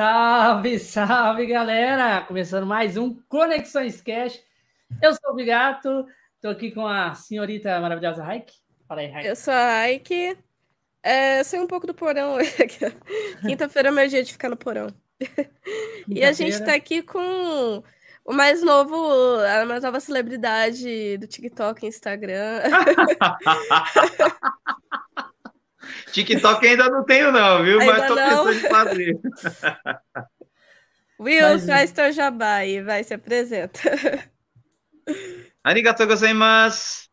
Salve, salve, galera! Começando mais um Conexões Cash. Eu sou o Bigato, estou aqui com a senhorita maravilhosa Raik. Fala aí, Raik. Eu sou a Raik. É, sei um pouco do porão. Quinta-feira é meu dia de ficar no porão. e a gente está aqui com o mais novo, a mais nova celebridade do TikTok e Instagram. TikTok ainda não tenho, não, viu? Ainda Mas tô não. pensando em fazer. Will, Mas... faz teu jabá aí, vai, se apresenta. Arigatou gozaimasu.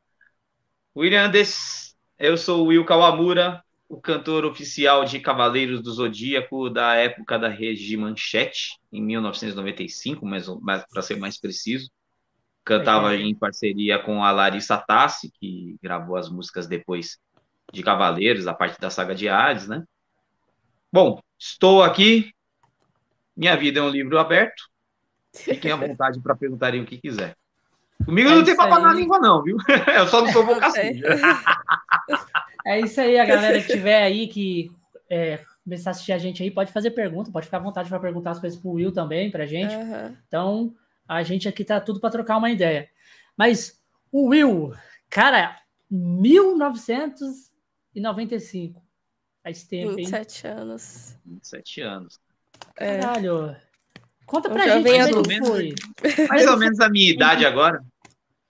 William des... Eu sou o Will Kawamura, o cantor oficial de Cavaleiros do Zodíaco da época da Regi Manchete, em 1995, mas, mas para ser mais preciso. Cantava é. em parceria com a Larissa Tassi, que gravou as músicas depois de Cavaleiros, a parte da saga de Hades, né? Bom, estou aqui. Minha vida é um livro aberto. Fiquem à vontade para perguntarem o que quiser. Comigo é não tem papo na língua, não, viu? Eu só não sou boca É isso aí, a galera que tiver aí, que é, começar a assistir a gente aí, pode fazer pergunta, pode ficar à vontade para perguntar as coisas pro Will também, pra gente. Uhum. Então, a gente aqui tá tudo para trocar uma ideia. Mas o Will, cara, 1900 e 95. Faz tempo, 27 hein? anos. 27 anos. É. Caralho. Conta pra gente mais ou, menos, foi. mais ou menos a minha idade agora.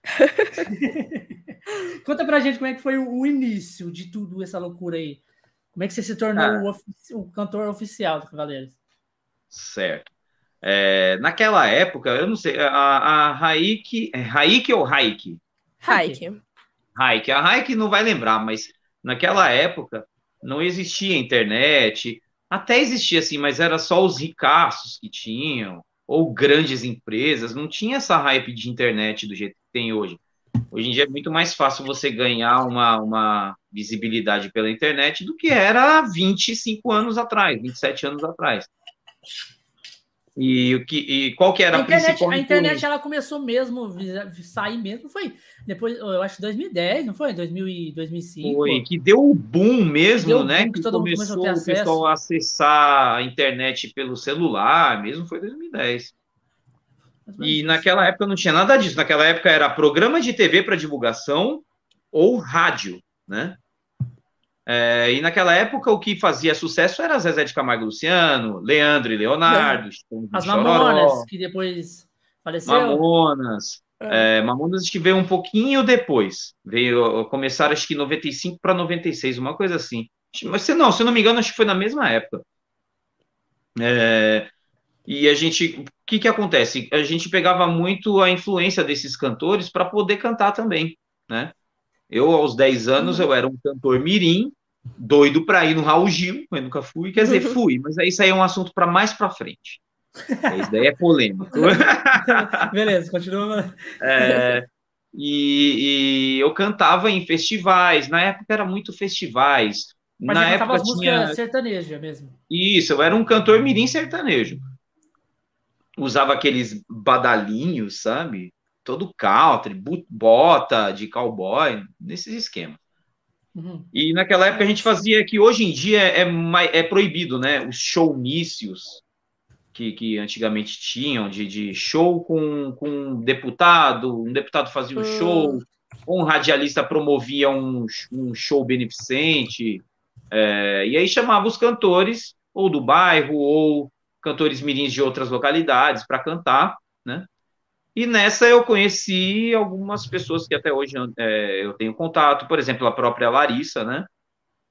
Conta pra gente como é que foi o, início de tudo essa loucura aí. Como é que você se tornou ah. o, o, cantor oficial do Cavaleiros? Certo. É, naquela época, eu não sei, a, a Raik, é Raik ou Raik? Raik. Raik. A Raik não vai lembrar, mas naquela época não existia internet, até existia assim, mas era só os ricaços que tinham, ou grandes empresas, não tinha essa hype de internet do jeito que tem hoje. Hoje em dia é muito mais fácil você ganhar uma, uma visibilidade pela internet do que era 25 anos atrás, 27 anos atrás. E, o que, e qual que era a, a internet, principal A internet ela começou mesmo, sair mesmo, foi depois, eu acho 2010, não foi? 2000 2005. Foi, que deu o boom mesmo, deu né? Boom, que, que começou, começou o pessoal a acessar a internet pelo celular, mesmo foi 2010. E naquela época não tinha nada disso. Naquela época era programa de TV para divulgação ou rádio, né? É, e naquela época o que fazia sucesso era Zezé de Camargo Luciano, Leandro e Leonardo. As Mamonas, que depois faleceu. Mamonas. É. É, Mamonas acho que veio um pouquinho depois. Veio, começaram acho que 95 para 96, uma coisa assim. Mas se não, se não me engano, acho que foi na mesma época. É, e a gente, o que que acontece? A gente pegava muito a influência desses cantores para poder cantar também, né? Eu, aos 10 anos, eu era um cantor mirim, doido para ir no Raul Gil, eu nunca fui, quer dizer, fui, mas aí isso aí é um assunto para mais para frente. Isso daí é polêmico. Beleza, continua. É, e, e, eu cantava em festivais, na época era muito festivais. Mas na época as tinha sertaneja mesmo. Isso, eu era um cantor mirim sertanejo. Usava aqueles badalinhos, sabe? Todo country, bota de cowboy, nesses esquemas. Uhum. E naquela época a gente fazia que hoje em dia é, é, proibido, né? Os showmícios que, que antigamente tinham, de, de show com, com um deputado, um deputado fazia um uhum. show, um radialista promovia um, um show beneficente, é, e aí chamava os cantores, ou do bairro, ou cantores mirins de outras localidades para cantar, né? E nessa eu conheci algumas pessoas que até hoje é, eu tenho contato, por exemplo, a própria Larissa, né?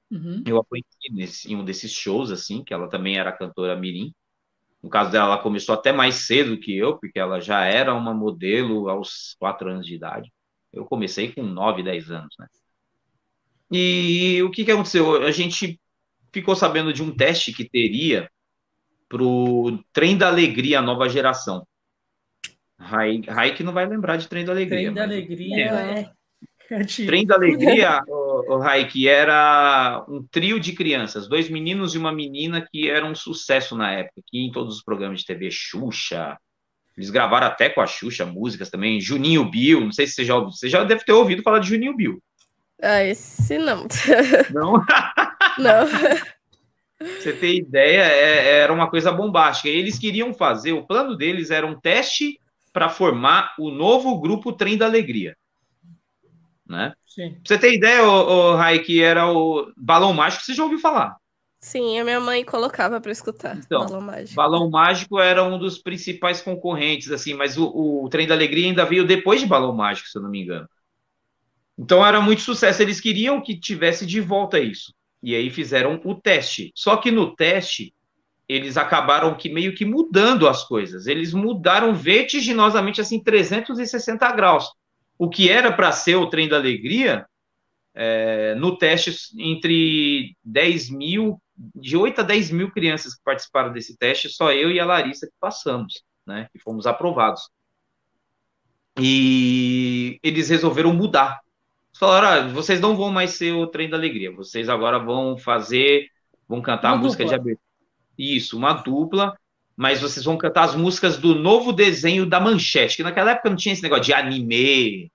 Uhum. Eu a conheci nesse, em um desses shows, assim, que ela também era cantora mirim. No caso dela, ela começou até mais cedo que eu, porque ela já era uma modelo aos quatro anos de idade. Eu comecei com nove, dez anos, né? E o que, que aconteceu? A gente ficou sabendo de um teste que teria para o Trem da Alegria, a nova geração. Raik não vai lembrar de Trem da Alegria. Trem da Alegria é. é. Trem da Alegria, o, o Raik, era um trio de crianças, dois meninos e uma menina que era um sucesso na época, aqui em todos os programas de TV, Xuxa. Eles gravaram até com a Xuxa músicas também, Juninho Bill, não sei se você já ouviu, você já deve ter ouvido falar de Juninho Bill. Ah, esse não. Não? não. você ter ideia, é, era uma coisa bombástica. Eles queriam fazer, o plano deles era um teste para formar o novo grupo Trem da Alegria. Né? Sim. Pra você ter ideia, o, o Rai, que era o Balão Mágico, você já ouviu falar? Sim, a minha mãe colocava para escutar. Então, Balão Mágico. Balão Mágico era um dos principais concorrentes, assim, mas o, o Trem da Alegria ainda veio depois de Balão Mágico, se eu não me engano. Então era muito sucesso. Eles queriam que tivesse de volta isso. E aí fizeram o teste. Só que no teste, eles acabaram que meio que mudando as coisas. Eles mudaram vertiginosamente, assim, 360 graus. O que era para ser o trem da alegria, é, no teste, entre 10 mil, de 8 a 10 mil crianças que participaram desse teste, só eu e a Larissa que passamos, né? Que fomos aprovados. E eles resolveram mudar falaram: ah, vocês não vão mais ser o trem da alegria, vocês agora vão fazer, vão cantar uma a música dupla. de abertura. Isso, uma dupla, mas vocês vão cantar as músicas do novo desenho da Manchete, que naquela época não tinha esse negócio de anime,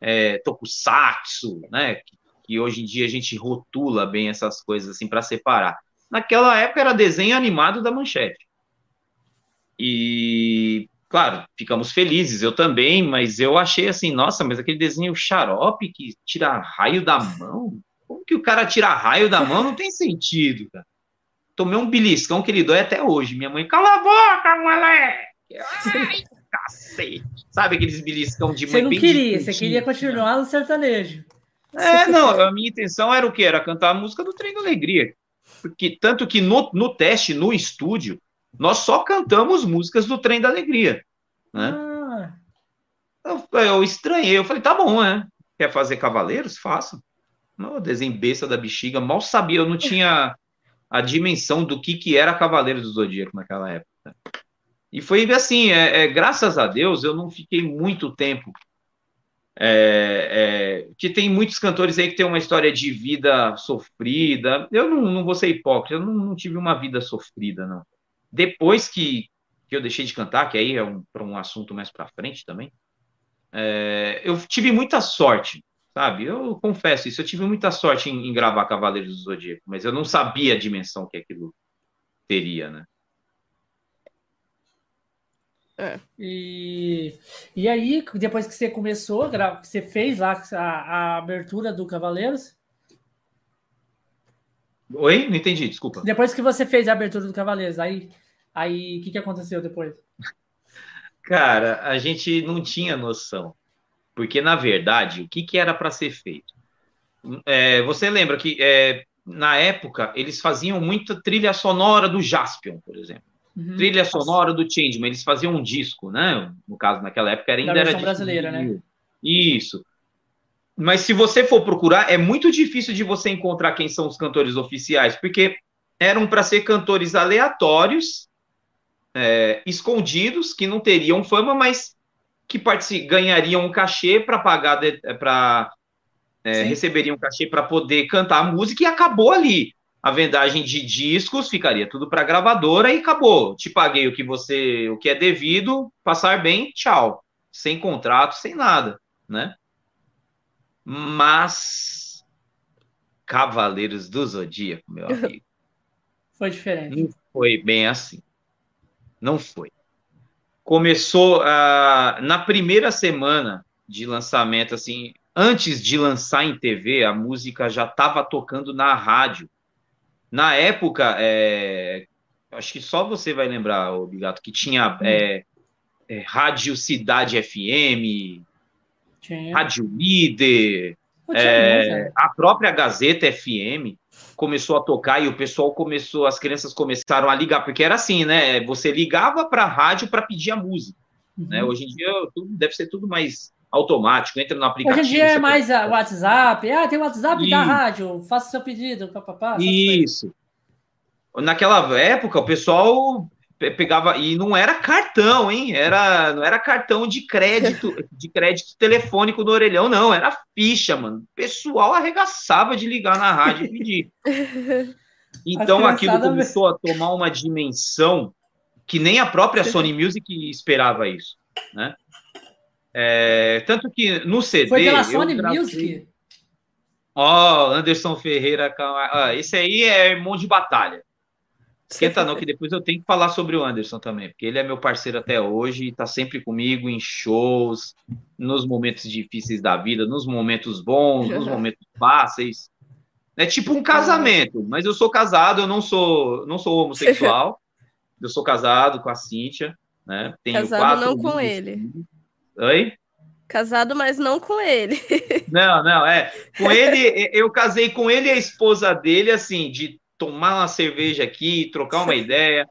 é, tokusatsu, né? Que, que hoje em dia a gente rotula bem essas coisas assim para separar. Naquela época era desenho animado da Manchete. E Claro, ficamos felizes, eu também, mas eu achei assim, nossa, mas aquele desenho xarope que tira raio da mão? Como que o cara tira raio da mão? Não tem sentido, cara. Tomei um beliscão que ele dói até hoje. Minha mãe, cala a boca, moleque! Ai, cacete! Sabe aqueles beliscão de mãe Você não queria, você queria continuar no sertanejo. É, não, a minha intenção era o quê? Era cantar a música do Trem da Alegria. Porque, tanto que no, no teste, no estúdio, nós só cantamos músicas do Trem da Alegria. Né? Ah. Eu, eu, estranhei, eu falei, tá bom, né? Quer fazer Cavaleiros? Faça. Não, desenho besta da bexiga, mal sabia, eu não tinha a dimensão do que, que era Cavaleiros do Zodíaco naquela época. E foi assim, é, é, graças a Deus, eu não fiquei muito tempo. É, é, que tem muitos cantores aí que tem uma história de vida sofrida. Eu não, não vou ser hipócrita, eu não, não tive uma vida sofrida, não depois que, que eu deixei de cantar, que aí é um, para um assunto mais para frente também, é, eu tive muita sorte, sabe? Eu confesso isso, eu tive muita sorte em, em, gravar Cavaleiros do Zodíaco, mas eu não sabia a dimensão que aquilo teria, né? É. E, e aí, depois que você começou, você fez lá a, a abertura do Cavaleiros? Oi? Não entendi, desculpa. Depois que você fez a abertura do Cavaleiros, aí Aí, o que, que aconteceu depois? Cara, a gente não tinha noção. Porque, na verdade, o que, que era para ser feito? É, você lembra que, é, na época, eles faziam muita trilha sonora do Jaspion, por exemplo. Uhum. Trilha sonora do Changeman. Eles faziam um disco, né? No caso, naquela época, ainda da era. brasileira, né? Isso. Mas se você for procurar, é muito difícil de você encontrar quem são os cantores oficiais, porque eram para ser cantores aleatórios é, escondidos que não teriam fama, mas que ganhariam um cachê para pagar, para é, receberiam um cachê para poder cantar a música e acabou ali. A vendagem de discos ficaria tudo para gravadora e acabou. Te paguei o que você, o que é devido, passar bem, tchau. Sem contrato, sem nada, né? Mas Cavaleiros do Zodíaco, meu amigo. Foi diferente. Não foi bem assim. Não foi. Começou uh, na primeira semana de lançamento, assim, antes de lançar em TV, a música já estava tocando na rádio. Na época, é, acho que só você vai lembrar, Bigato, que tinha é, é, Rádio Cidade FM, tinha. Rádio Líder, é, a própria Gazeta FM começou a tocar e o pessoal começou, as crianças começaram a ligar, porque era assim, né? Você ligava para a rádio para pedir a música. Uhum. Né? Hoje em dia tudo, deve ser tudo mais automático, entra no aplicativo. Hoje em dia é mais o WhatsApp, ah, tem o WhatsApp da rádio, faça seu pedido, papapá. Isso. Naquela época, o pessoal pegava e não era cartão, hein? Era não era cartão de crédito, de crédito telefônico no orelhão, não, era ficha, mano. O pessoal arregaçava de ligar na rádio e pedir. Então aquilo começou a tomar uma dimensão que nem a própria Sony Music esperava isso, né? É, tanto que no CD. Foi pela Sony gravei... Music? Ó, oh, Anderson Ferreira, esse aí é irmão de batalha. Esquenta não, que depois eu tenho que falar sobre o Anderson também, porque ele é meu parceiro até hoje, está sempre comigo em shows, nos momentos difíceis da vida, nos momentos bons, nos momentos fáceis. É tipo um casamento, mas eu sou casado, eu não sou, não sou homossexual. eu sou casado com a Cíntia, né? Tenho casado não com ele. Oi? Casado, mas não com ele. Não, não, é. Com ele, eu casei com ele e a esposa dele, assim, de tomar uma cerveja aqui, trocar uma ideia,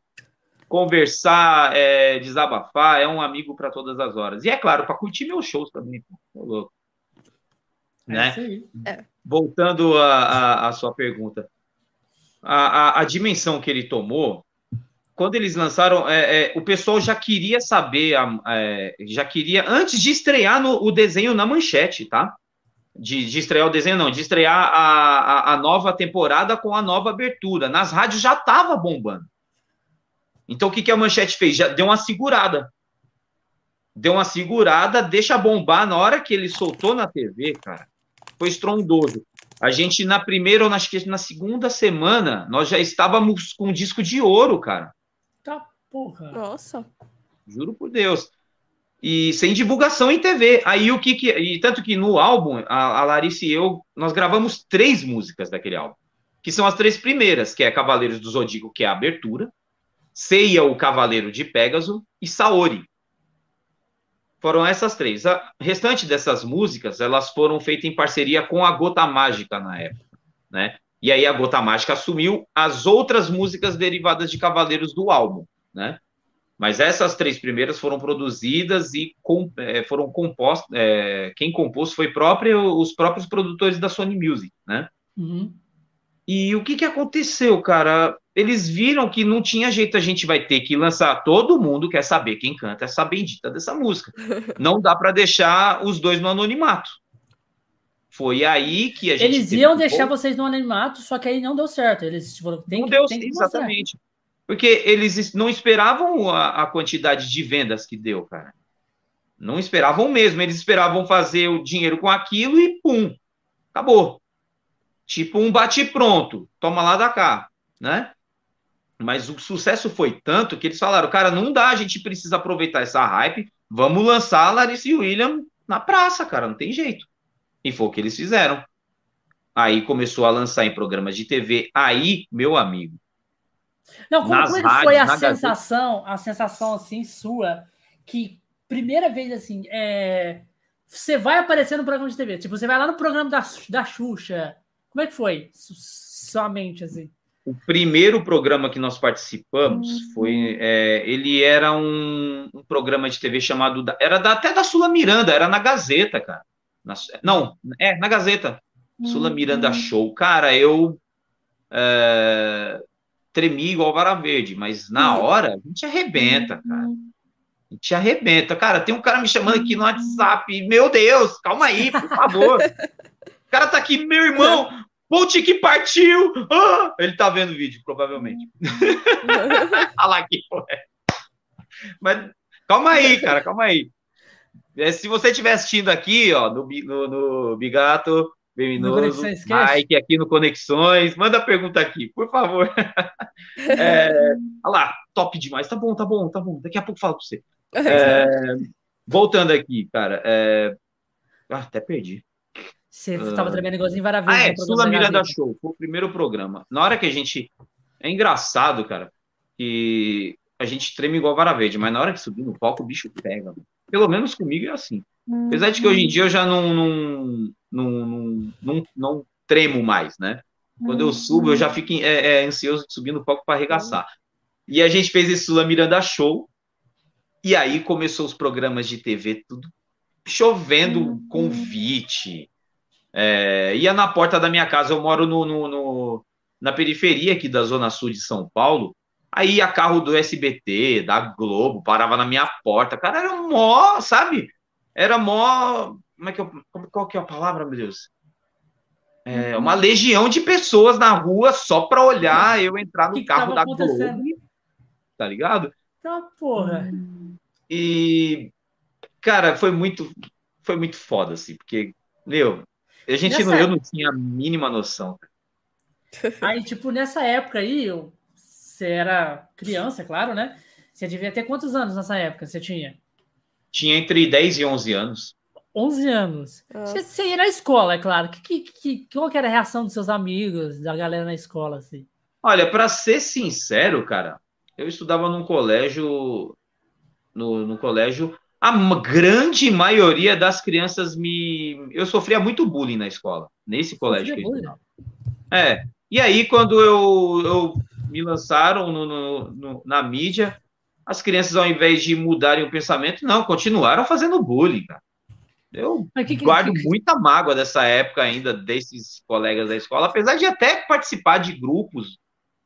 conversar, é, desabafar, é um amigo para todas as horas. E é claro, para curtir meus shows também, pô, louco. É né? É. Voltando à sua pergunta, a, a, a, dimensão que ele tomou, quando eles lançaram, é, é, o pessoal já queria saber, é, já queria, antes de estrear no, o desenho na manchete, tá? De, de, estrear o desenho, não, de estrear a, a, a, nova temporada com a nova abertura. Nas rádios já estava bombando. Então o que, que a Manchete fez? Já deu uma segurada. Deu uma segurada, deixa bombar na hora que ele soltou na TV, cara. Foi estrondoso. A gente, na primeira ou na, na segunda semana, nós já estávamos com um disco de ouro, cara. Tá porra. Nossa. Juro por Deus e sem divulgação em TV. Aí o que, que e tanto que no álbum a, a Larissa e eu nós gravamos três músicas daquele álbum, que são as três primeiras, que é Cavaleiros do Zodíaco, que é a abertura, Ceia o Cavaleiro de Pégaso e Saori. Foram essas três. A restante dessas músicas, elas foram feitas em parceria com a Gota Mágica na época, né? E aí a Gota Mágica assumiu as outras músicas derivadas de Cavaleiros do álbum, né? Mas essas três primeiras foram produzidas e com, é, foram compostas. É, quem compôs foi próprio, os próprios produtores da Sony Music, né? Uhum. E o que, que aconteceu, cara? Eles viram que não tinha jeito, a gente vai ter que lançar. Todo mundo quer saber quem canta essa bendita dessa música. Não dá para deixar os dois no anonimato. Foi aí que a gente. Eles iam deixar vocês no anonimato, só que aí não deu certo. Eles foram. Tem não que, deu, tem exatamente. Porque eles não esperavam a, a quantidade de vendas que deu, cara. Não esperavam mesmo. Eles esperavam fazer o dinheiro com aquilo e pum, acabou. Tipo um bate-pronto, toma lá da cá, né? Mas o sucesso foi tanto que eles falaram, cara, não dá, a gente precisa aproveitar essa hype, vamos lançar a Larissa e William na praça, cara, não tem jeito. E foi o que eles fizeram. Aí começou a lançar em programas de TV. Aí, meu amigo, não, como, como é que foi a sensação, a sensação assim sua, que primeira vez assim, é, você vai aparecer no programa de TV, tipo, você vai lá no programa da, da Xuxa, como é que foi? Somente assim. O primeiro programa que nós participamos uhum. foi, é, ele era um, um, programa de TV chamado, era da, até da Sula Miranda, era na Gazeta, cara. Na, não, é, na Gazeta. Uhum. Sula Miranda Show. Cara, eu é, tremi igual vara verde, mas na hora a gente arrebenta, cara. A gente arrebenta. Cara, tem um cara me chamando aqui no WhatsApp. Meu Deus, calma aí, por favor. o cara tá aqui, meu irmão, Ponte que partiu! Ah! Ele tá vendo o vídeo, provavelmente. Olha lá que. Mas calma aí, cara, calma aí. É, se você estiver assistindo aqui, ó, no, no, no Bigato, Beminoso, Mike aqui no Conexões. Manda pergunta aqui, por favor. é, olha lá, top demais. Tá bom, tá bom, tá bom. Daqui a pouco falo para você. É, voltando aqui, cara. É... Ah, até perdi. Você estava uh... tremendo igualzinho várias vezes. Ah, é, Sula Miranda Show. Foi o primeiro programa. Na hora que a gente... É engraçado, cara, que a gente treme igual vara verde, mas na hora de subir no palco, o bicho pega. Pelo menos comigo é assim. Apesar de que hoje em dia eu já não, não, não, não, não tremo mais, né? Quando eu subo, eu já fico é, é, ansioso de subir no palco para arregaçar. E a gente fez esse Sula Miranda Show, e aí começou os programas de TV, tudo chovendo convite. É, ia na porta da minha casa, eu moro no, no, no, na periferia aqui da Zona Sul de São Paulo. Aí ia carro do SBT, da Globo, parava na minha porta. Cara, era mó, sabe? Era mó como é que eu, qual que é a palavra, meu Deus? É, uhum. uma legião de pessoas na rua só para olhar eu entrar no que carro da Globo. Tá ligado? Tá, porra. E, cara, foi muito, foi muito foda, assim, porque, meu, a gente não, eu não tinha a mínima noção. Aí, tipo, nessa época aí, você era criança, é claro, né? Você devia ter quantos anos nessa época você tinha? Tinha entre 10 e 11 anos. 11 anos. Você, você, ia na escola, é claro. Que, que, que, qual que era a reação dos seus amigos, da galera na escola, assim? Olha, para ser sincero, cara, eu estudava num colégio, no, no colégio, a grande maioria das crianças me, eu sofria muito bullying na escola, nesse colégio que eu É. E aí quando eu, eu me lançaram no, no, no, na mídia, as crianças ao invés de mudarem o pensamento, não, continuaram fazendo bullying, cara. Eu que, que, guardo que, muita mágoa dessa época ainda, desses colegas da escola, apesar de até participar de grupos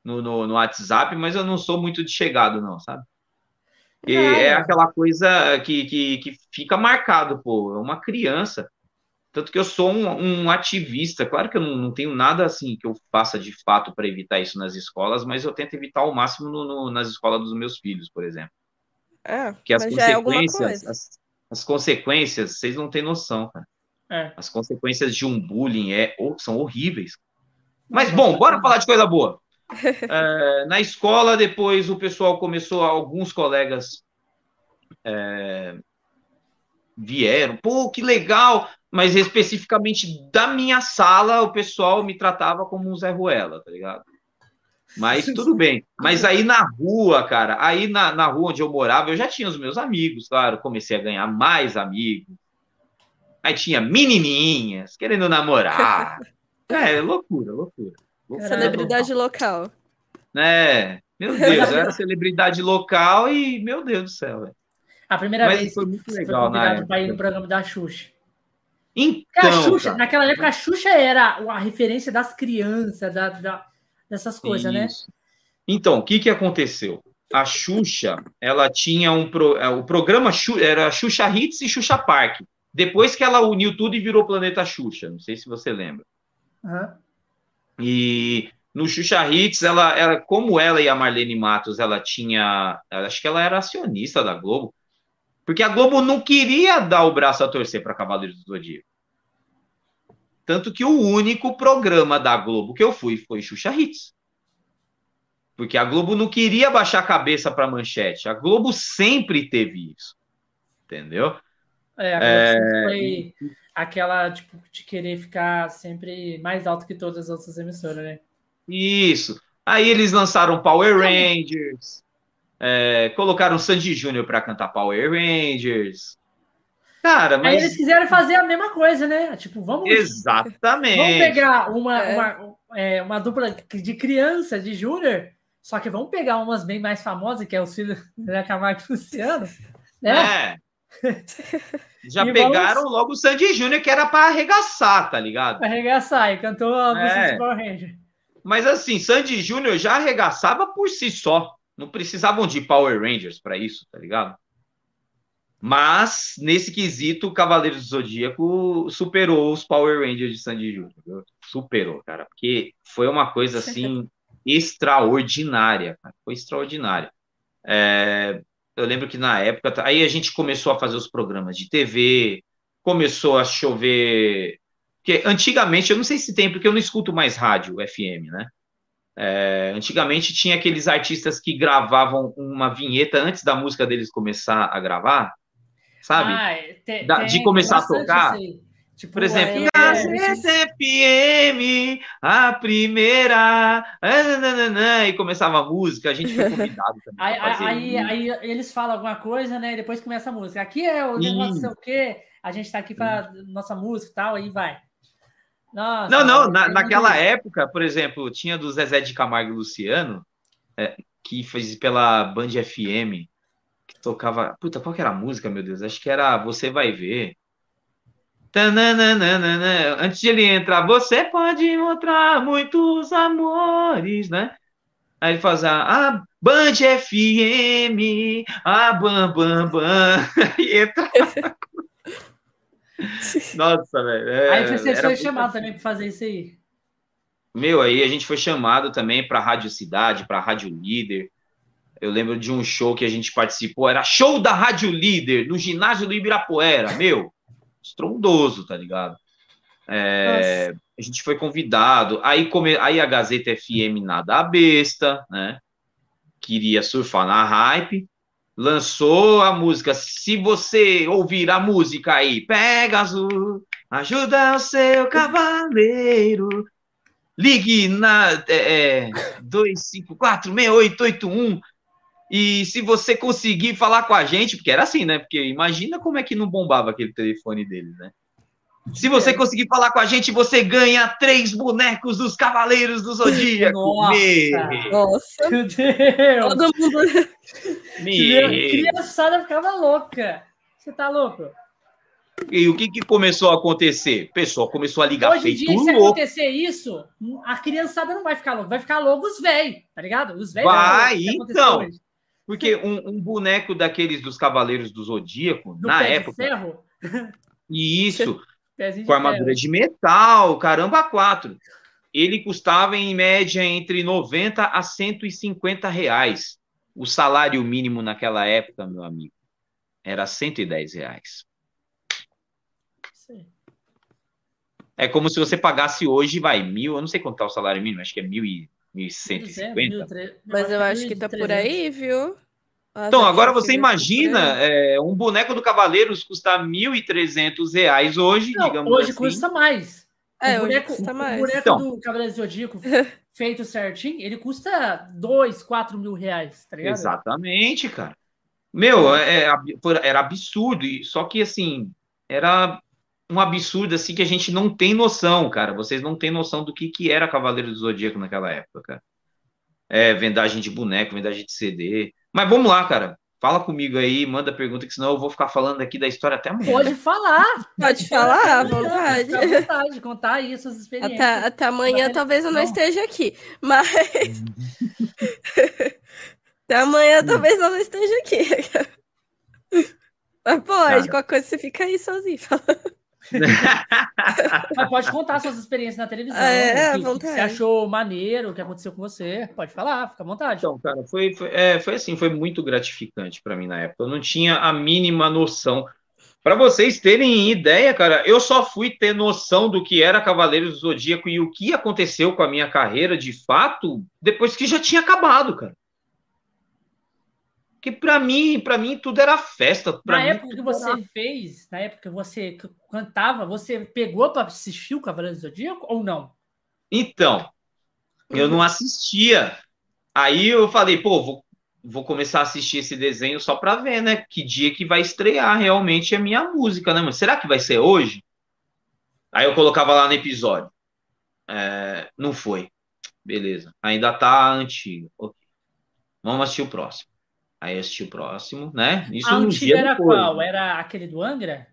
no, no, no WhatsApp, mas eu não sou muito de chegado, não, sabe? E é aquela coisa que, que, que fica marcado, pô, é uma criança. Tanto que eu sou um, um ativista, claro que eu não, não, tenho nada assim que eu faça de fato para evitar isso nas escolas, mas eu tento evitar ao máximo no, no, nas escolas dos meus filhos, por exemplo. É, que as é consequências, é as, as, consequências, vocês não têm noção, cara. É. As consequências de um bullying é, são horríveis. Mas, bom, bora falar de coisa boa. é, na escola, depois o pessoal começou, alguns colegas é, vieram, pô, que legal, mas especificamente da minha sala, o pessoal me tratava como um Zé Ruela, tá ligado? Mas tudo bem. Mas aí na rua, cara, aí na, na rua onde eu morava, eu já tinha os meus amigos, claro, comecei a ganhar mais amigos. Aí tinha menininhas querendo namorar. É, loucura, loucura. Celebridade local. É, meu Deus, eu era celebridade local e, meu Deus do céu, velho. A primeira Mas vez foi muito legal, foi convidado para ir no programa da Xuxa. Então, a Xuxa, naquela época, a Xuxa era a referência das crianças, da, da dessas coisas, né? Então, o que, que aconteceu? A Xuxa, ela tinha um pro, é, o programa era Xuxa Hits e Xuxa Park. Depois que ela uniu tudo e virou Planeta Xuxa, não sei se você lembra. Uhum. E no Xuxa Hits, ela era como ela e a Marlene Matos, ela tinha, acho que ela era acionista da Globo, porque a Globo não queria dar o braço a torcer para Cavaleiros do Zodíaco. Tanto que o único programa da Globo que eu fui foi Xuxa Hits. Porque a Globo não queria baixar a cabeça para manchete. A Globo sempre teve isso. Entendeu? É, a Globo é... foi aquela, tipo, de querer ficar sempre mais alto que todas as outras emissoras, né? Isso. Aí eles lançaram Power Rangers, é, colocaram Sandy Júnior para cantar Power Rangers. Cara, mas... Aí eles quiseram fazer a mesma coisa, né? Tipo, vamos. Exatamente. Vamos pegar uma, é. uma, é, uma dupla de criança, de Júnior, só que vamos pegar umas bem mais famosas, que é o filho da Camargo e Luciano, né? É. Já e pegaram vamos... logo o Sandy Júnior, que era para arregaçar, tá ligado? Pra arregaçar, e cantou a música é. Power Ranger. Mas assim, Sandy Júnior já arregaçava por si só. Não precisavam de Power Rangers para isso, tá ligado? Mas, nesse quesito, o Cavaleiro do Zodíaco superou os Power Rangers de Sandy Júnior. Superou, cara. Porque foi uma coisa, assim, extraordinária. Cara. Foi extraordinária. É, eu lembro que na época... Aí a gente começou a fazer os programas de TV, começou a chover... Porque antigamente, eu não sei se tem, porque eu não escuto mais rádio FM, né? É, antigamente tinha aqueles artistas que gravavam uma vinheta antes da música deles começar a gravar, sabe? Ah, é, tem, da, de começar a tocar. Tipo, Por exemplo, é, na CFM, a primeira, e começava a música, a gente foi convidado também. Aí, aí, aí, eles falam alguma coisa, né? E depois começa a música. Aqui é o negócio, sei o quê, a gente tá aqui para nossa música e tal, aí vai. Nossa, não, não, na, naquela época, por exemplo, tinha do Zezé de Camargo e Luciano, é, que fez pela Band FM, que tocava. Puta, qual que era a música, meu Deus? Acho que era Você Vai Ver. Tananana, antes de ele entrar, você pode encontrar muitos amores, né? Aí ele faz a, a Band FM, a Bam Bam Bam, e entra. Nossa, velho. É, aí você foi chamado também para fazer isso aí. Meu, aí a gente foi chamado também para Rádio Cidade, para Rádio Líder. Eu lembro de um show que a gente participou, era show da Rádio Líder, no ginásio do Ibirapuera, meu, estrondoso, tá ligado? É, a gente foi convidado, aí, come, aí a Gazeta FM nada a besta, né? queria surfar na hype, lançou a música. Se você ouvir a música aí, pega azul, ajuda o seu cavaleiro. Ligue na é, 254-6881. E se você conseguir falar com a gente, porque era assim, né? Porque imagina como é que não bombava aquele telefone dele, né? Se você é. conseguir falar com a gente, você ganha três bonecos dos Cavaleiros do Zodíaco. Nossa, Nossa. meu Deus. Todo mundo. Me... Criançada ficava louca. Você tá louco? E o que, que começou a acontecer? O pessoal começou a ligar Hoje em dia, se louco. acontecer isso, a criançada não vai ficar louca, vai ficar louco os velhos, tá ligado? Os velhos. Vai, então. Porque um, um, boneco daqueles dos Cavaleiros do Zodíaco, do na época. De ferro? Isso. Pezinho com armadura de, de metal, caramba, quatro. Ele custava em média entre 90 a 150 reais. O salário mínimo naquela época, meu amigo, era 110 reais. Sim. É como se você pagasse hoje, vai, mil, eu não sei quanto tá o salário mínimo, acho que é mil e 1.150. Mas eu acho que tá por aí, viu? Então, agora você imagina é, um boneco do Cavaleiros custar R$ 1.300 hoje, Não, digamos hoje assim. custa mais. É, o boneco, custa mais. O boneco então, do Cavaleiro Zodíaco feito certinho, ele custa 2, 4 mil reais, tá ligado? Exatamente, cara. Meu, é, é era absurdo, só que assim, era um absurdo assim que a gente não tem noção, cara. Vocês não têm noção do que, que era Cavaleiro do Zodíaco naquela época, cara. É, vendagem de boneco, vendagem de CD. Mas vamos lá, cara. Fala comigo aí, manda pergunta, que senão eu vou ficar falando aqui da história até amanhã. Pode falar. Pode falar, à vontade. À vontade, contar aí suas experiências. Até, até amanhã talvez eu não, não, esteja aqui, mas... até amanhã talvez eu não esteja aqui. Mas pode, qualquer coisa você fica aí sozinho. Mas pode contar suas experiências na televisão. É, o que, que, você achou maneiro, o que aconteceu com você. Pode falar, fica à vontade. Então, cara, foi, foi, é, foi assim, foi muito gratificante para mim na época. Eu não tinha a mínima noção. Para vocês terem ideia, cara, eu só fui ter noção do que era Cavaleiros do Zodíaco e o que aconteceu com a minha carreira de fato depois que já tinha acabado, cara que para mim, para mim tudo era festa. Na mim, época que você era... fez, na época que você cantava, você pegou para assistir o Cavaleiro do Zodíaco ou não? Então, eu não assistia. Aí eu falei, pô, vou, vou começar a assistir esse desenho só para ver, né? Que dia que vai estrear realmente a minha música, né? Mas será que vai ser hoje? Aí eu colocava lá no episódio. É, não foi. Beleza. Ainda tá antigo. Okay. Vamos assistir o próximo. Assisti o próximo, né? Isso a antiga era depois. qual? Era aquele do Angra?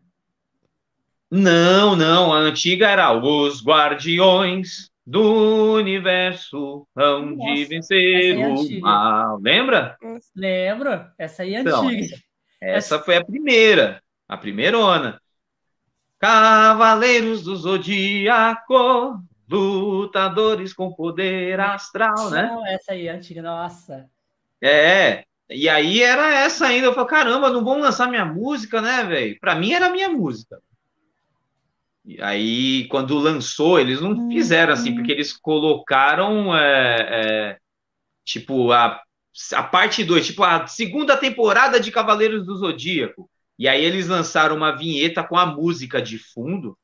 Não, não. A antiga era Os Guardiões do Universo hão de vencer é o mal. Lembra? Lembro. Essa aí é então, antiga. Essa foi a primeira. A primeirona. Cavaleiros do Zodíaco, lutadores com poder astral, né? Não, essa aí é antiga, nossa. É, e aí era essa ainda. Eu falei, caramba, não vão lançar minha música, né, velho? Pra mim era minha música. E aí, quando lançou, eles não fizeram assim, porque eles colocaram, é, é, tipo, a, a parte 2, tipo, a segunda temporada de Cavaleiros do Zodíaco. E aí eles lançaram uma vinheta com a música de fundo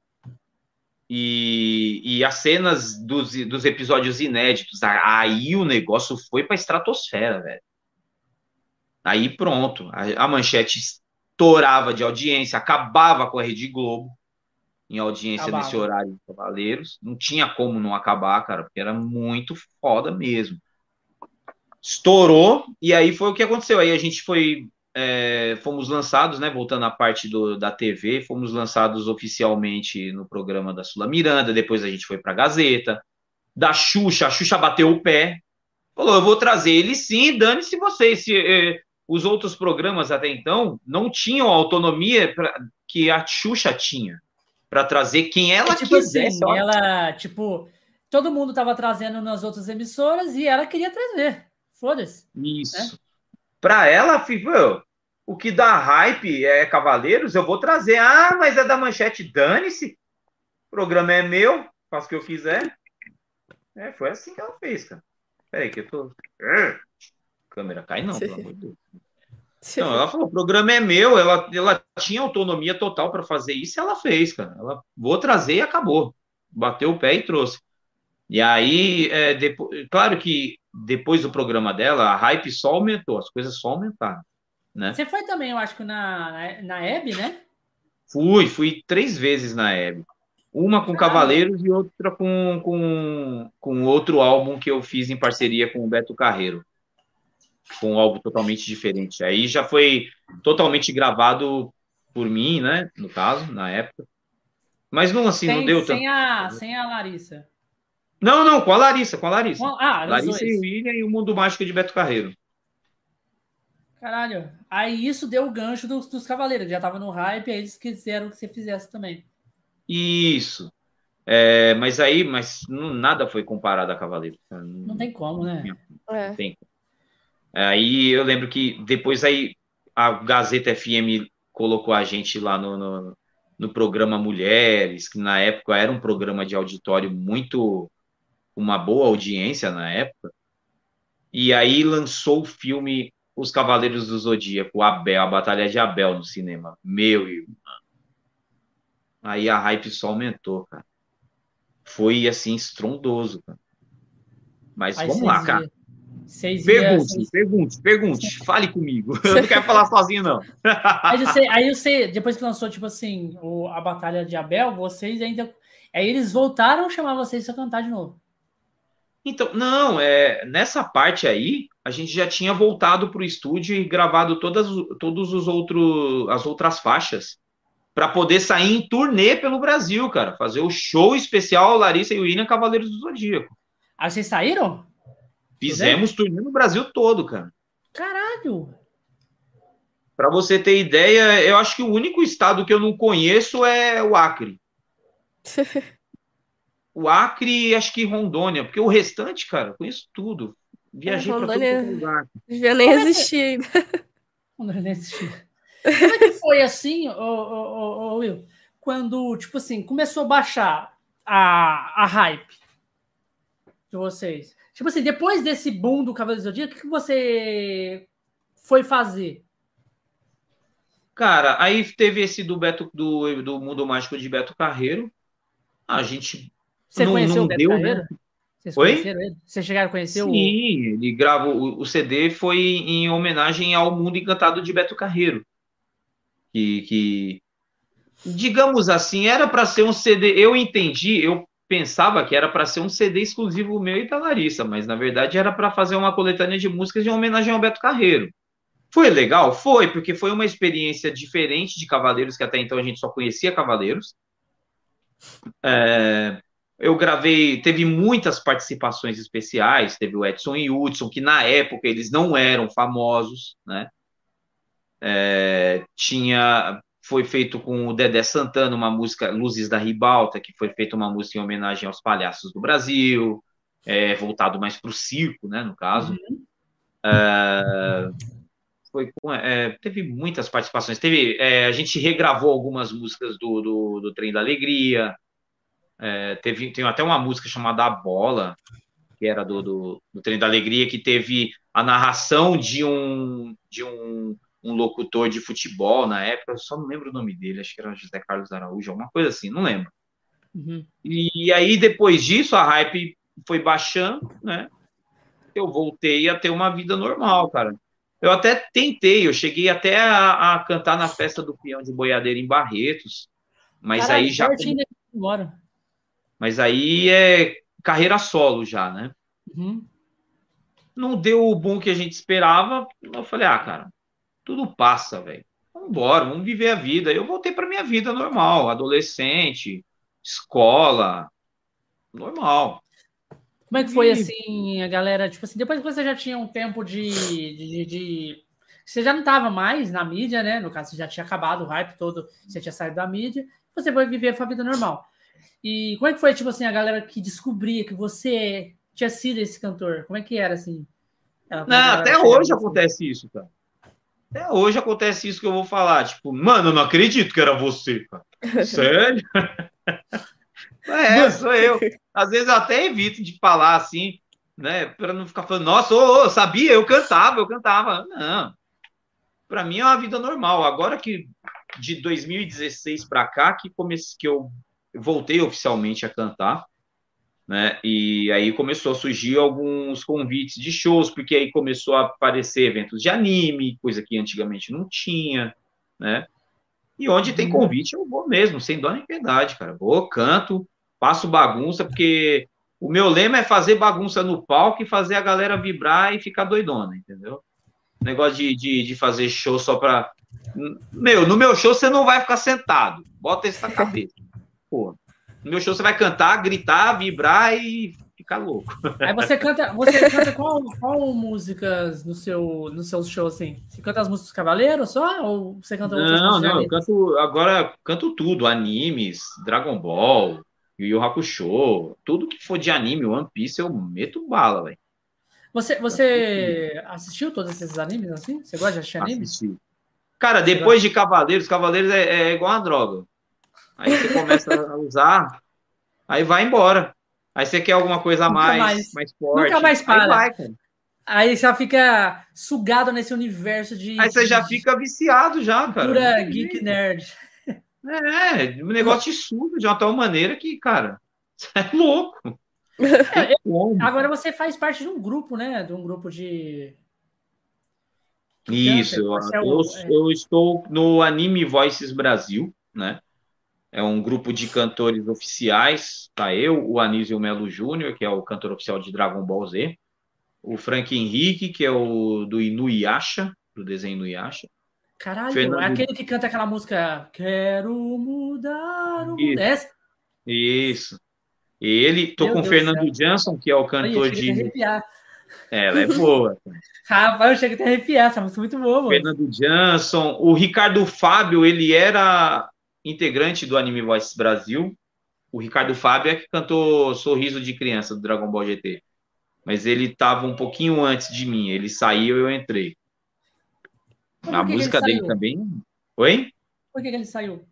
e, e as cenas dos, dos episódios inéditos. Aí o negócio foi pra estratosfera, velho. Aí pronto, a, a manchete estourava de audiência, acabava com a Rede Globo em audiência acabava. nesse horário de Cavaleiros. Não tinha como não acabar, cara, porque era muito foda mesmo. Estourou, e aí foi o que aconteceu. Aí a gente foi. É, fomos lançados, né? Voltando à parte do, da TV, fomos lançados oficialmente no programa da Sula Miranda, depois a gente foi para Gazeta. Da Xuxa, a Xuxa bateu o pé, falou: eu vou trazer ele sim, dane-se vocês. Se, é, os outros programas até então não tinham a autonomia pra, que a Xuxa tinha para trazer quem ela é, tipo quisesse. Assim, ela, tipo, todo mundo estava trazendo nas outras emissoras e ela queria trazer. Foda-se. Isso. Né? Para ela, filho, o que dá hype é Cavaleiros, eu vou trazer. Ah, mas é da manchete, dane-se. O programa é meu, faço o que eu quiser. É, foi assim que ela fez, cara. Peraí, que eu tô. Câmera cai, não, pelo amor de Deus. Não, ela falou: o programa é meu, ela, ela tinha autonomia total para fazer isso e ela fez, cara. Ela vou trazer e acabou. Bateu o pé e trouxe. E aí, é, depois, claro que depois do programa dela, a hype só aumentou, as coisas só aumentaram. Né? Você foi também, eu acho que na, na Hebe, né? Fui, fui três vezes na Hebe. Uma com Cavaleiros e outra com, com, com outro álbum que eu fiz em parceria com o Beto Carreiro. Com um álbum totalmente diferente. Aí já foi totalmente gravado por mim, né? No caso, na época. Mas não assim, sem, não deu sem tanto. A, sem a Larissa. Não, não, com a Larissa, com a Larissa. Ah, Larissa e William e o Mundo Mágico de Beto Carreiro. Caralho. Aí isso deu o gancho dos, dos Cavaleiros. Já tava no hype, aí eles quiseram que você fizesse também. Isso. É, mas aí, mas não, nada foi comparado a Cavaleiros. Não, não tem como, né? É. Tem. Aí eu lembro que depois aí a Gazeta FM colocou a gente lá no, no, no programa Mulheres, que na época era um programa de auditório muito uma boa audiência na época. E aí lançou o filme Os Cavaleiros do Zodíaco, Abel, a Batalha de Abel no cinema. Meu irmão. Aí a hype só aumentou, cara. Foi assim, estrondoso, cara. Mas vamos lá, cara. Pergunte, pergunte, pergunte, fale comigo. Eu não quero falar sozinho, não. aí, você, aí você, depois que lançou, tipo assim, o, a Batalha de Abel, vocês ainda. Aí eles voltaram a chamar vocês para cantar de novo. Então, não, é, nessa parte aí, a gente já tinha voltado para o estúdio e gravado todas, todos os outros, as outras faixas para poder sair em turnê pelo Brasil, cara. Fazer o show especial Larissa e William Cavaleiros do Zodíaco. Ah, vocês saíram? Fizemos turnê no Brasil todo, cara. Caralho! Para você ter ideia, eu acho que o único estado que eu não conheço é o Acre. o Acre e acho que Rondônia, porque o restante, cara, conheço tudo. Viajei para todo lugar. Devia nem existir ainda. nem existir. Como é que foi assim, ô, Will? Quando, tipo assim, começou a baixar a, a hype de vocês? Tipo assim, depois desse boom do Cavaleiro do Zodíaco, o que, você foi fazer? Cara, aí teve esse do Beto do, do Mundo Mágico de Beto Carreiro. A gente você não, conheceu não o Beto deu, né? Carreiro? Né? Vocês Oi? conheceram ele? Vocês chegaram a conhecer Sim, o. Sim, ele gravou. O, o CD foi em homenagem ao Mundo Encantado de Beto Carreiro. Que, que digamos assim, era para ser um CD. Eu entendi, eu pensava que era para ser um CD exclusivo meu e da Larissa, mas na verdade era para fazer uma coletânea de músicas em homenagem ao Beto Carreiro. Foi legal? Foi, porque foi uma experiência diferente de Cavaleiros, que até então a gente só conhecia Cavaleiros. É, eu gravei, teve muitas participações especiais, teve o Edson e o Hudson, que na época eles não eram famosos, né? É, tinha, foi feito com o Dedé Santana uma música Luzes da Ribalta, que foi feita uma música em homenagem aos palhaços do Brasil, é, voltado mais para o circo, né, no caso. Uhum. É, foi com, é, teve muitas participações. Teve, é, a gente regravou algumas músicas do, do, do Trem da Alegria, é, teve, tem até uma música chamada A Bola, que era do, do, do Trem da Alegria, que teve a narração de um, de um, um locutor de futebol na época, eu só não lembro o nome dele, acho que era José Carlos Araújo, alguma coisa assim, não lembro. Uhum. E, aí, depois disso, a hype foi baixando, né? Eu voltei a ter uma vida normal, cara. Eu até tentei, eu cheguei até a, a cantar na festa do peão de boiadeiro em Barretos, mas Caralho, aí já. Embora. Mas aí é carreira solo já, né? Uhum. Não deu o boom que a gente esperava. Eu falei, ah, cara, tudo passa, velho. Vamos embora, vamos viver a vida. Eu voltei para minha vida normal, adolescente, escola, normal. Como é que foi assim, a galera? Tipo assim, depois que você já tinha um tempo de, de, de, Você já não estava mais na mídia, né? No caso, você já tinha acabado o hype todo, você tinha saído da mídia, você foi viver a sua vida normal. E como é que foi, tipo assim, a galera que descobria que você tinha sido esse cantor? Como é que era, assim? Não, até hoje acontece isso, cara. Até hoje acontece isso que eu vou falar. Tipo, mano, eu não acredito que era você, cara. Sério? é, sou eu. Às vezes eu até evito de falar assim, né? Para não ficar falando, nossa, ô, ô, sabia, eu cantava, eu cantava. Não. Para mim é uma vida normal. Agora que de 2016 para cá que comecei que eu voltei oficialmente a cantar, né? E aí começou a surgir alguns convites de shows, porque aí começou a aparecer eventos de anime, coisa que antigamente não tinha, né? E onde tem uhum. convite eu vou mesmo, sem dó nem piedade, cara. Vou, canto, faço bagunça, porque o meu lema é fazer bagunça no palco e fazer a galera vibrar e ficar doidona, entendeu? Negócio de, de, de fazer show só pra. Meu, no meu show você não vai ficar sentado. Bota isso na cabeça. Pô. No meu show você vai cantar, gritar, vibrar e ficar louco. Aí você canta, você canta qual, qual músicas no seu, no seu show, assim? Você canta as músicas dos Cavaleiros só? Ou você canta outras Não, não, eu canto, agora canto tudo, animes, Dragon Ball, Yu Yu Hakusho, tudo que for de anime, One Piece, eu meto bala, velho. Você, você assistiu todos esses animes assim? Você gosta de assistir anime? Assisti. Cara, depois de Cavaleiros, Cavaleiros é, é igual uma droga. Aí você começa a usar, aí vai embora. Aí você quer alguma coisa mais, mais, mais forte. Nunca mais para. Aí, vai, cara. aí já fica sugado nesse universo de. Aí você já fica viciado, já, cara. Pura geek nerd. É, o negócio te suga de uma tal maneira que, cara, você é louco. É, agora você faz parte de um grupo, né? De um grupo de. Isso, eu, eu, é. eu estou no Anime Voices Brasil, né? É um grupo de cantores oficiais, tá? Eu, o Anísio Melo Júnior, que é o cantor oficial de Dragon Ball Z, o Frank Henrique, que é o do Inuyasha, do desenho Inuyasha, Caralho, Fernando... é aquele que canta aquela música Quero mudar o mundo. Isso. Isso. E ele, tô Meu com o Fernando Jansson, que é o cantor Ai, de. Arrepiar. É, ela é boa. Rapaz, eu chego até a arrepiar, essa música é muito boa. Mano. Fernando Jansson. O Ricardo Fábio, ele era integrante do Anime Voice Brasil. O Ricardo Fábio é que cantou Sorriso de Criança do Dragon Ball GT. Mas ele estava um pouquinho antes de mim. Ele saiu e eu entrei. A música dele também. Oi? Por que, que ele saiu?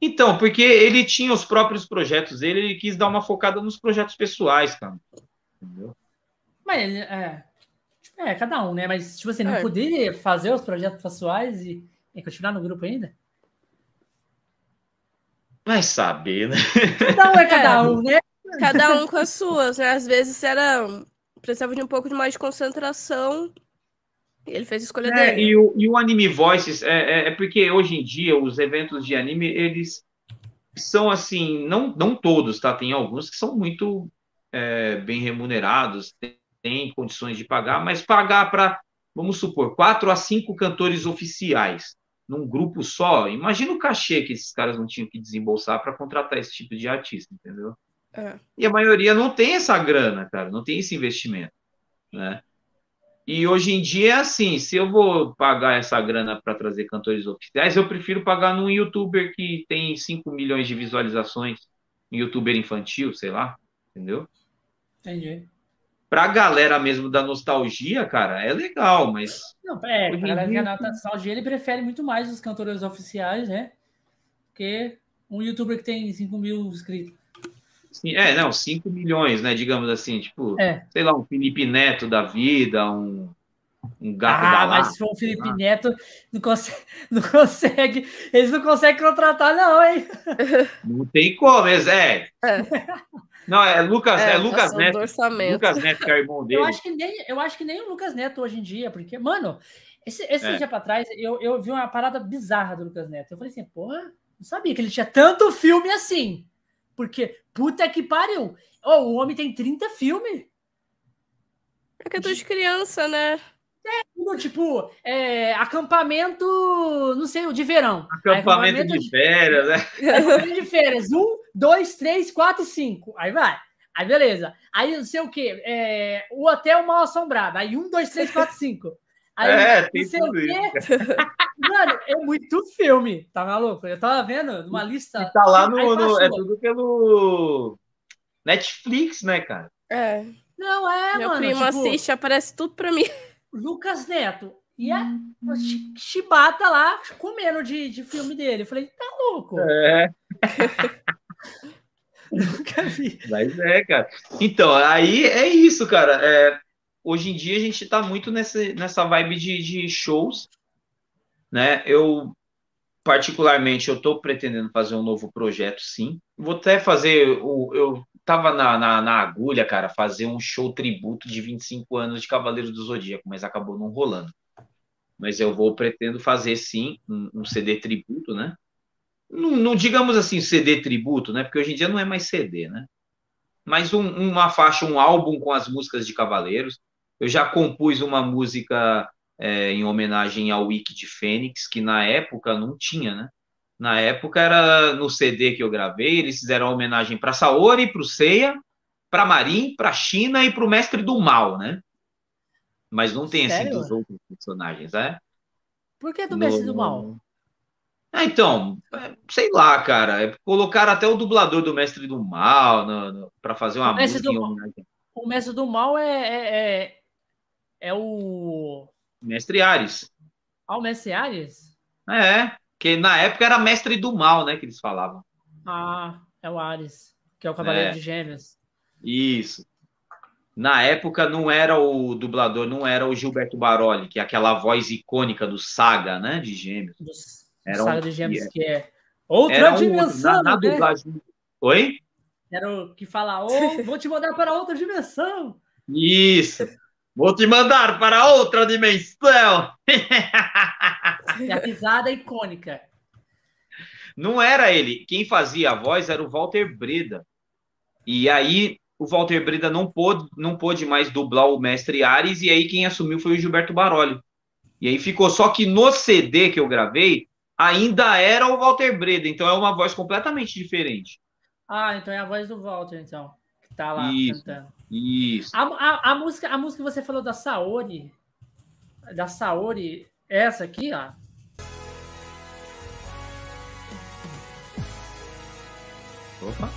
Então, porque ele tinha os próprios projetos dele, ele quis dar uma focada nos projetos pessoais, cara. Entendeu? Mas é, tipo, é cada um, né? Mas, tipo assim, não é. poderia fazer os projetos pessoais e, e, continuar no grupo ainda? Vai saber, né? Cada um é cada é, um, né? Cada um com as suas, né? Às vezes era. Precisava de um pouco de mais de concentração ele fez a escolha é, dele. E o, e o Anime Voices, é, é, é, porque hoje em dia os eventos de anime, eles são assim, não, não todos, tá? Tem alguns que são muito é, bem remunerados, tem, tem, condições de pagar, mas pagar para, vamos supor, quatro a cinco cantores oficiais num grupo só, imagina o cachê que esses caras não tinham que desembolsar para contratar esse tipo de artista, entendeu? É. E a maioria não tem essa grana, cara, não tem esse investimento, né? E hoje em dia é assim: se eu vou pagar essa grana para trazer cantores oficiais, eu prefiro pagar num youtuber que tem 5 milhões de visualizações, um youtuber infantil, sei lá, entendeu? Entendi. Pra galera mesmo da nostalgia, cara, é legal, mas. Não, é, pra galera dia... da nostalgia, ele prefere muito mais os cantores oficiais, né? Que um youtuber que tem 5 mil inscritos. Sim, é, não, 5 milhões, né? Digamos assim, tipo, é. sei lá, um Felipe Neto da vida, um, um gato ah, da mas se for o Felipe ah. Neto, não consegue, não consegue, eles não conseguem contratar, não, hein? Não tem como, mas é. é. Não, é Lucas, é, é Lucas Neto. Lucas Neto, que é o irmão dele. Eu acho, que nem, eu acho que nem o Lucas Neto hoje em dia, porque, mano, esse, esse é. dia pra trás, eu, eu vi uma parada bizarra do Lucas Neto. Eu falei assim, porra, não sabia que ele tinha tanto filme assim. Porque, puta que pariu! Oh, o homem tem 30 filmes. É que eu tô de criança, né? É, tipo, é, acampamento, não sei, de verão. Acampamento, acampamento de férias, né? Acampamento de férias. Um, dois, três, quatro, cinco. Aí vai. Aí beleza. Aí não sei o quê. É, o hotel mal assombrado. Aí um, dois, três, quatro, cinco. Aí, é, tem tudo isso. Mano, é muito filme, tá maluco? Eu tava vendo uma lista. E tá lá no. no é tudo pelo Netflix, né, cara? É. Não, é, Meu mano. Meu primo tipo, assiste, aparece tudo pra mim. Lucas Neto. E a hum. Chibata lá comendo de, de filme dele. Eu falei, tá louco? É. Nunca vi. Mas é, cara. Então, aí é isso, cara. É, hoje em dia a gente tá muito nessa, nessa vibe de, de shows, né? Eu, particularmente, eu tô pretendendo fazer um novo projeto, sim. Vou até fazer o. Eu tava na, na, na agulha, cara, fazer um show tributo de 25 anos de Cavaleiros do Zodíaco, mas acabou não rolando. Mas eu vou, pretendo fazer sim um, um CD tributo, né? Não, não, digamos assim CD tributo, né? Porque hoje em dia não é mais CD, né? Mas um, uma faixa, um álbum com as músicas de Cavaleiros. Eu já compus uma música é, em homenagem ao Wiki de Fênix, que na época não tinha, né? Na época era no CD que eu gravei, eles fizeram a homenagem para Saori, para o Seiya, para Marin, para China e para o Mestre do Mal, né? Mas não tem assim dos outros personagens, é? Por que do no... Mestre do Mal? Ah, então, é, sei lá, cara. É, colocaram até o dublador do Mestre do Mal para fazer uma música em homenagem. O Mestre do Mal é, é, é, é o. Mestre Ares. Ah, o Mestre Ares? É. Que na época era mestre do mal, né? Que eles falavam. Ah, é o Ares, que é o Cavaleiro é. de Gêmeos. Isso. Na época não era o dublador, não era o Gilberto Baroli, que é aquela voz icônica do Saga, né? De Gêmeos. Do, era Saga um, de Gêmeos, que é outra um dimensão. Outro, na, na né? dublagem. Oi? Era o que fala, oh, vou te mandar para outra dimensão. Isso. Vou te mandar para outra dimensão. A risada é icônica. Não era ele. Quem fazia a voz era o Walter Breda. E aí o Walter Breda não pôde, não pôde mais dublar o Mestre Ares, e aí quem assumiu foi o Gilberto Baroli. E aí ficou só que no CD que eu gravei, ainda era o Walter Breda, então é uma voz completamente diferente. Ah, então é a voz do Walter, então, tá lá isso, cantando. Isso. A, a, a, música, a música que você falou da Saori, da Saori, essa aqui, ó. Opa.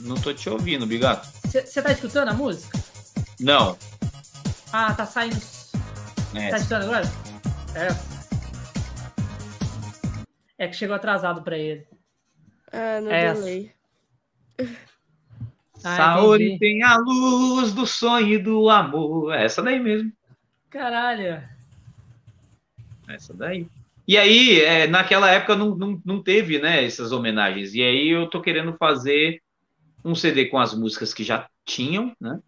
Não tô te ouvindo, Bigato. Você tá escutando a música? Não. Ah, tá saindo. É. Tá escutando agora? É. É que chegou atrasado pra ele. Ah, no é delay. Ah, Saori tem a luz do sonho e do amor. É essa daí mesmo. Caralho. Essa daí. E aí, é, naquela época não, não, não teve né, essas homenagens. E aí eu tô querendo fazer um CD com as músicas que já tinham, né?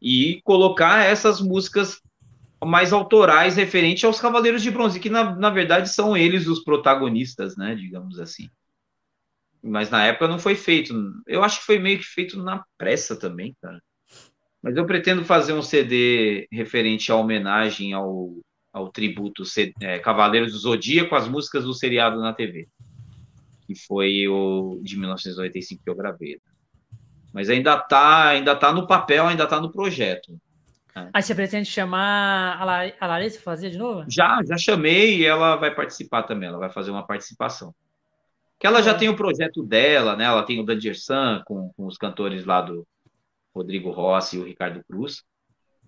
E colocar essas músicas mais autorais referente aos Cavaleiros de Bronze, que na, na verdade são eles os protagonistas, né? Digamos assim. Mas na época não foi feito. Eu acho que foi meio que feito na pressa também, cara. Mas eu pretendo fazer um CD referente à homenagem ao, ao tributo é, Cavaleiros do Zodíaco as músicas do seriado na TV. Que foi o de 1995 que eu gravei. Mas ainda tá, ainda tá no papel, ainda tá no projeto. Aí você pretende chamar a, La a Larissa fazer de novo? Já, já chamei e ela vai participar também, ela vai fazer uma participação. Que ela já tem o projeto dela, né? Ela tem o Dangersan com, com os cantores lá do, Rodrigo Rossi e o Ricardo Cruz.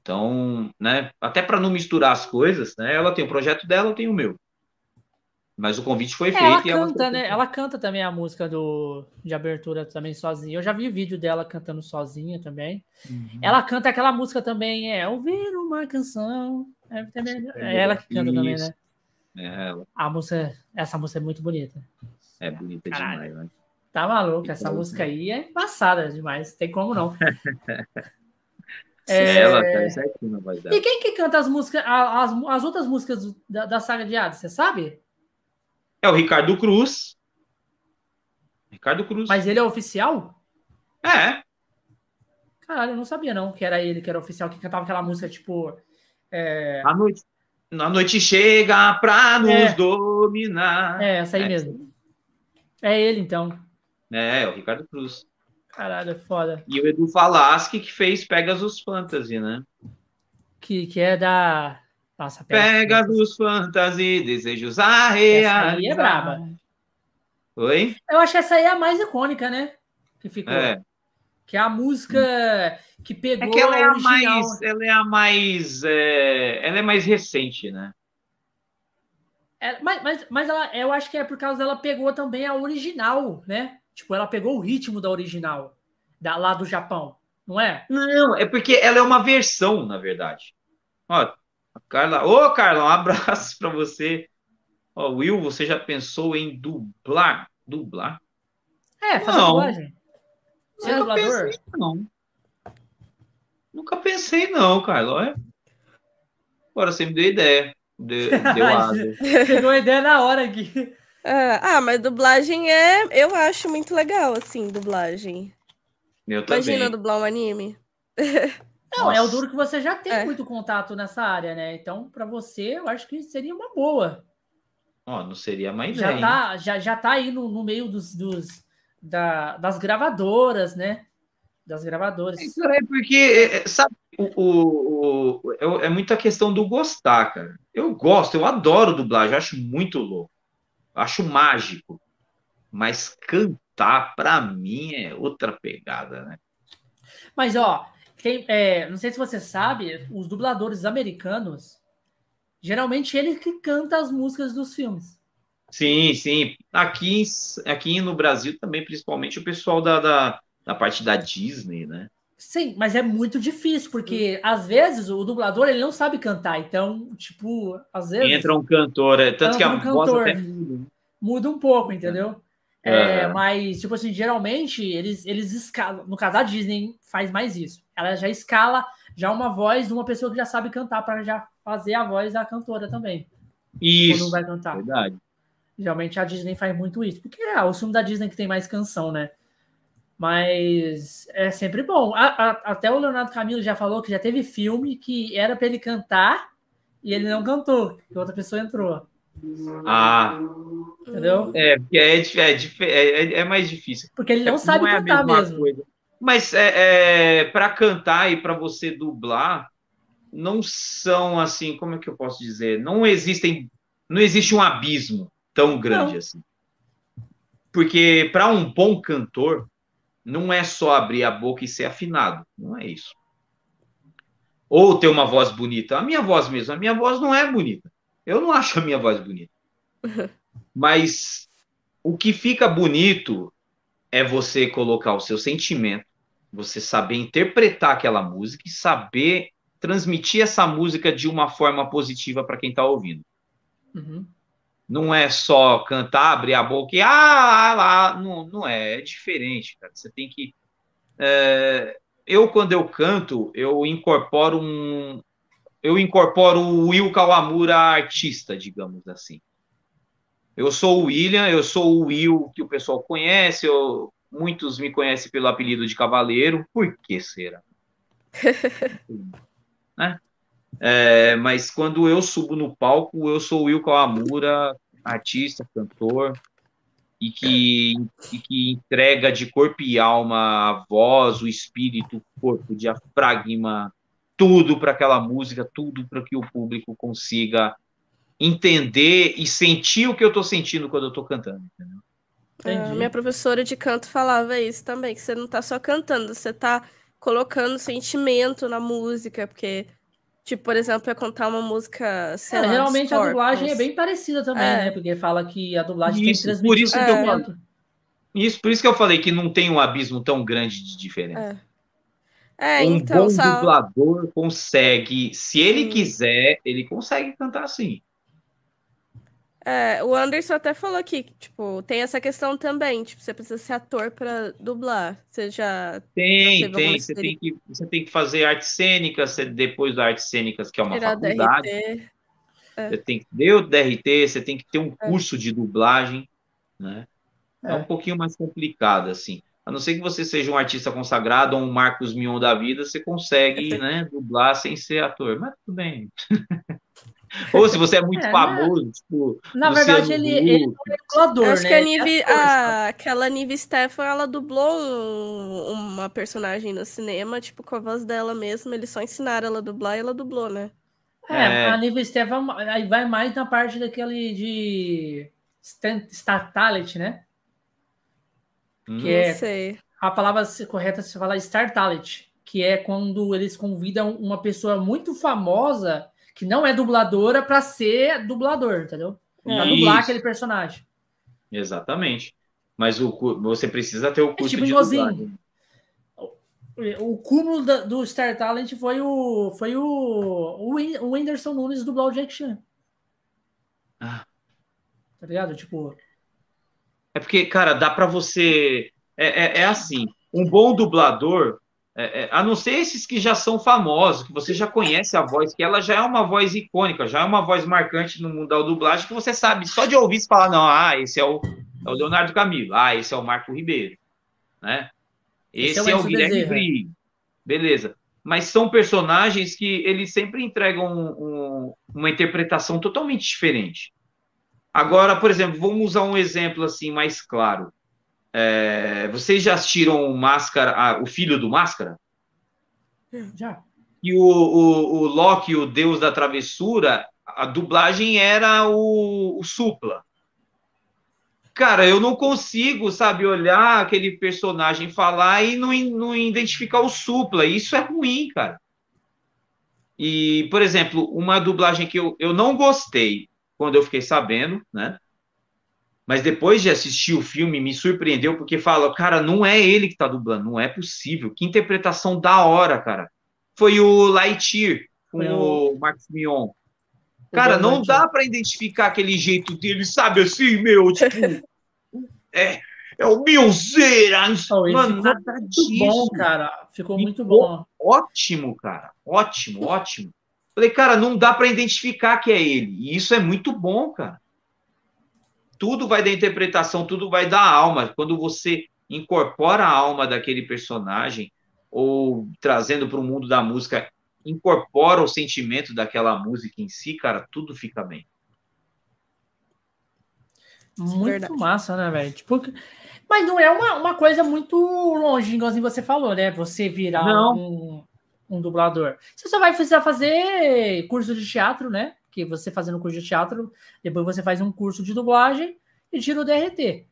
Então, né, até para não misturar as coisas, né, ela tem o projeto dela, eu tenho o meu. Mas o convite foi é, feito. Ela canta, ela né? Ela canta também a música do, de abertura também sozinha. Eu já vi vídeo dela cantando sozinha também. Uhum. Ela canta aquela música também, é Ouvir uma canção. É, também, é ela que canta Isso. também, né? É ela. A música, essa música é muito bonita. É bonita Caralho. demais, né? Tá maluco, essa música aí é passada demais, tem como não. é... Ela tá certinho na voz dela. E quem que canta as músicas, as, as outras músicas da, da saga de Hades, você sabe? É o Ricardo Cruz. Ricardo Cruz. Mas ele é oficial? É. Caralho, eu não sabia não que era ele que era oficial, que cantava aquela música tipo. É... A noite, a noite chega pra nos é. dominar. É, essa aí é. mesmo. É ele então. É, é o Ricardo Cruz. Caralho, é foda. E o Edu Falaschi que fez Pegasus Fantasy, né? Que, que é da. Nossa, Pegasus Fantasy, Desejos a realizar. Essa aí é braba. Oi? Eu acho que essa aí é a mais icônica, né? Que ficou. É. Que é a música que pegou. É que ela é a, a mais. Ela é a mais. É... Ela é mais recente, né? É, mas, mas, mas ela, eu acho que é por causa dela pegou também a original, né? Tipo, ela pegou o ritmo da original, da, lá do Japão, não é? Não, é porque ela é uma versão, na verdade. Ó, Carla, ô Carla, um abraço para você. Ó, Will, você já pensou em dublar? Dublar? É, fazer não. dublagem. Ser eu dublador? Pensei, não. Nunca pensei, não, Carla. Olha. Agora você me deu ideia. Deu, deu Pegou a ideia na hora aqui. Ah, ah, mas dublagem é. Eu acho muito legal, assim, dublagem. Eu Imagina também. dublar um anime. Não, Nossa. é o duro que você já tem é. muito contato nessa área, né? Então, para você, eu acho que seria uma boa. Ó, oh, não seria mais já tá, já, já tá aí no, no meio dos, dos da, das gravadoras, né? Das gravadoras. É, porque, é, é, sabe, o, o, o, é, é muita questão do gostar, cara. Eu gosto, eu adoro dublagem, eu acho muito louco. Acho mágico. Mas cantar, para mim, é outra pegada, né? Mas, ó, quem, é, não sei se você sabe, os dubladores americanos, geralmente ele que canta as músicas dos filmes. Sim, sim. Aqui, aqui no Brasil também, principalmente o pessoal da, da, da parte da Disney, né? Sim, mas é muito difícil, porque às vezes o dublador ele não sabe cantar, então, tipo, às vezes. Entra um cantor, é, tanto que a um voz cantor, até muda. muda um pouco, entendeu? É, é, mas, tipo assim, geralmente eles, eeles escalam. No caso, a Disney faz mais isso. Ela já escala já uma voz de uma pessoa que já sabe cantar para já fazer a voz da cantora também. Isso. Quando vai cantar. Verdade. Geralmente a Disney faz muito isso, porque é o filme da Disney que tem mais canção, né? Mas é sempre bom. A, a, até o Leonardo Camilo já falou que já teve filme que era para ele cantar e ele não cantou, que outra pessoa entrou. Ah. Entendeu? É, porque é, é, é, é, mais difícil. Porque ele não é, sabe não cantar mesmo. Coisa. Mas é, é para cantar e para você dublar, não são assim, como é que eu posso dizer? Não existem, não existe um abismo tão grande não. assim. Porque para um bom cantor, não é só abrir a boca e ser afinado, não é isso. Ou ter uma voz bonita. A minha voz mesmo, a minha voz não é bonita. Eu não acho a minha voz bonita. Mas o que fica bonito é você colocar o seu sentimento, você saber interpretar aquela música e saber transmitir essa música de uma forma positiva para quem está ouvindo. Uhum. Não é só cantar, abrir a boca e ah, lá, não, não é, é diferente, cara. Você tem que. É, eu, quando eu canto, eu incorporo um. Eu incorporo o Will Kawamura artista, digamos assim. Eu sou o William, eu sou o Will que o pessoal conhece, eu, muitos me conhecem pelo apelido de Cavaleiro. Por que será? né? É, mas quando eu subo no palco, eu sou o Will Kawamura, artista, cantor, e que, e que entrega de corpo e alma a voz, o espírito, o corpo, o diafragma, tudo para aquela música, tudo para que o público consiga entender e sentir o que eu estou sentindo quando eu estou cantando. Entendeu? É, minha professora de canto falava isso também, que você não está só cantando, você está colocando sentimento na música, porque Tipo, por exemplo, é contar uma música. Sei é, lá, geralmente a dublagem é bem parecida também, é. né? Porque fala que a dublagem isso, tem que por isso que eu Isso, por isso que eu falei que não tem um abismo tão grande de diferença. É, é um então. bom só... dublador consegue, se ele quiser, ele consegue cantar assim. É, o Anderson até falou aqui, tipo, tem essa questão também, tipo, você precisa ser ator para dublar. Você já tem, tem, você tem que você tem que fazer artes cênicas, você, depois da artes cênicas que é uma Tirar faculdade. DRT. É. Você tem que ter o DRT, você tem que ter um é. curso é. de dublagem, né? É. é. um pouquinho mais complicado assim. A não ser que você seja um artista consagrado ou um Marcos Mion da vida, você consegue, né, dublar sem ser ator. Mas tudo bem. Ou se você é muito é, famoso, tipo. Na verdade, ele, ele é um dublador, Acho né? que a Nive, a, aquela Nive Stefan, ela dublou um, uma personagem no cinema, tipo, com a voz dela mesma. Eles só ensinaram ela a dublar e ela dublou, né? É, é. a Nive Stefan aí vai mais na parte daquele de Star Talent, né? Hum. Que é, sei. A palavra correta se fala Star Talent, que é quando eles convidam uma pessoa muito famosa que não é dubladora para ser dublador, entendeu? Pra dublar aquele personagem. Exatamente. Mas o, você precisa ter o curso é tipo de dublagem. O cúmulo da, do Star Talent foi o foi o, o Whindersson Nunes dublar o Jack Chan. Ah. Tá ligado? Tipo. É porque, cara, dá para você. É, é, é, assim: um bom dublador, é, é, a não ser esses que já são famosos, que você já conhece a voz, que ela já é uma voz icônica, já é uma voz marcante no mundo da dublagem, que você sabe só de ouvir se falar, não, ah, esse é o, é o Leonardo Camilo, ah, esse é o Marco Ribeiro, né? Esse, esse é, o, é o Guilherme Briggs. Beleza. Mas são personagens que eles sempre entregam um, um, uma interpretação totalmente diferente. Agora, por exemplo, vamos usar um exemplo assim mais claro. É, vocês já assistiram o Máscara, ah, o filho do Máscara? Já. E o, o, o Loki, o deus da travessura, a dublagem era o, o Supla. Cara, eu não consigo, sabe, olhar aquele personagem falar e não, não identificar o Supla. Isso é ruim, cara. E, por exemplo, uma dublagem que eu, eu não gostei quando eu fiquei sabendo, né? Mas depois de assistir o filme, me surpreendeu, porque fala, cara, não é ele que tá dublando, não é possível. Que interpretação da hora, cara. Foi o Lightyear com o... o Max Mion. Cara, não dá para identificar aquele jeito dele, sabe assim, meu, tipo. é, é o Mionzeira. Oh, Mano, nada muito disso. bom, cara. Ficou muito bom. Ótimo, cara. Ótimo, ótimo. Falei, cara, não dá para identificar que é ele. E isso é muito bom, cara tudo vai da interpretação, tudo vai da alma. Quando você incorpora a alma daquele personagem, ou trazendo para o mundo da música, incorpora o sentimento daquela música em si, cara, tudo fica bem. Muito Verdade. massa, né, velho? Tipo, mas não é uma, uma coisa muito longe, igualzinho você falou, né? Você virar um, um dublador. Você só vai precisar fazer curso de teatro, né? Que você fazendo curso de teatro, depois você faz um curso de dublagem e tira o DRT.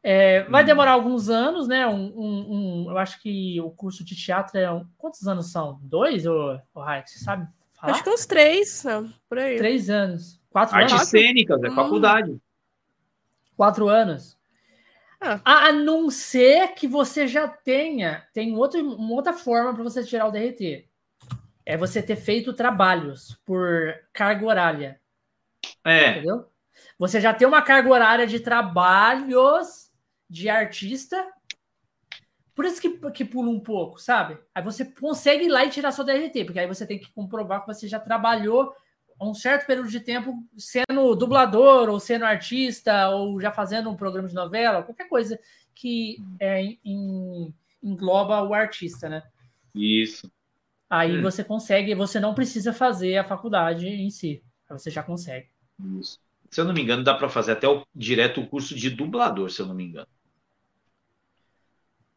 É, vai uhum. demorar alguns anos, né? Um, um, um, eu acho que o curso de teatro é. Um, quantos anos são? Dois, ou, ou Raik, você sabe? Falar? Acho que uns três, por aí. Três anos. Quatro Artes anos. cênicas, é hum. faculdade. Quatro anos. Ah. A, a não ser que você já tenha, tem outro, uma outra forma para você tirar o DRT é você ter feito trabalhos por carga horária. É. Entendeu? Você já tem uma carga horária de trabalhos de artista. Por isso que, que pula um pouco, sabe? Aí você consegue ir lá e tirar sua DRT, porque aí você tem que comprovar que você já trabalhou um certo período de tempo sendo dublador, ou sendo artista, ou já fazendo um programa de novela, qualquer coisa que é, em, engloba o artista, né? Isso. Aí hum. você consegue, você não precisa fazer a faculdade em si. Você já consegue. Isso. Se eu não me engano, dá para fazer até o, direto o curso de dublador, se eu não me engano.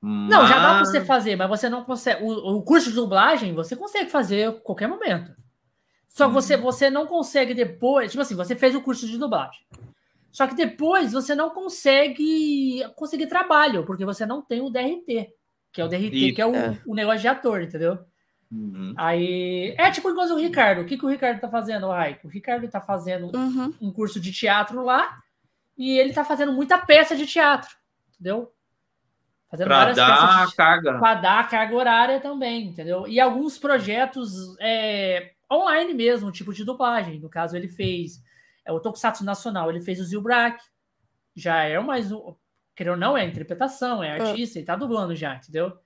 Mas... Não, já dá para você fazer, mas você não consegue. O, o, curso de dublagem você consegue fazer a qualquer momento. Só que você, uhum. você não consegue depois. Tipo assim, você fez o curso de dublagem. Só que depois você não consegue conseguir trabalho, porque você não tem o DRT, que é o DRT, Isso. que é o, é. o negócio de ator, entendeu? Uhum. Aí é tipo igual o Ricardo. O que, que o Ricardo tá fazendo, Raik? O Ricardo tá fazendo uhum. um curso de teatro lá e ele tá fazendo muita peça de teatro, entendeu? Fazendo pra dar de, carga. Pra dar a carga horária também, entendeu? E alguns projetos é, online mesmo, tipo de dublagem. No caso, ele fez é, o Tokusatsu Nacional, ele fez o Zilbrak. Já é mais um. Querendo ou não, é interpretação, é ah. artista, ele tá dublando já, entendeu?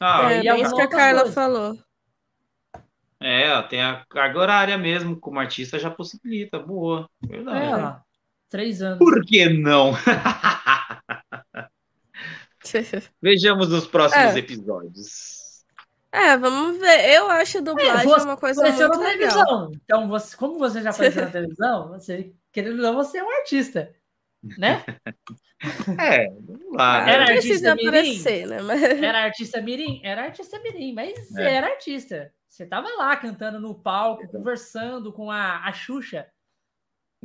Ah, é, é isso que a Carla coisas. falou. É, tem a carga horária mesmo, como artista já possibilita. Boa, verdade. É, três anos. Por que não? Vejamos nos próximos é. episódios. É, vamos ver. Eu acho a dublagem é, uma coisa muito legal. televisão. Então, você, como você já apareceu na televisão, você, querendo ou não, você é um artista, né? É, vamos lá. Né? Era artista mirim? Aparecer, né? Mas... Era artista mirim? Era artista mirim, mas é. era artista. Você tava lá cantando no palco, conversando com a, a Xuxa.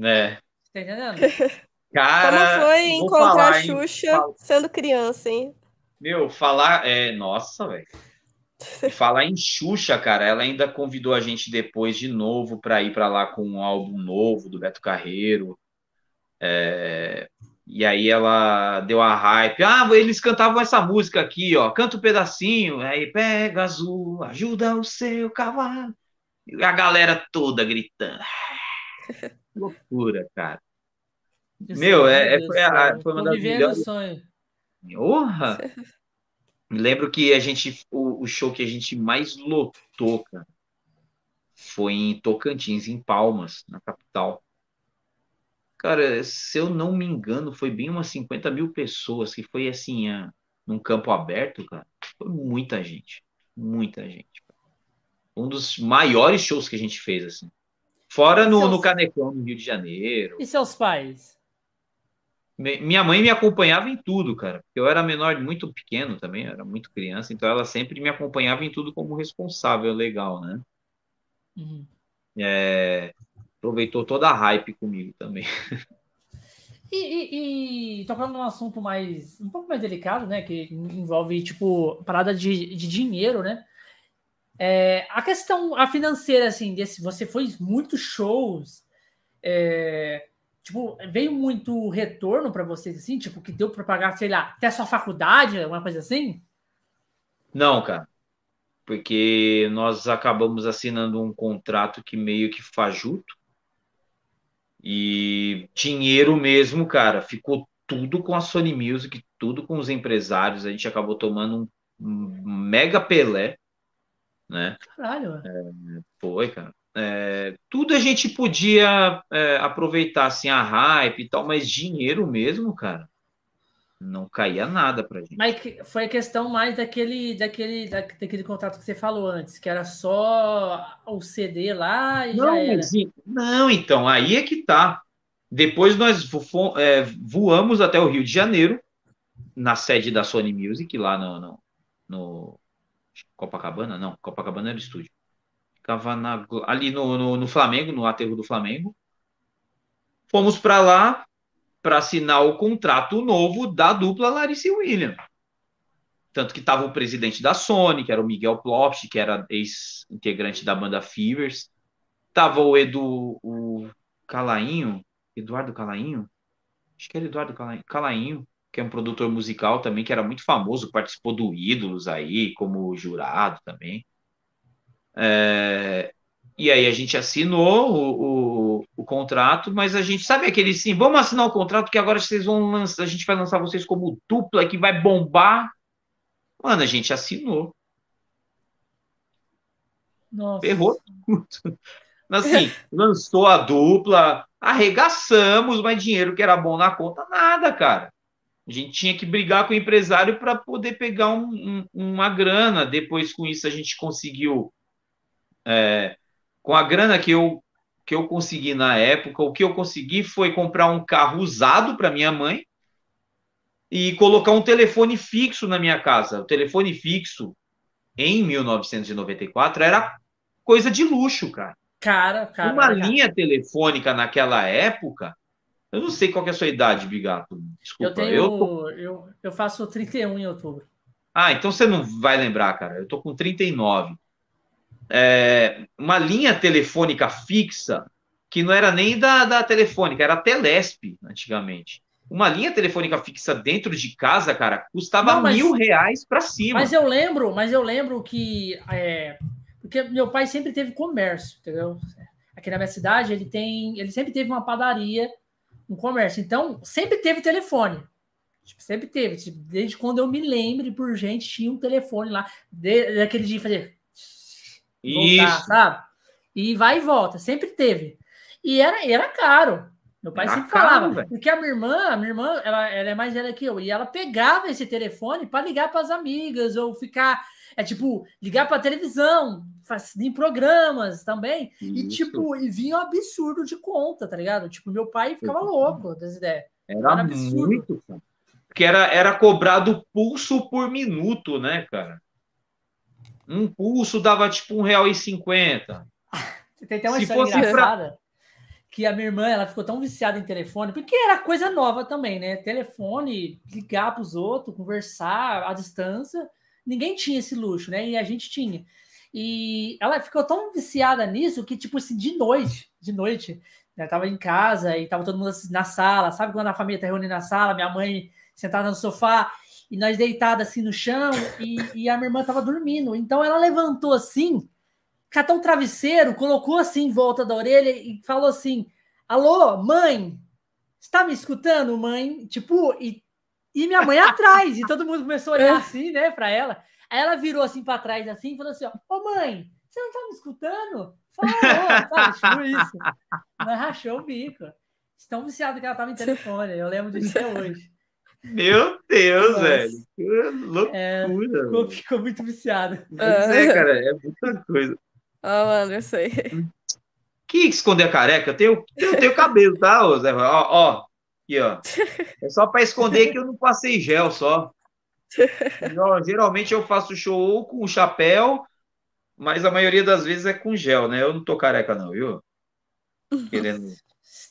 É. Tá entendendo? Cara, Como foi encontrar a Xuxa em... sendo criança, hein? Meu, falar. É, nossa, velho. falar em Xuxa, cara, ela ainda convidou a gente depois de novo para ir para lá com um álbum novo do Beto Carreiro. É, E aí ela deu a hype. Ah, eles cantavam essa música aqui, ó. Canta um pedacinho. Aí pega azul, ajuda o seu cavalo. E a galera toda gritando. Loucura, cara. Meu, é, é, foi, a, foi uma das melhores. sonho. Lembro que a gente, o, o, show que a gente mais lotou, cara, foi em Tocantins, em Palmas, na capital. Cara, se eu não me engano, foi bem umas 50 mil pessoas, que foi assim, a, num campo aberto, cara. Foi muita gente. Muita gente. Um dos maiores shows que a gente fez, assim. Fora no, seus... no Canecão, no Rio de Janeiro. E seus pais? Minha mãe me acompanhava em tudo, cara. Eu era menor, muito pequeno também, era muito criança, então ela sempre me acompanhava em tudo como responsável legal, né? Uhum. É, aproveitou toda a hype comigo também. E, e, e, tocando num assunto mais um pouco mais delicado, né? Que envolve tipo parada de, de dinheiro, né? É, a questão a financeira, assim, desse, você foi muitos shows, é, tipo, veio muito retorno para vocês, assim, tipo, que deu para pagar, sei lá, até sua faculdade, alguma coisa assim? Não, cara, porque nós acabamos assinando um contrato que meio que fajuto e dinheiro mesmo, cara, ficou tudo com a Sony Music, tudo com os empresários, a gente acabou tomando um, mega Pelé né? Caralho. É, foi, cara. É, tudo a gente podia é, aproveitar assim a hype e tal, mas dinheiro mesmo, cara, não caía nada pra gente. Mas foi a questão mais daquele, daquele, daquele contrato que você falou antes, que era só o CD lá e não. Não, então, aí é que tá. Depois nós é, voamos até o Rio de Janeiro, na sede da Sony Music, lá no, no, no Copacabana? Não, Copacabana era o estúdio. Ficava na, ali no, no, no, Flamengo, no aterro do Flamengo. Fomos para lá para assinar o contrato novo da dupla Larissa e William. Tanto que estava o presidente da Sony, que era o Miguel Ploft, que era ex-integrante da banda Fevers. Tava o Edu, o Calainho, Eduardo Calainho? Acho que era Eduardo Calainho. Calainho que é um produtor musical também, que era muito famoso, participou do Ídolos aí, como jurado também. É, e aí a gente assinou o, o, o, contrato, mas a gente sabe aquele sim, vamos assinar o contrato que agora vocês vão lançar, a gente vai lançar vocês como dupla que vai bombar. Mano, a gente assinou. Nossa. Ferrou tudo. Assim, lançou a dupla, arregaçamos, mas dinheiro que era bom na conta, nada, cara. A gente tinha que brigar com o empresário para poder pegar um, um, uma grana. Depois, com isso, a gente conseguiu. É, com a grana que eu, que eu consegui na época, o que eu consegui foi comprar um carro usado para minha mãe e colocar um telefone fixo na minha casa. O telefone fixo, em 1994, era coisa de luxo, cara. Cara, cara. Uma cara. linha telefônica naquela época eu não sei qual é a sua idade, Bigato. Desculpa. Eu tenho. Eu, tô... eu, eu faço 31 em outubro. Ah, então você não vai lembrar, cara. Eu tô com 39. É, uma linha telefônica fixa, que não era nem da, da telefônica, era a Telesp, antigamente. Uma linha telefônica fixa dentro de casa, cara, custava não, mas, mil reais para cima. Mas eu lembro, mas eu lembro que. É, porque meu pai sempre teve comércio, entendeu? Aqui na minha cidade, ele tem. Ele sempre teve uma padaria um comércio. Então, sempre teve telefone. Tipo, sempre teve. Tipo, desde quando eu me lembro, por gente, tinha um telefone lá. De, daquele dia fazer. Voltar, Isso. sabe? E vai e volta. Sempre teve. E era, era caro. Meu pai era sempre caro, falava. Véio. Porque a minha irmã, a minha irmã, ela, ela é mais velha que eu. E ela pegava esse telefone para ligar para as amigas ou ficar é tipo, ligar pra televisão, em programas também. Isso. E, tipo, e vinha um absurdo de conta, tá ligado? Tipo, meu pai ficava louco das ideias. Era, era absurdo. muito, Porque era, era cobrado pulso por minuto, né, cara? Um pulso dava tipo um real e cinquenta. Tem até uma Se história engraçada. Pra... Que a minha irmã ela ficou tão viciada em telefone, porque era coisa nova também, né? Telefone, ligar para os outros, conversar à distância ninguém tinha esse luxo, né? E a gente tinha. E ela ficou tão viciada nisso que, tipo assim, de noite, de noite, Eu tava em casa e tava todo mundo na sala, sabe quando a família tá reunida na sala, minha mãe sentada no sofá e nós deitados assim no chão e, e a minha irmã tava dormindo. Então ela levantou assim, catou o travesseiro, colocou assim em volta da orelha e falou assim: Alô, mãe, está me escutando, mãe? Tipo, e, e minha mãe atrás, e todo mundo começou a olhar assim, né, para ela. Aí ela virou assim para trás, assim, e falou assim: Ô, oh, mãe, você não tá me escutando? Sabe? Tipo isso. Mas rachou o bico. Estão viciados que ela tava em telefone. Eu lembro disso até hoje. Meu Deus, Nossa. velho. Que loucura. É, ficou, ficou, muito viciado. É, cara, é muita coisa. Ó, oh, Anderson aí. Que esconder a careca? Eu tenho, eu tenho cabelo, tá, Zé? Ó, ó. Aqui, ó. É só para esconder que eu não passei gel só. geralmente eu faço show com chapéu mas a maioria das vezes é com gel, né? Eu não tô careca, não, viu? Querendo.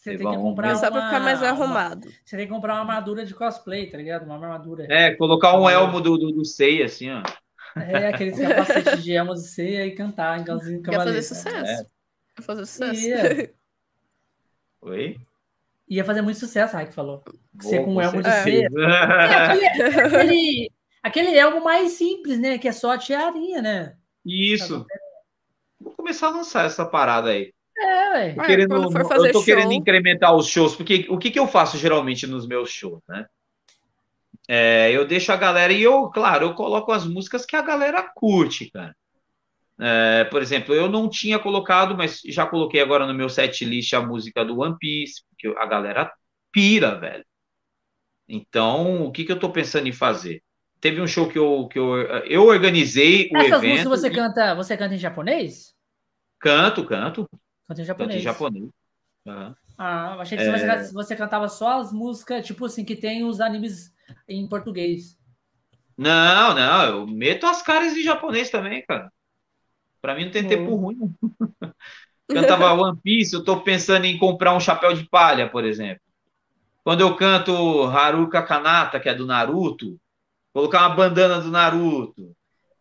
Você tem que comprar Só pra ficar mais arrumado. Uma, você tem que comprar uma armadura de cosplay, tá ligado? Uma armadura. É, colocar um elmo do, do, do Sei, assim, ó. É, aqueles capacetes de elmos de ceia e cantar em Galzinho Ia fazer sucesso. É. Ia fazer sucesso. Ia. Oi? Ia fazer muito sucesso, a que falou. Ser com um elmo de ceia. É, aquele, aquele, aquele elmo mais simples, né? Que é só a tiarinha, né? Isso. Vou começar a lançar essa parada aí. É, ué. Tô querendo, eu tô show... querendo incrementar os shows, porque o que, que eu faço geralmente nos meus shows, né? É, eu deixo a galera, e eu, claro, eu coloco as músicas que a galera curte, cara. É, por exemplo, eu não tinha colocado, mas já coloquei agora no meu set list a música do One Piece, porque a galera pira, velho. Então, o que, que eu tô pensando em fazer? teve um show que eu, que eu, eu organizei o Essas evento. você e... canta, você canta em japonês? Canto, canto. Canto em japonês. Canto em japonês. Uhum. Ah, achei que é... você, você cantava só as músicas, tipo assim, que tem os animes em português. Não, não, eu meto as caras em japonês também, cara. Pra mim não tem tempo ruim. Cantava One Piece, eu tô pensando em comprar um chapéu de palha, por exemplo. Quando eu canto Haruka Kanata, que é do Naruto, colocar uma bandana do Naruto.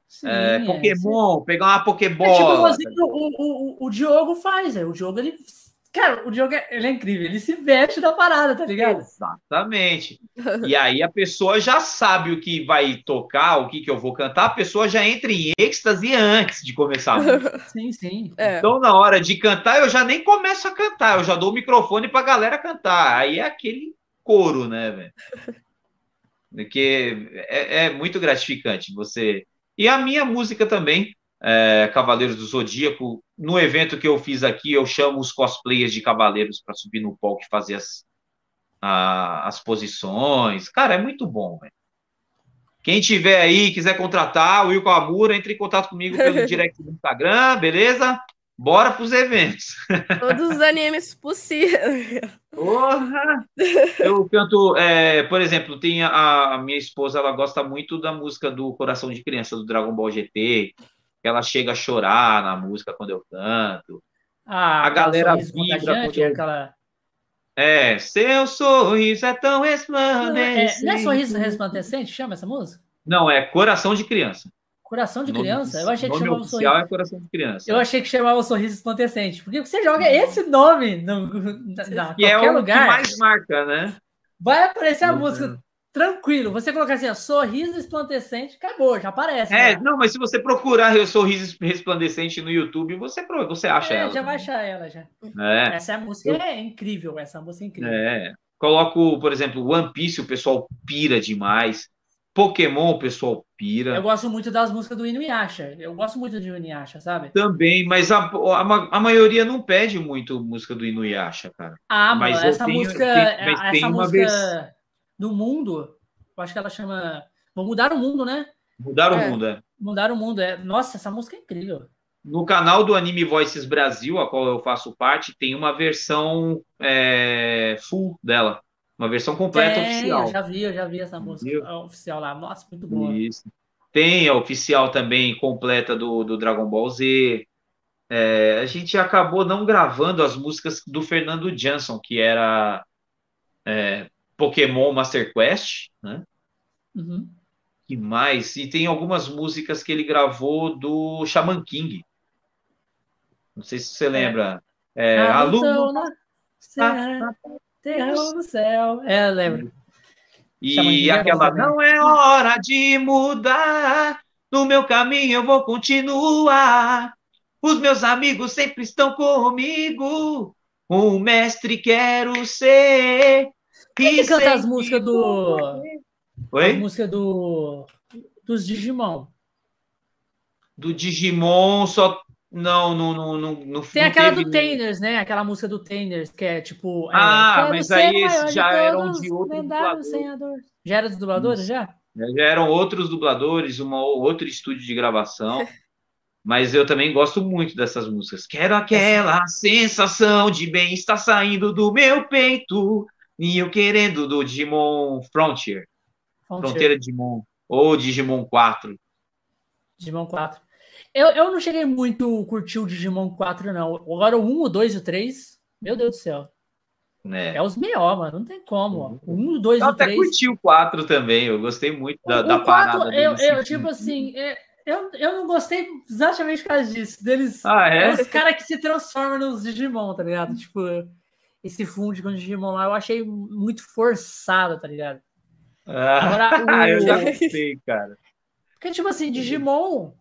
Sim, é, é Pokémon, é, pegar uma Pokébola. É tipo, assim, o, o, o Diogo faz, é, o Diogo ele. Cara, o Diogo é, ele é incrível, ele se veste da parada, tá ligado? Exatamente. e aí a pessoa já sabe o que vai tocar, o que, que eu vou cantar, a pessoa já entra em êxtase antes de começar a música. Sim, sim. É. Então, na hora de cantar, eu já nem começo a cantar, eu já dou o microfone pra galera cantar. Aí é aquele coro, né, velho? que é, é, muito gratificante você. E a minha música também, é, Cavaleiros do Zodíaco, no evento que eu fiz aqui, eu chamo os cosplayers de cavaleiros para subir no palco e fazer as, a, as posições. Cara, é muito bom, velho. Quem tiver aí, quiser contratar, o Will Amura, entre em contato comigo pelo direct do Instagram, beleza? Bora para os eventos. Todos os animes possíveis. Porra! Eu canto, é, por exemplo, tem a, a, minha esposa, ela gosta muito da música do Coração de Criança, do Dragon Ball GT, que ela chega a chorar na música quando eu canto. Ah, a galera vibra quando eu... aquela... É, seu sorriso é tão resplandecente. Não é, não é sorriso resplandecente? Chama essa música? Não, é Coração de Criança. Coração de criança? Eu achei que chamava oficial sorriso. é coração de criança. Eu achei que chamava sorriso esplandecente. Porque você joga esse nome no, na, que é o lugar. que mais marca, né? Vai aparecer a uhum. música tranquilo. Você colocar assim, ó, sorriso esplandecente, acabou, já aparece. É, né? não, mas se você procurar sorriso resplandecente no YouTube, você, você acha é, ela. Já vai achar ela, já. É. Essa é música Eu... é incrível, essa música é incrível. É. Coloco, por exemplo, One Piece, o pessoal pira demais. Pokémon, o pessoal pira. Eu gosto muito das músicas do Inuyasha. Eu gosto muito de Inuyasha, sabe? Também, mas a, a, a maioria não pede muito música do Inuyasha, cara. Ah, mas essa tenho, música, tem, essa tem música vez... do mundo, eu acho que ela chama Vou Mudar o Mundo, né? Mudar é. o Mundo, é. Mudar o Mundo, é. Nossa, essa música é incrível. No canal do Anime Voices Brasil, a qual eu faço parte, tem uma versão é, full dela. Uma versão completa Tem, oficial. Eu já vi, eu já vi essa música Viu? oficial lá. Nossa, muito boa. Isso. Tem a oficial também completa do, do Dragon Ball Z. É, a gente acabou não gravando as músicas do Fernando Jansson, que era é, Pokémon Master Quest, né? Uhum. Que mais? E tem algumas músicas que ele gravou do Shaman King. Não sei se você é. lembra. É, a, luta, né? Terra no céu. É, lembro. E aquela não é hora de mudar. No meu caminho eu vou continuar. Os meus amigos sempre estão comigo. Um mestre quero ser. Quem que canta as músicas do. Oi? As músicas do. Dos Digimon. Do Digimon só. Não, não, não, não, não Tem aquela teve... do Tainers, né? Aquela música do Tainers, que é tipo. Ah, é, mas aí esses já eram de outros dubladores. Já eram dos dubladores, já? Já eram outros dubladores, uma outro estúdio de gravação. Mas eu também gosto muito dessas músicas. Quero aquela sensação de bem estar saindo do meu peito. E eu querendo do Digimon Frontier. Frontier. Fronteira Digimon. Ou Digimon 4. Digimon 4. Eu, eu não cheguei muito curtir o Digimon 4, não. Agora o 1, o 2 e o 3, meu Deus do céu. É, é os melhor, mano. Não tem como. O 1, o 2 e o 3. Eu até curti o 4 também. Eu gostei muito da, o, da 4, parada. Eu, eu, tipo assim, é, eu, eu não gostei exatamente por causa disso. Deles, ah, é? Os caras que se transformam nos Digimon, tá ligado? Tipo, esse funde com o Digimon lá, eu achei muito forçado, tá ligado? Ah, Agora, o... eu já gostei, cara. Porque, tipo assim, Digimon.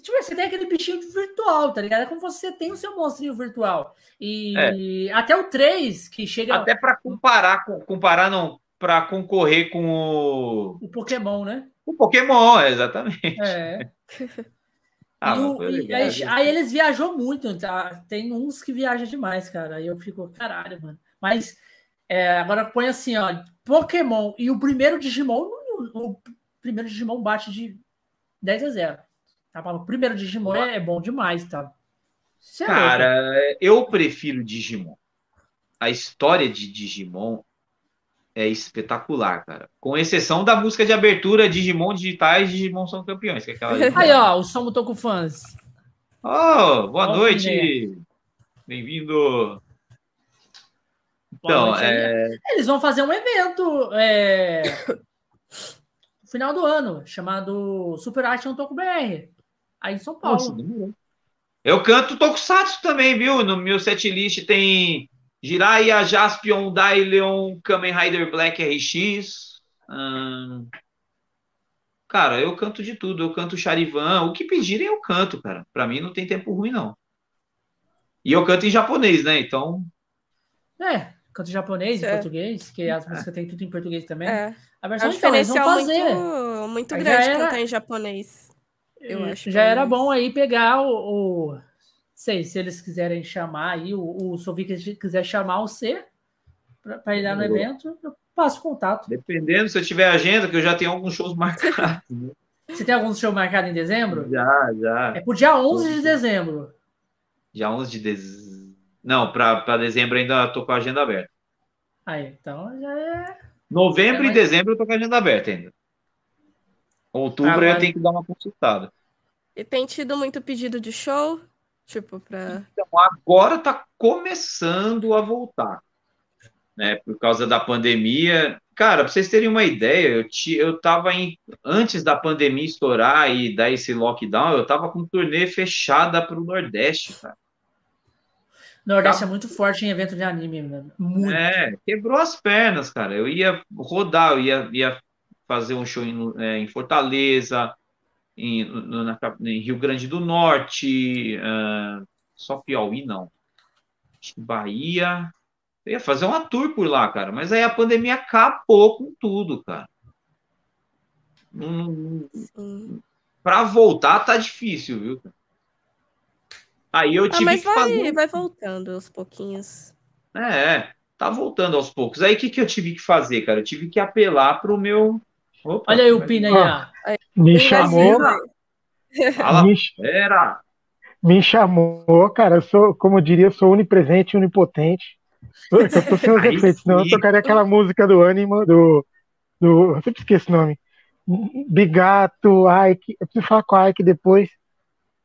Tipo, você tem aquele bichinho virtual, tá ligado? É como você tem o seu monstrinho virtual. E é. até o 3, que chega. Até para comparar, comparar não, para concorrer com o. O Pokémon, né? O Pokémon, exatamente. É. Ah, o, e, aí, aí, eles viajou muito, tá? Tem uns que viajam demais, cara. Aí eu fico, caralho, mano. Mas é, agora põe assim, ó, Pokémon e o primeiro Digimon, o primeiro Digimon bate de 10 a 0. Tá? O primeiro Digimon é, é bom demais, tá? É cara, louco. eu prefiro Digimon. A história de Digimon é espetacular, cara. Com exceção da música de abertura Digimon digitais, Digimon são campeões. Que é aquela... Aí, ó, o Som tô com fãs. Oh, boa noite. Bem-vindo. Então, é... eles vão fazer um evento é... no final do ano, chamado Super Action Toku BR, aí em São Paulo. Nossa, eu canto Tokusatsu também, viu? No meu setlist tem Jiraiya, Jaspion, Daileon, Kamen Rider Black RX. Hum... Cara, eu canto de tudo. Eu canto Charivan. O que pedirem, eu canto, cara. Pra mim não tem tempo ruim, não. E eu canto em japonês, né? Então. É, canto em japonês e é. português, que as músicas tem tudo em português também. É. A versão é um diferencial fazer. muito, muito grande era... cantar em japonês. Eu acho. Já era bom aí pegar o, o sei, se eles quiserem chamar aí, o, o Sovic quiser chamar o C para ir lá no evento, eu passo contato. Dependendo, se eu tiver agenda, que eu já tenho alguns shows marcados. Né? Você tem alguns shows marcados em dezembro? Já, já. É pro dia 11 de dezembro. Dia 11 de dezembro. Não, para dezembro ainda tô com a agenda aberta. Aí, então já é. Novembro é mais... e dezembro eu tô com a agenda aberta ainda. Outubro Agora... eu tenho que dar uma consultada. E tem tido muito pedido de show? Tipo, para. Então, agora está começando a voltar. Né, por causa da pandemia. Cara, para vocês terem uma ideia, eu, te, eu tava em. Antes da pandemia estourar e dar esse lockdown, eu tava com turnê fechada para o Nordeste, cara. Nordeste tá... é muito forte em evento de anime, mano. Muito. É, quebrou as pernas, cara. Eu ia rodar, eu ia, ia fazer um show em, é, em Fortaleza, em, no, na, em Rio Grande do Norte, uh, só Piauí não. Bahia. Eu ia fazer uma tour por lá, cara, mas aí a pandemia acabou com tudo, cara. Para voltar tá difícil, viu? Aí eu ah, tive ah, mas que vai, fazer. Vai voltando aos pouquinhos. É, tá voltando aos poucos. Aí o que, que eu tive que fazer, cara? Eu tive que apelar pro meu Opa, Olha aí o Pina aí, ó. Me chamou. Fala, me, era. me chamou, cara. Eu sou, como eu diria, eu sou onipresente e onipotente. Eu, tô sem os efeitos, senão eu tocaria aquela música do Anima, do. do eu sempre esqueço o nome. Bigato, Ike. Eu preciso falar com a Ike depois.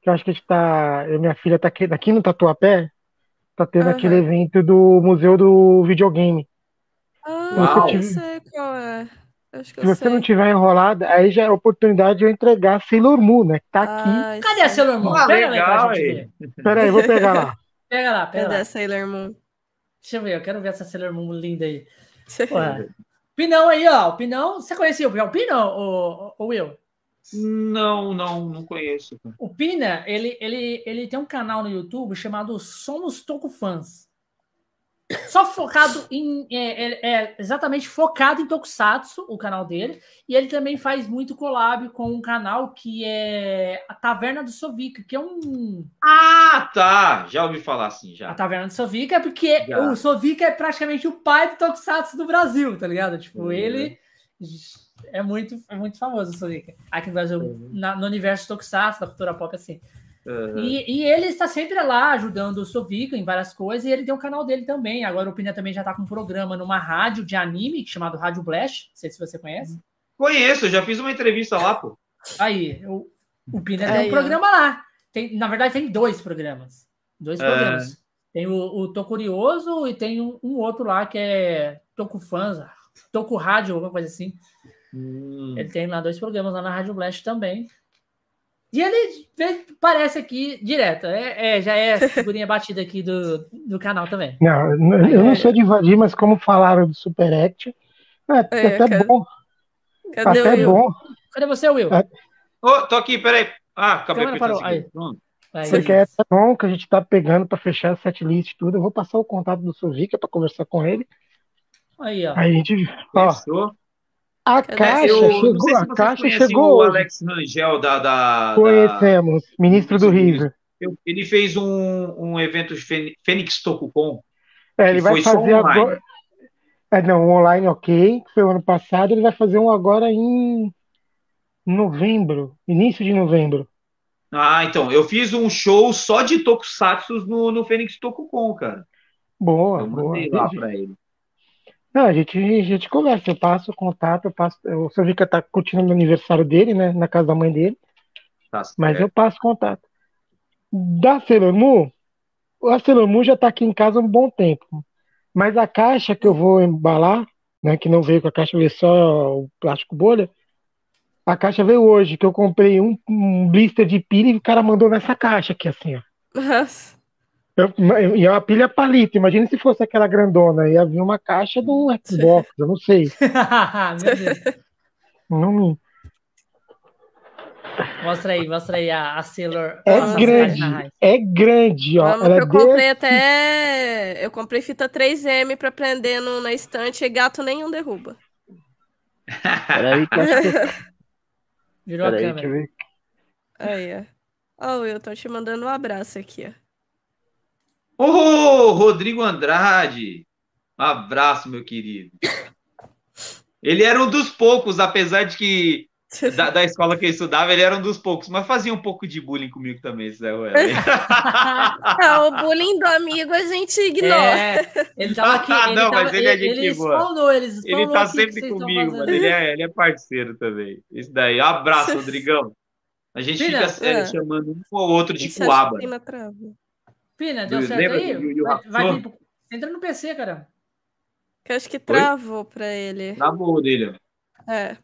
Que eu acho que a gente tá. Eu, minha filha tá aqui, daqui no Tatuapé. Tá tendo uhum. aquele evento do Museu do Videogame. Ah, eu sei qual é. Se você sei. não tiver enrolado, aí já é a oportunidade de eu entregar Sailor Moon, né? Que tá aqui. Cadê a Sailor Moon? Ah, pega legal, aí. Pera aí, vou pegar lá. Pega lá, pega Cadê lá. a Sailor Moon? Deixa eu ver, eu quero ver essa Sailor Moon linda aí. Pinão aí, ó. O Pinão, você conhecia o Pinão, o, o Will? Não, não, não conheço. O Pina, ele, ele, ele tem um canal no YouTube chamado Somos Toco Fãs. Só focado em. É, é, é, exatamente focado em Tokusatsu, o canal dele. E ele também faz muito collab com um canal que é a Taverna do Sovica, que é um. Ah, tá! Já ouvi falar assim, já. A Taverna do Sovica é porque já. o Sovica é praticamente o pai do Tokusatsu do Brasil, tá ligado? Tipo, uhum. ele é muito, é muito famoso o Sovica. Aqui no Brasil, uhum. na, no universo Tokusatsu, da cultura pop, assim. Uhum. E, e, ele está sempre lá ajudando o Sovica em várias coisas, e ele tem um canal dele também. Agora o Pina também já está com um programa numa rádio de anime chamado Rádio Blast. Não sei se você conhece. Conheço, já fiz uma entrevista lá, pô. Aí, o, o Pina tem um programa lá. Tem, na verdade, tem dois programas. Dois é. programas. Tem o, o Tô Curioso e tem um, um, outro lá que é Toco Fãs, Toco Rádio, alguma coisa assim. Hum. Ele tem lá dois programas lá na Rádio Blast também. E ele parece aqui direto. É, é já é figurinha batida aqui do, do canal também. Não, eu não sou de invadir, mas como falaram do Super Act, é, é até cadê, bom. Cadê até o bom. Cadê você, Will? É. Oh, tô aqui, peraí. Ah, acabei de parou. Aí. Aí. Porque é bom que a gente tá pegando para fechar a setlist e tudo. Eu vou passar o contato do Suvica para conversar com ele. Aí, ó. Aí a gente. Ó, a caixa eu, chegou, a caixa chegou. O Alex Rangel da, da Conhecemos, da... ministro do Rio. Ele fez um, um evento Fênix Tokucon. É, ele vai fazer agora. É, não, online ok, foi o ano passado, ele vai fazer um agora em novembro, início de novembro. Ah, então, eu fiz um show só de Tokusatsu no, no Fênix Tokukon, cara. Boa, eu boa. lá pra ele. Não, a gente, a gente conversa, eu passo o contato, eu passo. O seu Vika tá curtindo o aniversário dele, né? Na casa da mãe dele. Tá mas eu passo contato. Da Sailor Moon, a Sailor Moon já tá aqui em casa há um bom tempo. Mas a caixa que eu vou embalar, né? Que não veio com a caixa, veio só o plástico bolha. A caixa veio hoje, que eu comprei um, um blister de pilha e o cara mandou nessa caixa aqui, assim, ó. Nossa. E é uma pilha palito. Imagina se fosse aquela grandona. Ia vir uma caixa de um Xbox, eu não sei. Meu Deus. Não Mostra aí, mostra aí a, a Sailor. É grande, é grande, ó. eu comprei até. Eu comprei fita 3M pra prender no, na estante e gato nenhum derruba. Peraí, que Virou Peraí, a câmera. Aí, ó. Ó, oh, eu tô te mandando um abraço aqui, ó. Ô, oh, Rodrigo Andrade! Um abraço, meu querido. Ele era um dos poucos, apesar de que da, da, escola que eu estudava, ele era um dos poucos, mas fazia um pouco de bullying comigo também, Zé ah, O bullying do amigo a gente ignora. É, ele tava aqui. Ah, não, tava, mas ele é gente ele boa. Ele, ele tá sempre comigo, mas ele é, ele é parceiro também. Isso daí. Abraço, Rodrigão. A gente fica é, chamando um ou outro de Isso Coaba. Pina, deu certo aí? Vai, vai vir pro... Entra no PC, cara. Que acho que travou Oi? pra ele. Travou dele. É.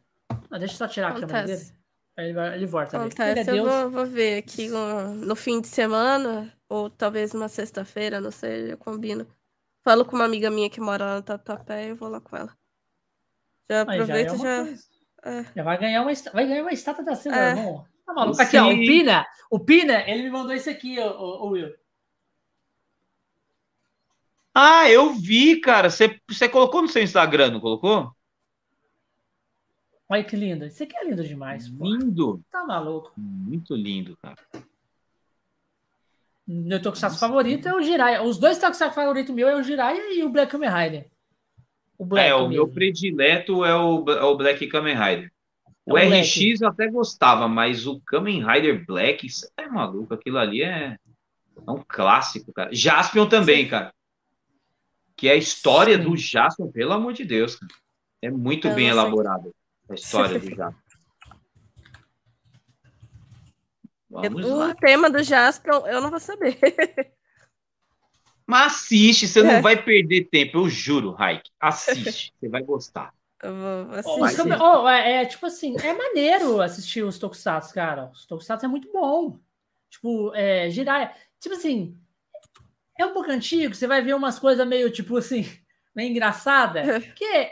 Ah, deixa eu só tirar Acontece. a câmera dele. Ele, ele volta. Acontece. É eu vou, vou, ver aqui no, no, fim de semana, ou talvez uma sexta-feira, não sei, eu combino. Falo com uma amiga minha que mora lá no Tatuapé e eu vou lá com ela. Já aproveito já. Já, é. já vai, ganhar uma, vai ganhar uma estátua da Silva, é. Tá maluco? Aqui, ó, o Pina, o Pina, ele me mandou isso aqui, o, o, o Will. Ah, eu vi, cara. Você, você colocou no seu Instagram, não colocou? Olha que lindo. Isso aqui é lindo demais. Lindo. Tá maluco. Muito lindo, cara. Meu Tokusatsu favorito é o Jiraiya. Os dois Tokusatsu favoritos meu é o Jiraiya e o Black Kamen Rider. O Black é, o mesmo. meu predileto é o, é o Black Kamen Rider. O, é o RX Black. eu até gostava, mas o Kamen Rider Black, isso é maluco. Aquilo ali é, é um clássico, cara. Jaspion também, Sim. cara que é a história Sim. do Jasper, pelo amor de Deus. É muito eu bem elaborada a história do Jasper. Vamos o lá. tema do Jasper eu não vou saber. Mas assiste, você é. não vai perder tempo, eu juro, Raik. Assiste, você vai gostar. Oh, oh, é, é, tipo assim, é maneiro assistir os Tokusatsu, cara. Os Tokusatsu é muito bom. Tipo, é, girar. Tipo assim, é um pouco antigo, você vai ver umas coisas meio, tipo assim, meio engraçada, que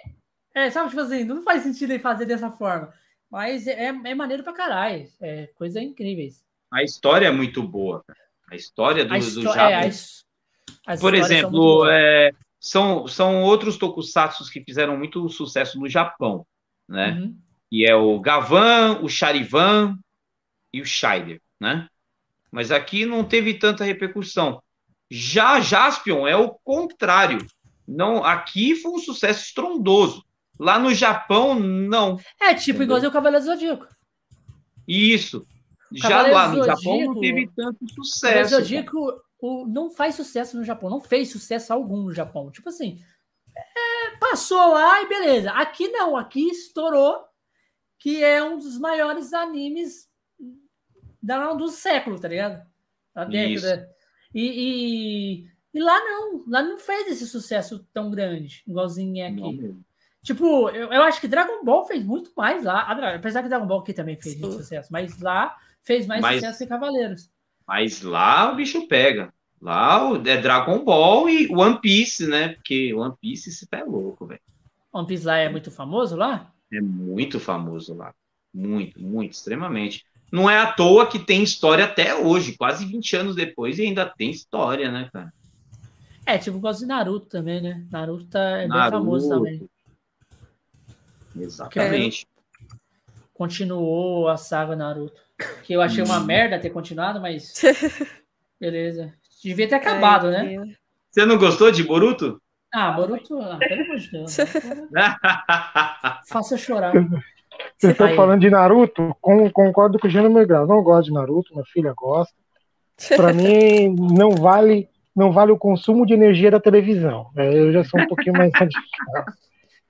é, sabe, tipo assim, não faz sentido ele fazer dessa forma. Mas é, é maneiro pra caralho. É coisa incríveis. A história é muito boa. A história do, do Japão. É, as, as Por exemplo, é, são, são outros tokusatsu que fizeram muito sucesso no Japão, né? Uhum. E é o Gavan, o Charivan e o Scheider, né? Mas aqui não teve tanta repercussão. Já Jaspion é o contrário. Não, aqui foi um sucesso estrondoso. Lá no Japão, não. É tipo igualzinho o Cavaleiro Zodíaco. Isso. Já lá no Zodíaco, Japão não teve tanto sucesso. O Zodíaco o, não faz sucesso no Japão. Não fez sucesso algum no Japão. Tipo assim, é, passou lá e beleza. Aqui não. Aqui estourou. Que é um dos maiores animes da, do século, tá ligado? Da década. E, e, e, lá não. Lá não fez esse sucesso tão grande. Igualzinho é aqui. Tipo, eu, eu acho que Dragon Ball fez muito mais lá. Apesar que Dragon Ball aqui também fez muito sucesso, mas lá fez mais mas, sucesso que Cavaleiros. Mas lá o bicho pega. Lá é Dragon Ball e One Piece, né? Porque One Piece se é louco, velho. One Piece lá é muito famoso lá? É muito famoso lá. Muito, muito, extremamente. Não é à toa que tem história até hoje, quase 20 anos depois, e ainda tem história, né, cara? É, tipo, gosto de Naruto também, né? Naruto tá, é Naruto, bem famoso também. Exatamente. Continuou a saga Naruto. Que eu achei uma hum. merda ter continuado, mas. Beleza. Devia ter acabado, Ai, né? Você não gostou de Boruto? Ah, Boruto, ah, pelo amor de Deus. Faça chorar. Você está falando de Naruto? Com, concordo com o Gênero Grau. Não gosto de Naruto, minha filha gosta. Para mim, não vale, não vale o consumo de energia da televisão. É, eu já sou um pouquinho mais radical.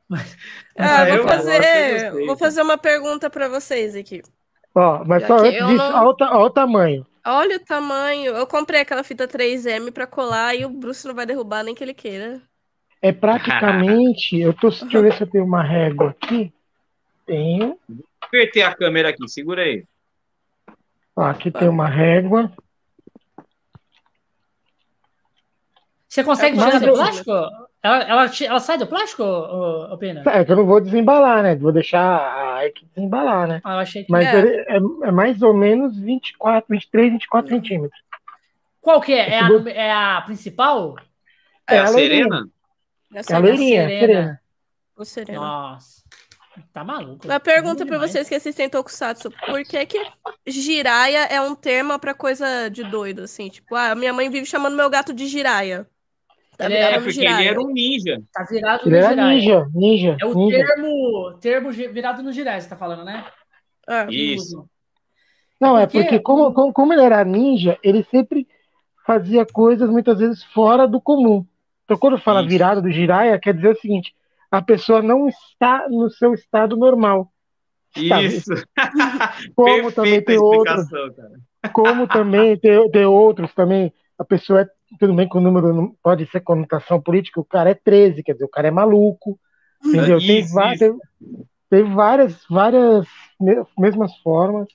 Mas, ah, vou, fazer, vou fazer uma pergunta para vocês aqui. Ó, mas só antes disso, não... olha, olha o tamanho. Olha o tamanho. Eu comprei aquela fita 3M para colar e o Bruce não vai derrubar nem que ele queira. É praticamente. eu tô. Deixa eu ver se eu tenho uma régua aqui. Tenho. Vou a câmera aqui, segura aí. Ó, aqui tem uma régua. Você consegue tirar do plástico? Ela, ela, ela sai do plástico, ou, Pena? É que eu não vou desembalar, né? Vou deixar a equipe desembalar, né? Ah, eu achei que Mas é. É, é mais ou menos 24, 23, 24 centímetros. Qual que é? É a, é a principal? É, é a, a Serena? É a Serena. Serena. O Serena. Nossa. Tá maluco. Uma pergunta para vocês que assistem Tokusatsu. Por que que giraia é um termo para coisa de doido, assim? Tipo, ah, minha mãe vive chamando meu gato de giraia. Tá ele é, porque ele era um ninja. Tá virado ele no era ninja, ninja. É o ninja. Termo, termo virado no girai, você tá falando, né? É. Isso. Não, é porque como, como, como, ele era ninja, ele sempre fazia coisas muitas vezes fora do comum. Então, quando fala Isso. virado do Jiraiya, quer dizer o seguinte: a pessoa não está no seu estado normal. Isso. como também tem outros. Como também tem, tem outros também. A pessoa é tudo bem que o número pode ser conotação política, o cara é 13, quer dizer, o cara é maluco, entendeu? Isso, tem, várias, tem, tem, várias, várias mesmas formas.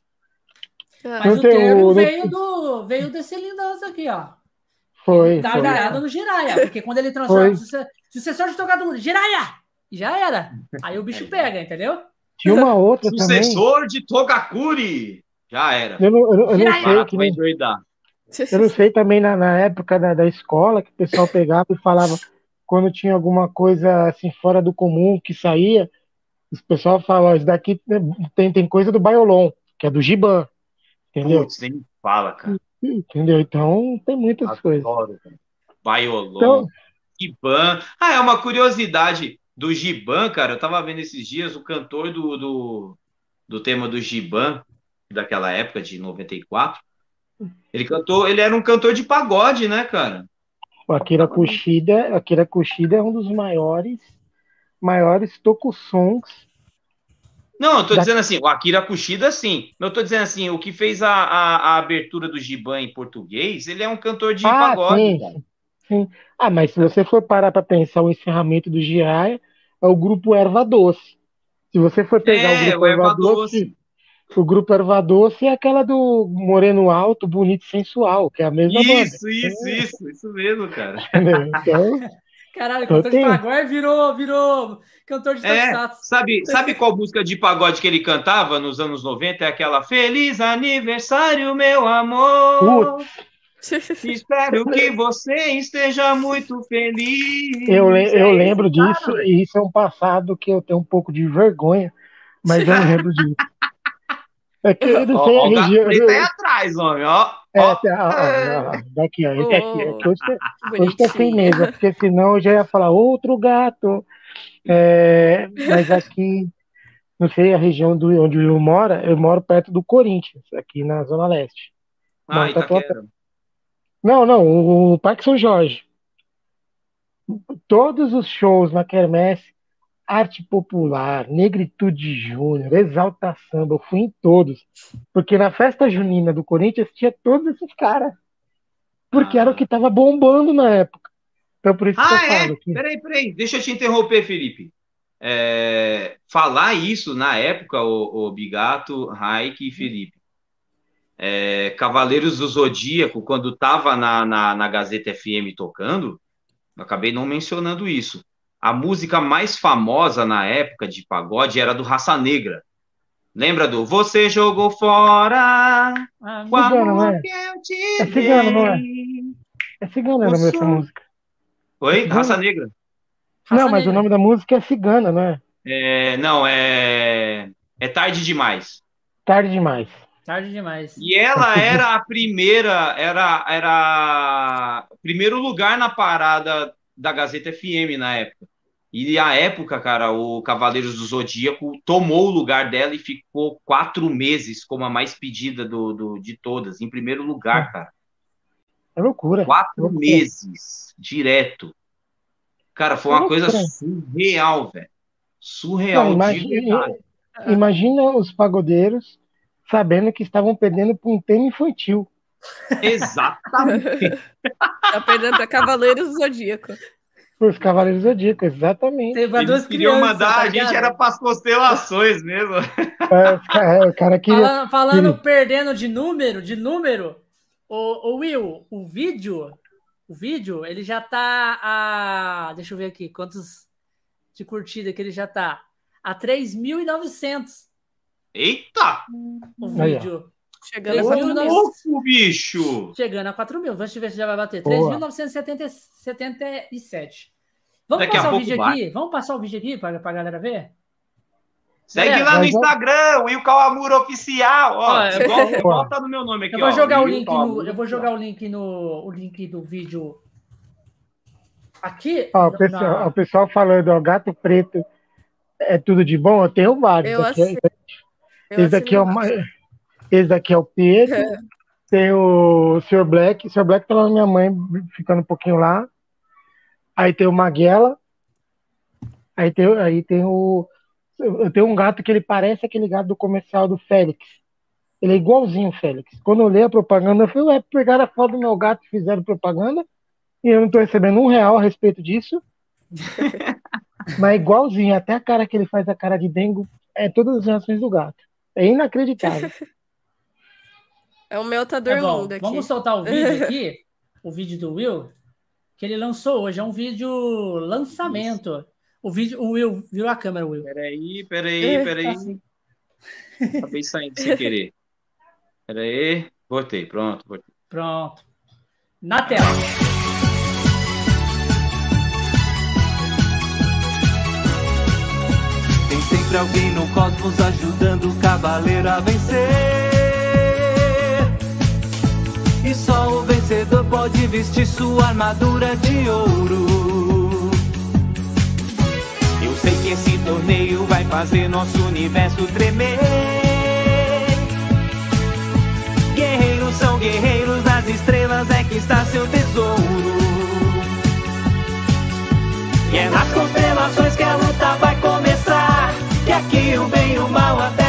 Ah, mas o termo veio, do, veio desse lindoso aqui, ó. Foi. tá virado no Jiraya, porque quando ele transforma, só de tocar do Jiraya, já era. Aí o bicho pega, entendeu? Tinha uma outra Sucessor também. de Togakuri. Já era. Eu não, eu, eu não sei. Que nem... Eu não sei também na, na época da, da escola que o pessoal pegava e falava quando tinha alguma coisa assim fora do comum que saía, o pessoal falava, isso daqui tem, tem coisa do Baiolon, que é do Giban. Entendeu? Putz, nem fala, cara. Entendeu? Então tem muitas Adoro, coisas. Cara. Baiolon, então, Giban. Ah, é uma curiosidade do Giban, cara. Eu tava vendo esses dias o cantor do, do, do tema do Giban, daquela época de 94 ele cantou, ele era um cantor de pagode, né, cara? O Akira Kushida, Akira Kushida é um dos maiores maiores tokusons. Não, eu tô da... dizendo assim, o Akira Kushida sim. Eu tô dizendo assim, o que fez a, a, a abertura do Giban em português, ele é um cantor de ah, pagode. Sim, sim. Ah, mas se você for parar para pensar o encerramento do Jiraiya, é o grupo Erva Doce. Se você for pegar é, o grupo o Erva, Erva Doce, Doce o grupo Erva Doce é aquela do Moreno Alto, Bonito Sensual, que é a mesma isso, banda. Isso, isso, isso, isso mesmo, cara. Então, Caralho, então cantor de pagode virou, virou cantor de é, sabe, sabe qual música de pagode que ele cantava nos anos 90? É aquela Feliz aniversário, meu amor. Putz. Espero que você esteja muito feliz. Eu, eu lembro disso, e isso é um passado que eu tenho um pouco de vergonha, mas eu lembro disso. É que eu não sei ó, a região. Ele tá aí atrás, homem, ó. É, ó. Tá, ó, ó, daqui, ó. É que hoje, tá, hoje tá sem mesa, porque senão eu já ia falar outro gato. É, mas aqui, não sei a região do, onde eu moro, eu moro perto do Corinthians, aqui na Zona Leste. Ah, Itaquera. Não, não, o Parque São Jorge. Todos os shows na Quermesse, arte popular, negritude júnior, exalta samba, eu fui em todos. Porque na festa junina do Corinthians tinha todos esses caras. Porque ah. era o que tava bombando na época. Então por isso ah, que eu é? falo. Que... Peraí, peraí, deixa eu te interromper, Felipe. É, falar isso na época, o, o Bigato, Raik e Felipe é, Cavaleiros do Zodíaco, quando estava na, na, na, Gazeta FM tocando, acabei não mencionando isso. A música mais famosa na época de pagode era do Raça Negra. Lembra do Você jogou fora ah, o amor é? que eu te É cigano, não é? É cigano era essa música. Oi? É Raça Negra. Raça não, mas Negra. o nome da música é cigana, não é? é? Não, é... É Tarde Demais. Tarde Demais. Tarde demais. E ela era a primeira, era, era primeiro lugar na parada da Gazeta FM na época. E a época, cara, o Cavaleiros do Zodíaco tomou o lugar dela e ficou quatro meses como a mais pedida do, do de todas, em primeiro lugar, cara. É loucura. Quatro é loucura. meses, direto. Cara, foi uma é coisa surreal, velho. Surreal, Não, imagina, imagina os pagodeiros sabendo que estavam perdendo para um tema infantil. Exatamente. tá perdendo para Cavaleiros do Zodíaco. Os Cavaleiros do Zodíaco, exatamente. Teve duas queriam mandar tá a gente era para as constelações mesmo. É, o cara queria. Falando, falando queria... perdendo de número, de número, o, o Will, o vídeo, o vídeo, ele já tá a. Deixa eu ver aqui, quantos de curtida que ele já tá? A 3.900. Eita! O vídeo. Chegando a 4 mil. bicho! Chegando a 4 mil. Vamos ver se já vai bater. 3.977. Vamos Daqui passar o vídeo vai. aqui? Vamos passar o vídeo aqui para a galera ver? Segue galera, lá no Instagram, Will Kawamura Oficial. Ó, ó igual, igual tá no meu nome aqui. Eu vou ó, jogar o link no. Eu vou jogar o link no. O link do vídeo. Aqui. Ó, o, pessoal, na... o pessoal falando, ó, gato preto é tudo de bom, eu tenho vários. Eu aqui, esse daqui, é o, esse daqui é o Pedro. É. Tem o Sr. Black. O Sr. Black tá lá na minha mãe, ficando um pouquinho lá. Aí tem o Maguela. Aí tem, aí tem o. Eu tenho um gato que ele parece aquele gato do comercial do Félix. Ele é igualzinho o Félix. Quando eu leio a propaganda, eu falei, ué, pegaram a foto do meu gato e fizeram propaganda. E eu não tô recebendo um real a respeito disso. Mas é igualzinho, até a cara que ele faz, a cara de dengo, é todas as reações do gato. É inacreditável. É o meu tá dormindo é aqui. Vamos soltar o vídeo aqui, o vídeo do Will, que ele lançou hoje. É um vídeo lançamento. O vídeo, o Will, viu a câmera, Will. Peraí, peraí, peraí. Acabei saindo sem querer. Peraí. Voltei, pronto, voltei. Pronto. Na tela. Sempre alguém no cosmos ajudando o cavaleiro a vencer. E só o vencedor pode vestir sua armadura de ouro. Eu sei que esse torneio vai fazer nosso universo tremer. Guerreiros são guerreiros, nas estrelas é que está seu tesouro. E é nas constelações que a luta vai começar. Aqui o bem e o mal até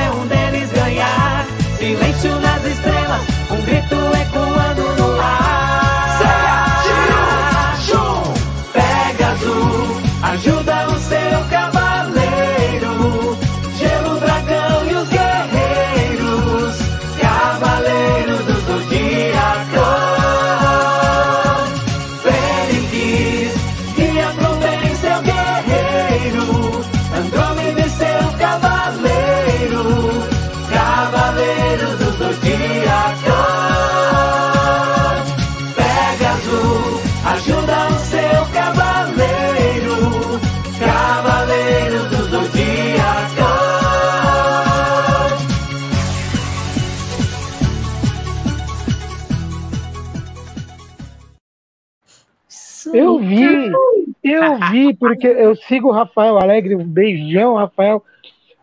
eu vi, porque eu sigo o Rafael Alegre, um beijão, Rafael.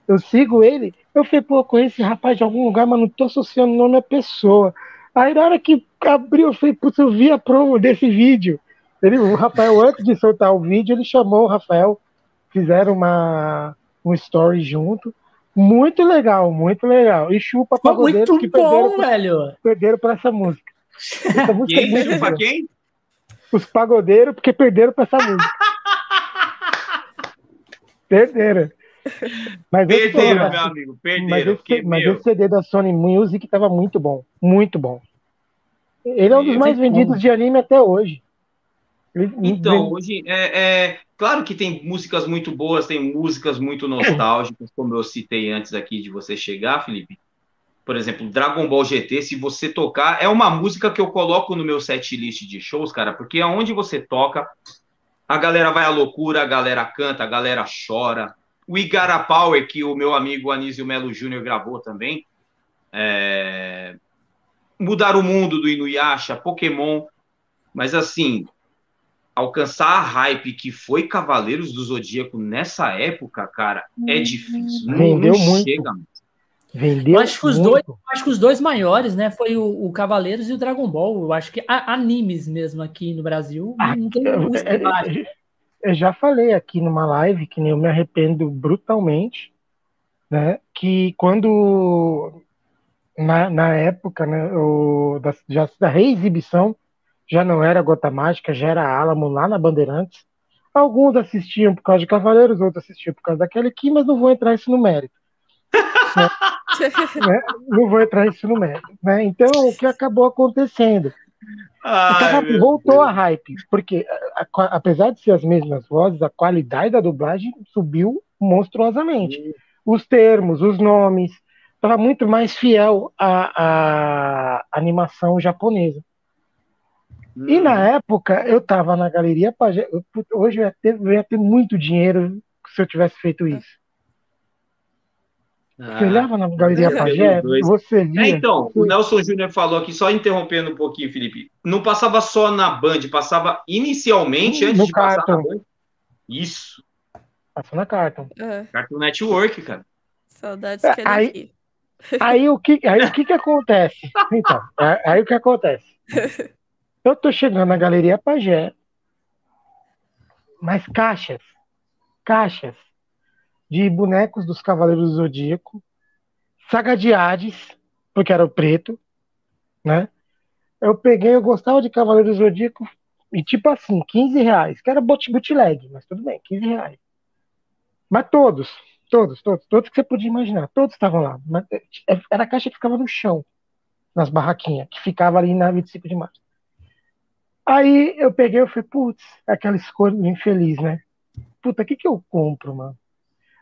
Eu sigo ele. Eu falei, pô, conheço esse rapaz de algum lugar, mas não tô associando o nome à pessoa. Aí na hora que abriu, eu falei, putz, eu vi a promo desse vídeo. Ele, o Rafael, antes de soltar o vídeo, ele chamou o Rafael, fizeram uma, um story junto. Muito legal, muito legal. E chupa pagodeiros muito que bom, perderam, velho. perderam pra essa música. Essa música é Quem muito chupa quem? Os pagodeiros porque perderam pra essa música. Perderam. Mas esse, Perderam, porra, meu amigo, mas, perderam. esse, porque, mas esse CD da Sony Music tava muito bom. Muito bom. Ele é um dos mais tem vendidos como. de anime até hoje. Ele- Então, hoje é, é- claro que tem músicas muito boas, tem músicas muito nostálgicas, como eu citei antes aqui de você chegar, Felipe. Por exemplo, Dragon Ball GT, se você tocar, é uma música que eu coloco no meu set list de shows, cara, porque aonde você toca, a galera vai à loucura, a galera canta, a galera chora. O Igara Power, que o meu amigo Anísio Melo Júnior gravou também, é... Mudar o Mundo do Inuyasha, Pokémon, mas assim, alcançar a hype que foi Cavaleiros do Zodíaco nessa época, cara, é difícil. Não, Vendeu não muito. chega. Vendeu Eu acho que os muito. dois, acho que os dois maiores, né, foi o, o Cavaleiros e o Dragon Ball. Eu acho que a- animes mesmo aqui no Brasil Ah, não tem eu, música eu- já falei aqui numa live que eu me arrependo brutalmente, né? Que quando na, na época, né, o, da, já, da reexibição já não era Gota Mágica, já era Alamo lá na Bandeirantes. Alguns assistiam por causa de Cavaleiros, outros assistiam por causa daquele aqui, mas não vou entrar isso no mérito. né? Não vou entrar isso no mérito. Né? Então, o que acabou acontecendo? Ai, meu voltou a hype, porque a- a- apesar de ser as mesmas vozes, a qualidade da dublagem subiu monstruosamente. Os termos, os nomes, estava muito mais fiel à, à animação japonesa. E na época, eu estava na Galeria Pajé. Hoje eu ia, ter, eu ia ter muito dinheiro se eu tivesse feito isso. Você Ah. olhava na Galeria Pajé, você É, então, o Nelson Júnior falou aqui, só interrompendo um pouquinho, Felipe. Não passava só na Band, passava inicialmente, antes No de passar na Cartoon. Band. Isso, Passou na carta. Ah, Cartoon Network, cara. saudades É, que ele aí- aqui. Aí o que, aí o que que acontece? Então, aí, aí o que acontece? Eu tô chegando na Galeria Pajé, mas caixas, caixas de bonecos dos Cavaleiros do Zodíaco, saga de Hades, porque era o preto, né? Eu peguei, eu gostava de Cavaleiros do Zodíaco, e tipo assim, 15 reais, que era bootleg, mas tudo bem, 15 reais. Mas todos, todos, todos, todos que você podia imaginar, todos estavam lá. Mas, é, Era a caixa que ficava no chão, nas barraquinhas, que ficava ali na 25 de março. Aí eu peguei e falei, putz, aquela escolha infeliz, né? Puta, o que que eu compro, mano?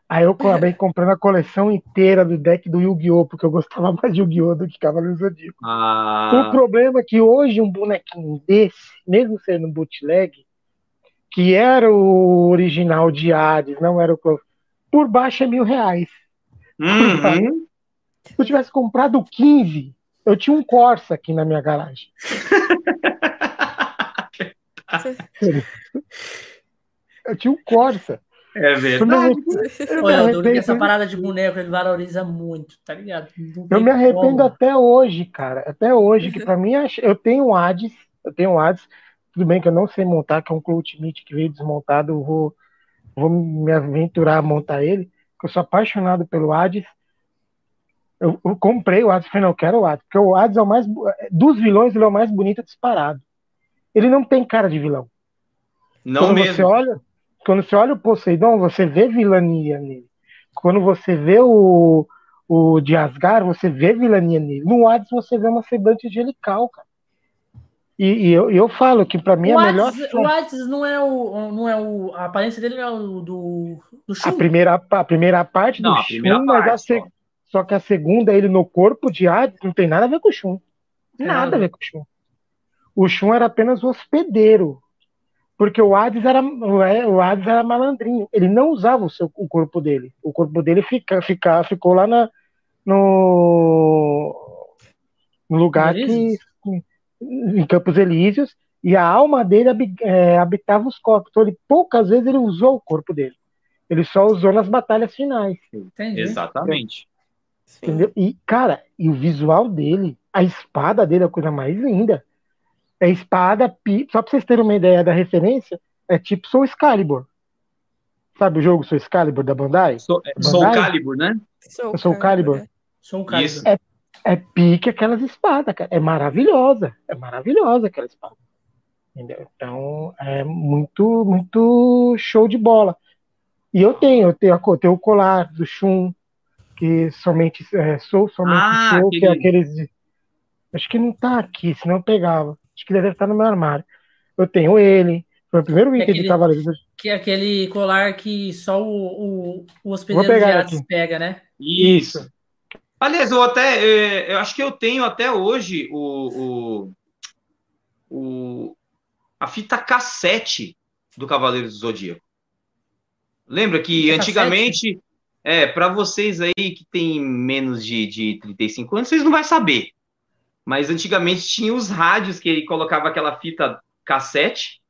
Aí eu acabei comprando a coleção inteira do deck do Yu-Gi-Oh! Porque eu gostava mais de Yu-Gi-Oh! do que Cavaleiros do Zodíaco. O Ah, problema é que hoje um bonequinho desse, mesmo sendo um bootleg, que era o original de Hades, não era o por baixo é mil reais. uhum. Se eu tivesse comprado 15, eu tinha um Corsa aqui na minha garagem. Eu tinha um Corsa. É Eu me verdade. arrependo- eu Olha, Duro, que essa parada de boneco ele valoriza muito, tá ligado? Eu me arrependo como. até hoje, cara. Até hoje, que pra mim eu tenho um Hades, eu tenho um Hades, tudo bem que eu não sei montar, que é um Clout Meat que veio desmontado, eu vou, vou me aventurar a montar ele, que eu sou apaixonado pelo Hades. Eu, eu comprei o Hades, falei, não, eu quero o Hades, porque o Hades é o mais, dos vilões, ele é o mais bonito disparado. Ele não tem cara de vilão. Não quando mesmo. você olha, quando você olha o Poseidon, você vê vilania nele. Quando você vê o, o de Asgard, você vê vilania nele. No Hades você vê uma semblante angelical, cara. E, e eu, eu falo que pra mim O a melhor Hades, o Hades não é o, não é o. A aparência dele não é o do. do a primeira a primeira parte Não, do Shun, mas a só. que a segunda ele no corpo de Hades não tem nada a ver com o Shun. Nada. a ver com o Shun. O Shun era apenas o hospedeiro. Porque o Hades era o Hades era malandrinho. Ele não usava o, seu, o corpo dele. O corpo dele fica, fica, ficou lá na, no, no lugar que em Campos Elíseos E a alma dele é, habitava os corpos. Então, ele, poucas vezes ele usou o corpo dele. Ele só usou nas batalhas finais. Entendi. Exatamente. Entendeu? E, cara, e o visual dele, a espada dele é a coisa mais linda. É espada, só pra vocês terem uma ideia da referência, é tipo Soul Excalibur. Sabe o jogo Soul Excalibur da Bandai? Soul, é, Soul Calibur, né? Soul, Soul Calibur. Né? Soul Calibur. É, é pique aquelas espadas, cara. É maravilhosa. É maravilhosa aquela espada. Entendeu? Então, é muito, muito show de bola. E eu tenho, eu tenho, eu tenho o colar do Shun, que somente é, sou somente ah, sou, que é aqueles. Acho que não tá aqui, senão eu pegava. Acho que deve estar no meu armário. Eu tenho ele. Foi o primeiro item de Cavaleiro. Que é aquele colar que só o, o, o hospedeiro de Hades pega, né? Isso. Aliás, eu até. É, eu acho que eu tenho até hoje o, o, o a fita cassete do Cavaleiro do Zodíaco. Lembra que antigamente, é, para vocês aí que tem menos de, de 35 anos, vocês não vão saber. Mas antigamente tinha os rádios que ele colocava aquela fita cassete.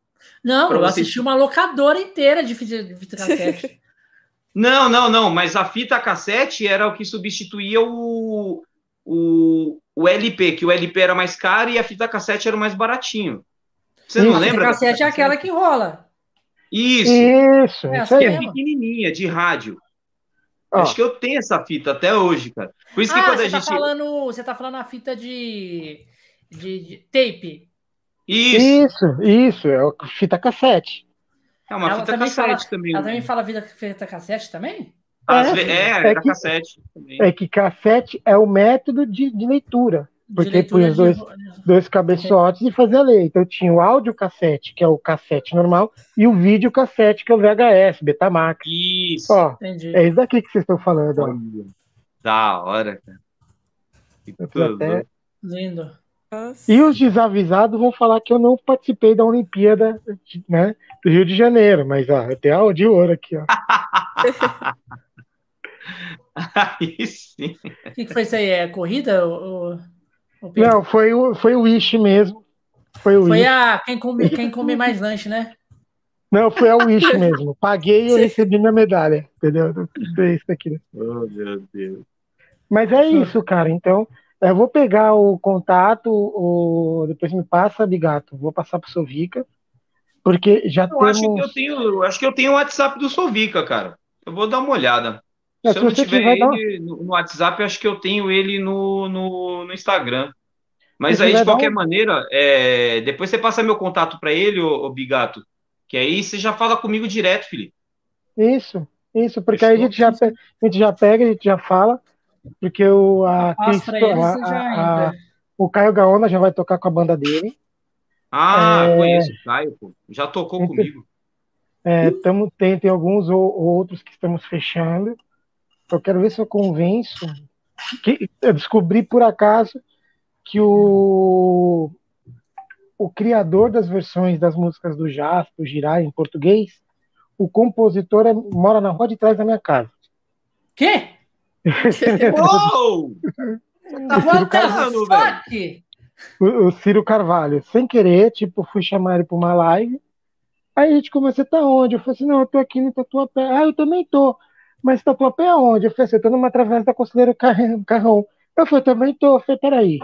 Não, eu vocês... assisti uma locadora inteira de fita, de fita cassete. não, não, não, mas a fita cassete era o que substituía o, o, o LP, que o LP era mais caro e a fita cassete era o mais baratinho. Você não lembra? A fita cassete é aquela que rola. Isso. Isso, é, isso aí. é pequenininha, de rádio. Acho que eu tenho essa fita até hoje, cara. Por isso que ah, quando a gente. Tá falando, você tá falando a fita de, de, de tape. Isso. Isso, isso, é fita cassete. É uma ela fita também cassete fala, também. Ela também fala fita, fita cassete também? é, é, é, é que, cassete. Também. É que cassete é o método de, de leitura. Porque punha os dois, dois cabeçotes e fazia ler. Então tinha o áudio cassete, que é o cassete normal, e o vídeo cassete, que é o VHS, Betamax. Isso. Ó, Entendi. é isso daqui que vocês estão falando. Ó. Da hora, cara. Até... Lindo. E os desavisados vão falar que eu não participei da Olimpíada né, do Rio de Janeiro, mas ó, eu tenho a de ouro aqui, ó. Aí sim. O que, que foi isso aí? É corrida? Ou... Não, foi o, foi o Wish mesmo. Foi o Foi Wish. a quem come, quem come mais lanche, né? Não, foi a Wish mesmo. Paguei e eu recebi minha medalha, entendeu? É isso aqui. Oh, meu Deus. Mas é isso, cara. Então, eu vou pegar o contato, o... depois me passa, Bigato. Vou passar pro Sovica. Porque já eu temos... Acho que eu tenho, acho que eu tenho o WhatsApp do Sovica, cara. Eu vou dar uma olhada. É, se, se eu não tiver ele dar... no WhatsApp, acho que eu tenho ele no, no, no Instagram. Mas aí, de qualquer um... maneira, é... depois você passa meu contato para ele, ô, ô, Bigato, que aí você já fala comigo direto, Felipe. Isso, isso, porque aí a gente, já pega, a gente já pega, a gente já fala, porque o, a, Cristo, a, a, o Caio Gaona já vai tocar com a banda dele. Ah, é... conheço o Caio, pô. Já tocou comigo. É, tamo, tem, tem alguns ou, outros que estamos fechando. Eu quero ver se eu convenço. Que eu descobri por acaso que o, o criador das versões das músicas do Jazz, do Girai, em português, o compositor é, mora na rua de trás da minha casa. Quê? Uou! Tá voltando, velho. O, o Ciro Carvalho, sem querer, tipo, fui chamar ele para uma live. Aí a gente começou, tá onde? Eu falei assim, não, eu tô aqui no Tatuapé. Ah, eu também tô. Mas Tatuapé aonde? Eu falei assim, eu tô numa travessa da Conselheiro Carrão. Eu falei, também tô. Eu falei, peraí,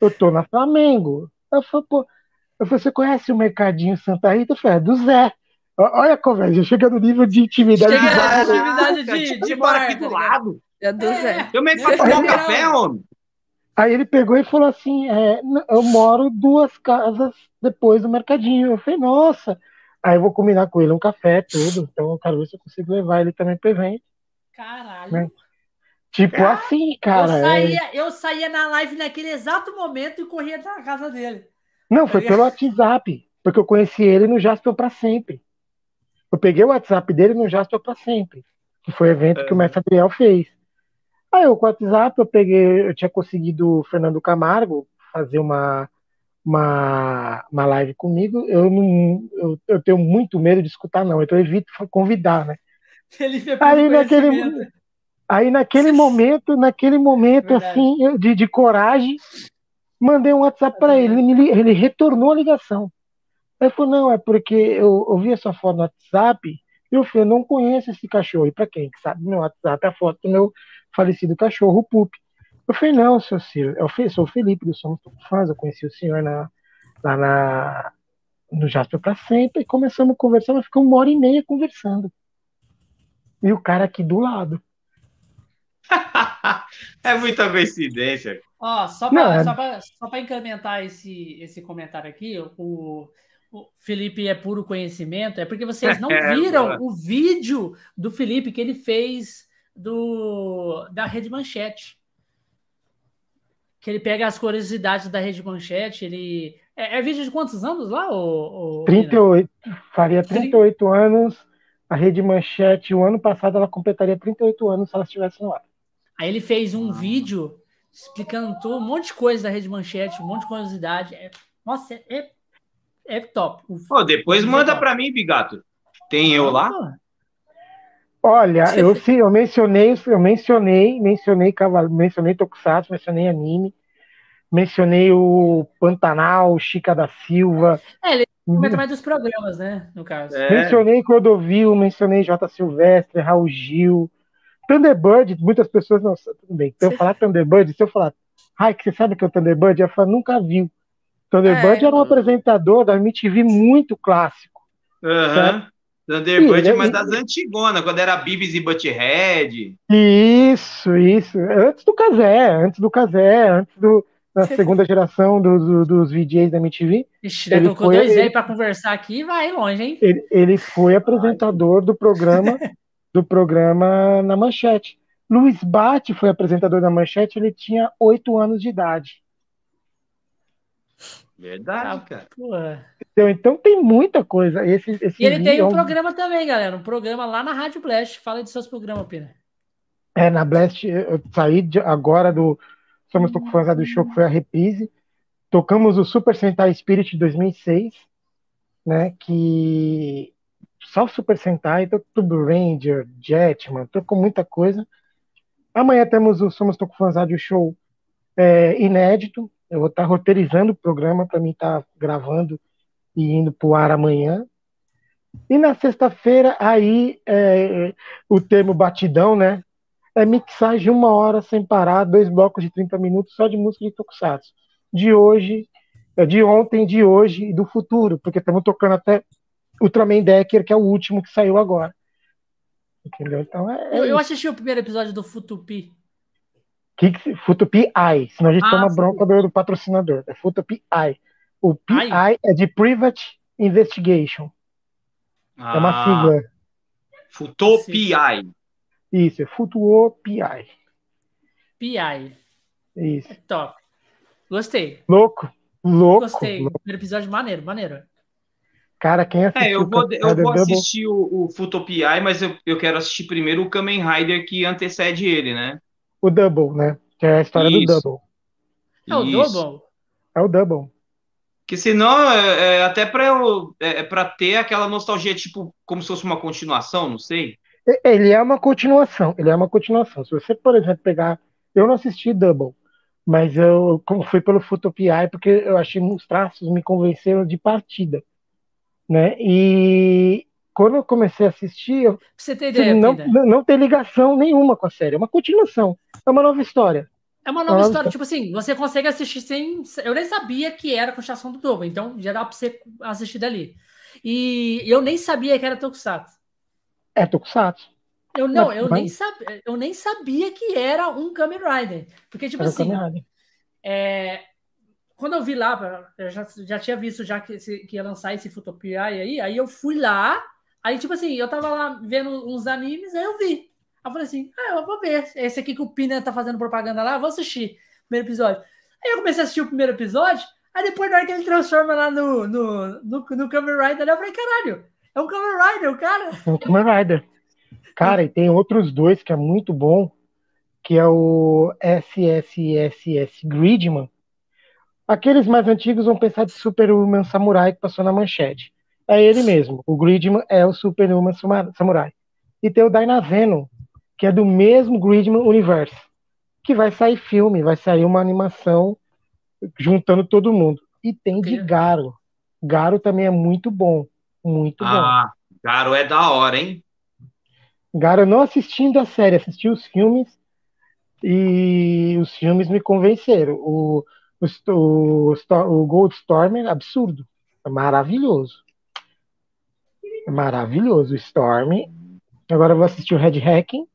eu tô na Flamengo. Eu falei, pô, eu falei, você conhece o Mercadinho Santa Rita? Eu falei, é do Zé. Olha a conversa, chega no nível de intimidade. Chega na intimidade de, de, de bar, aqui do tá lado. É do Zé. Eu meio que tomar um café, homem. Aí ele pegou e falou assim: é, eu moro duas casas depois do mercadinho. Eu falei, nossa. Aí eu vou combinar com ele um café, tudo. Então eu quero ver se eu consigo levar ele também para evento. Caralho. Né? Tipo cara, assim, cara. Eu saía, é... eu saía na live naquele exato momento e corria na casa dele. Não, foi pelo WhatsApp, porque eu conheci ele no Jasper para sempre. Eu peguei o WhatsApp dele no Jasper para sempre, que foi o evento que o mestre Adriel fez. Aí eu com o WhatsApp eu peguei, eu tinha conseguido o Fernando Camargo fazer uma uma, uma live comigo, eu não eu, eu tenho muito medo de escutar não, então eu evito convidar, né? aí naquele, aí naquele momento, naquele momento assim de, de coragem, mandei um WhatsApp para ele, ele, ele retornou a ligação. Ele falou, não, é porque eu, eu vi essa foto no WhatsApp e eu falei, eu não conheço esse cachorro. E para quem que sabe, meu WhatsApp é a foto do meu falecido cachorro, o Pup. Eu falei, não, seu Ciro, eu sou o Felipe do Somos Fãs, eu conheci o senhor na, lá na, no Jasper para sempre, e começamos a conversar, mas ficamos uma hora e meia conversando. E o cara aqui do lado. é muita coincidência. Ó, só para é... incrementar esse, esse comentário aqui, o, o Felipe é puro conhecimento, é porque vocês não é, viram o vídeo do Felipe que ele fez do da Rede Manchete. Que ele pega as curiosidades da Rede Manchete, ele. É, é vídeo de quantos anos lá, o, 38. Faria 38 30... anos. A Rede Manchete, o ano passado, ela completaria 38 anos se ela estivesse no ar. Aí ele fez um ah. vídeo explicando um monte de coisa da Rede Manchete, um monte de curiosidade. É, nossa, é, é top. Pô, depois manda para mim, Bigato. Tem eu lá? Olha, eu sim, eu mencionei, eu mencionei, mencionei Cavalo, mencionei Tokusatsu, mencionei anime, mencionei o Pantanal, Chica da Silva. É, ele comenta mais dos programas, né, no caso. É. Mencionei Clodovil, mencionei J. Silvestre, Raul Gil, Thunderbird, muitas pessoas não tudo bem. Se eu falar Thunderbird, se eu falar, ai, que você sabe que é o Thunderbird? Eu falo, nunca viu. Thunderbird é. era um apresentador da MTV muito clássico. Uhum. Thunderbird, é mas das antigonas, quando era Beavis e Butthead. Isso, isso. Antes do Casé, antes do Casé, antes do, da segunda geração do, do, dos VJs da MTV. Ixi, ele foi, dois ele, para conversar aqui vai longe, hein? Ele, ele foi apresentador do programa do programa na Manchete. Luiz Bate foi apresentador da Manchete, ele tinha oito anos de idade. Verdade, cara. Então, então tem muita coisa. Esse, esse e ele tem um, é um programa também, galera. Um programa lá na Rádio Blast. Fala de seus programas, Pina. É, na Blast, eu saí de, agora do Somos Pouco Fãs do Show, que foi a reprise. Tocamos o Super Sentai Spirit de 2006, né? Que só o Super Sentai, Turbo Ranger, Jetman, tocou muita coisa. Amanhã temos o Somos Pouco Fãs do Show é, inédito, eu vou estar roteirizando o programa para mim estar gravando e indo para o ar amanhã. E na sexta-feira, aí, é, o termo batidão, né? É mixagem uma hora sem parar, dois blocos de 30 minutos só de música de Tokusatsu. De hoje, é, de ontem, de hoje e do futuro, porque estamos tocando até Ultraman Decker, que é o último que saiu agora. Entendeu? Então é. é eu, eu assisti o primeiro episódio do Futupi. Que, Futupi AI, senão a gente ah, toma sim. bronca do, do, patrocinador. É Futupi AI. O PI Ai. é de Private Investigation. Ah, é uma ah. sigla. Futopi. Isso, é Futuopi. PI. Isso. É top. Gostei. Louco. Louco. Gostei. Louco. Primeiro episódio maneiro, maneiro. Cara, quem assistiu... É, eu vou, eu vou assistir o, o Futopi, mas eu, eu quero assistir primeiro o Kamen Rider que antecede ele, né? o Double, né? Que é a história Isso. do Double. É o Isso. Double? É o Double. Que senão, é, é até para é, é para ter aquela nostalgia, tipo, como se fosse uma continuação, não sei. Ele é uma continuação, ele é uma continuação. Se você, por exemplo, pegar. Eu não assisti Double, mas eu fui pelo Futopiai porque eu achei os traços me convenceram de partida. Né? E quando eu comecei a assistir, eu, você ter ideia, não, não, não tem ligação nenhuma com a série, é uma continuação, é uma nova história. É uma nova, história, tipo assim, você consegue assistir sem. Eu nem sabia que era a continuação do Double, então já dá pra você assistir dali. E eu nem sabia que era Tokusatsu. É Tokusatsu. Eu não, Mas, eu, nem sabia, eu nem sabia que era um Kamen Rider. Porque, tipo assim, é, quando eu vi lá, eu já, já tinha visto já que, que ia lançar esse Futopia aí, aí eu fui lá Aí, tipo assim, eu tava lá vendo uns animes, aí eu vi. Aí eu falei assim, ah, eu vou ver. Esse aqui que o Pina tá fazendo propaganda lá, eu vou assistir o primeiro episódio. Aí eu comecei a assistir o primeiro episódio, aí depois na hora que ele transforma lá no, no, no, no Kamen Rider, eu falei, caralho, é um Kamen Rider, o cara. É um Kamen Rider. Cara, e tem outros dois que é muito bom, que é o SSSS Gridman. Aqueles mais antigos vão pensar de Superman Samurai que passou na manchete. É ele mesmo. O Gridman é o Superman Samurai. E tem o Dynaveno, que é do mesmo Gridman universo. Que vai sair filme, vai sair uma animação juntando todo mundo. E tem de Garo. Garo também é muito bom. Muito ah, bom. Garo é da hora, hein? Garo, não assistindo a série, assisti os filmes e os filmes me convenceram. O, o, o, o Goldstorm é absurdo. É maravilhoso. É maravilhoso. O Storm. Agora eu vou assistir o Red Hacking.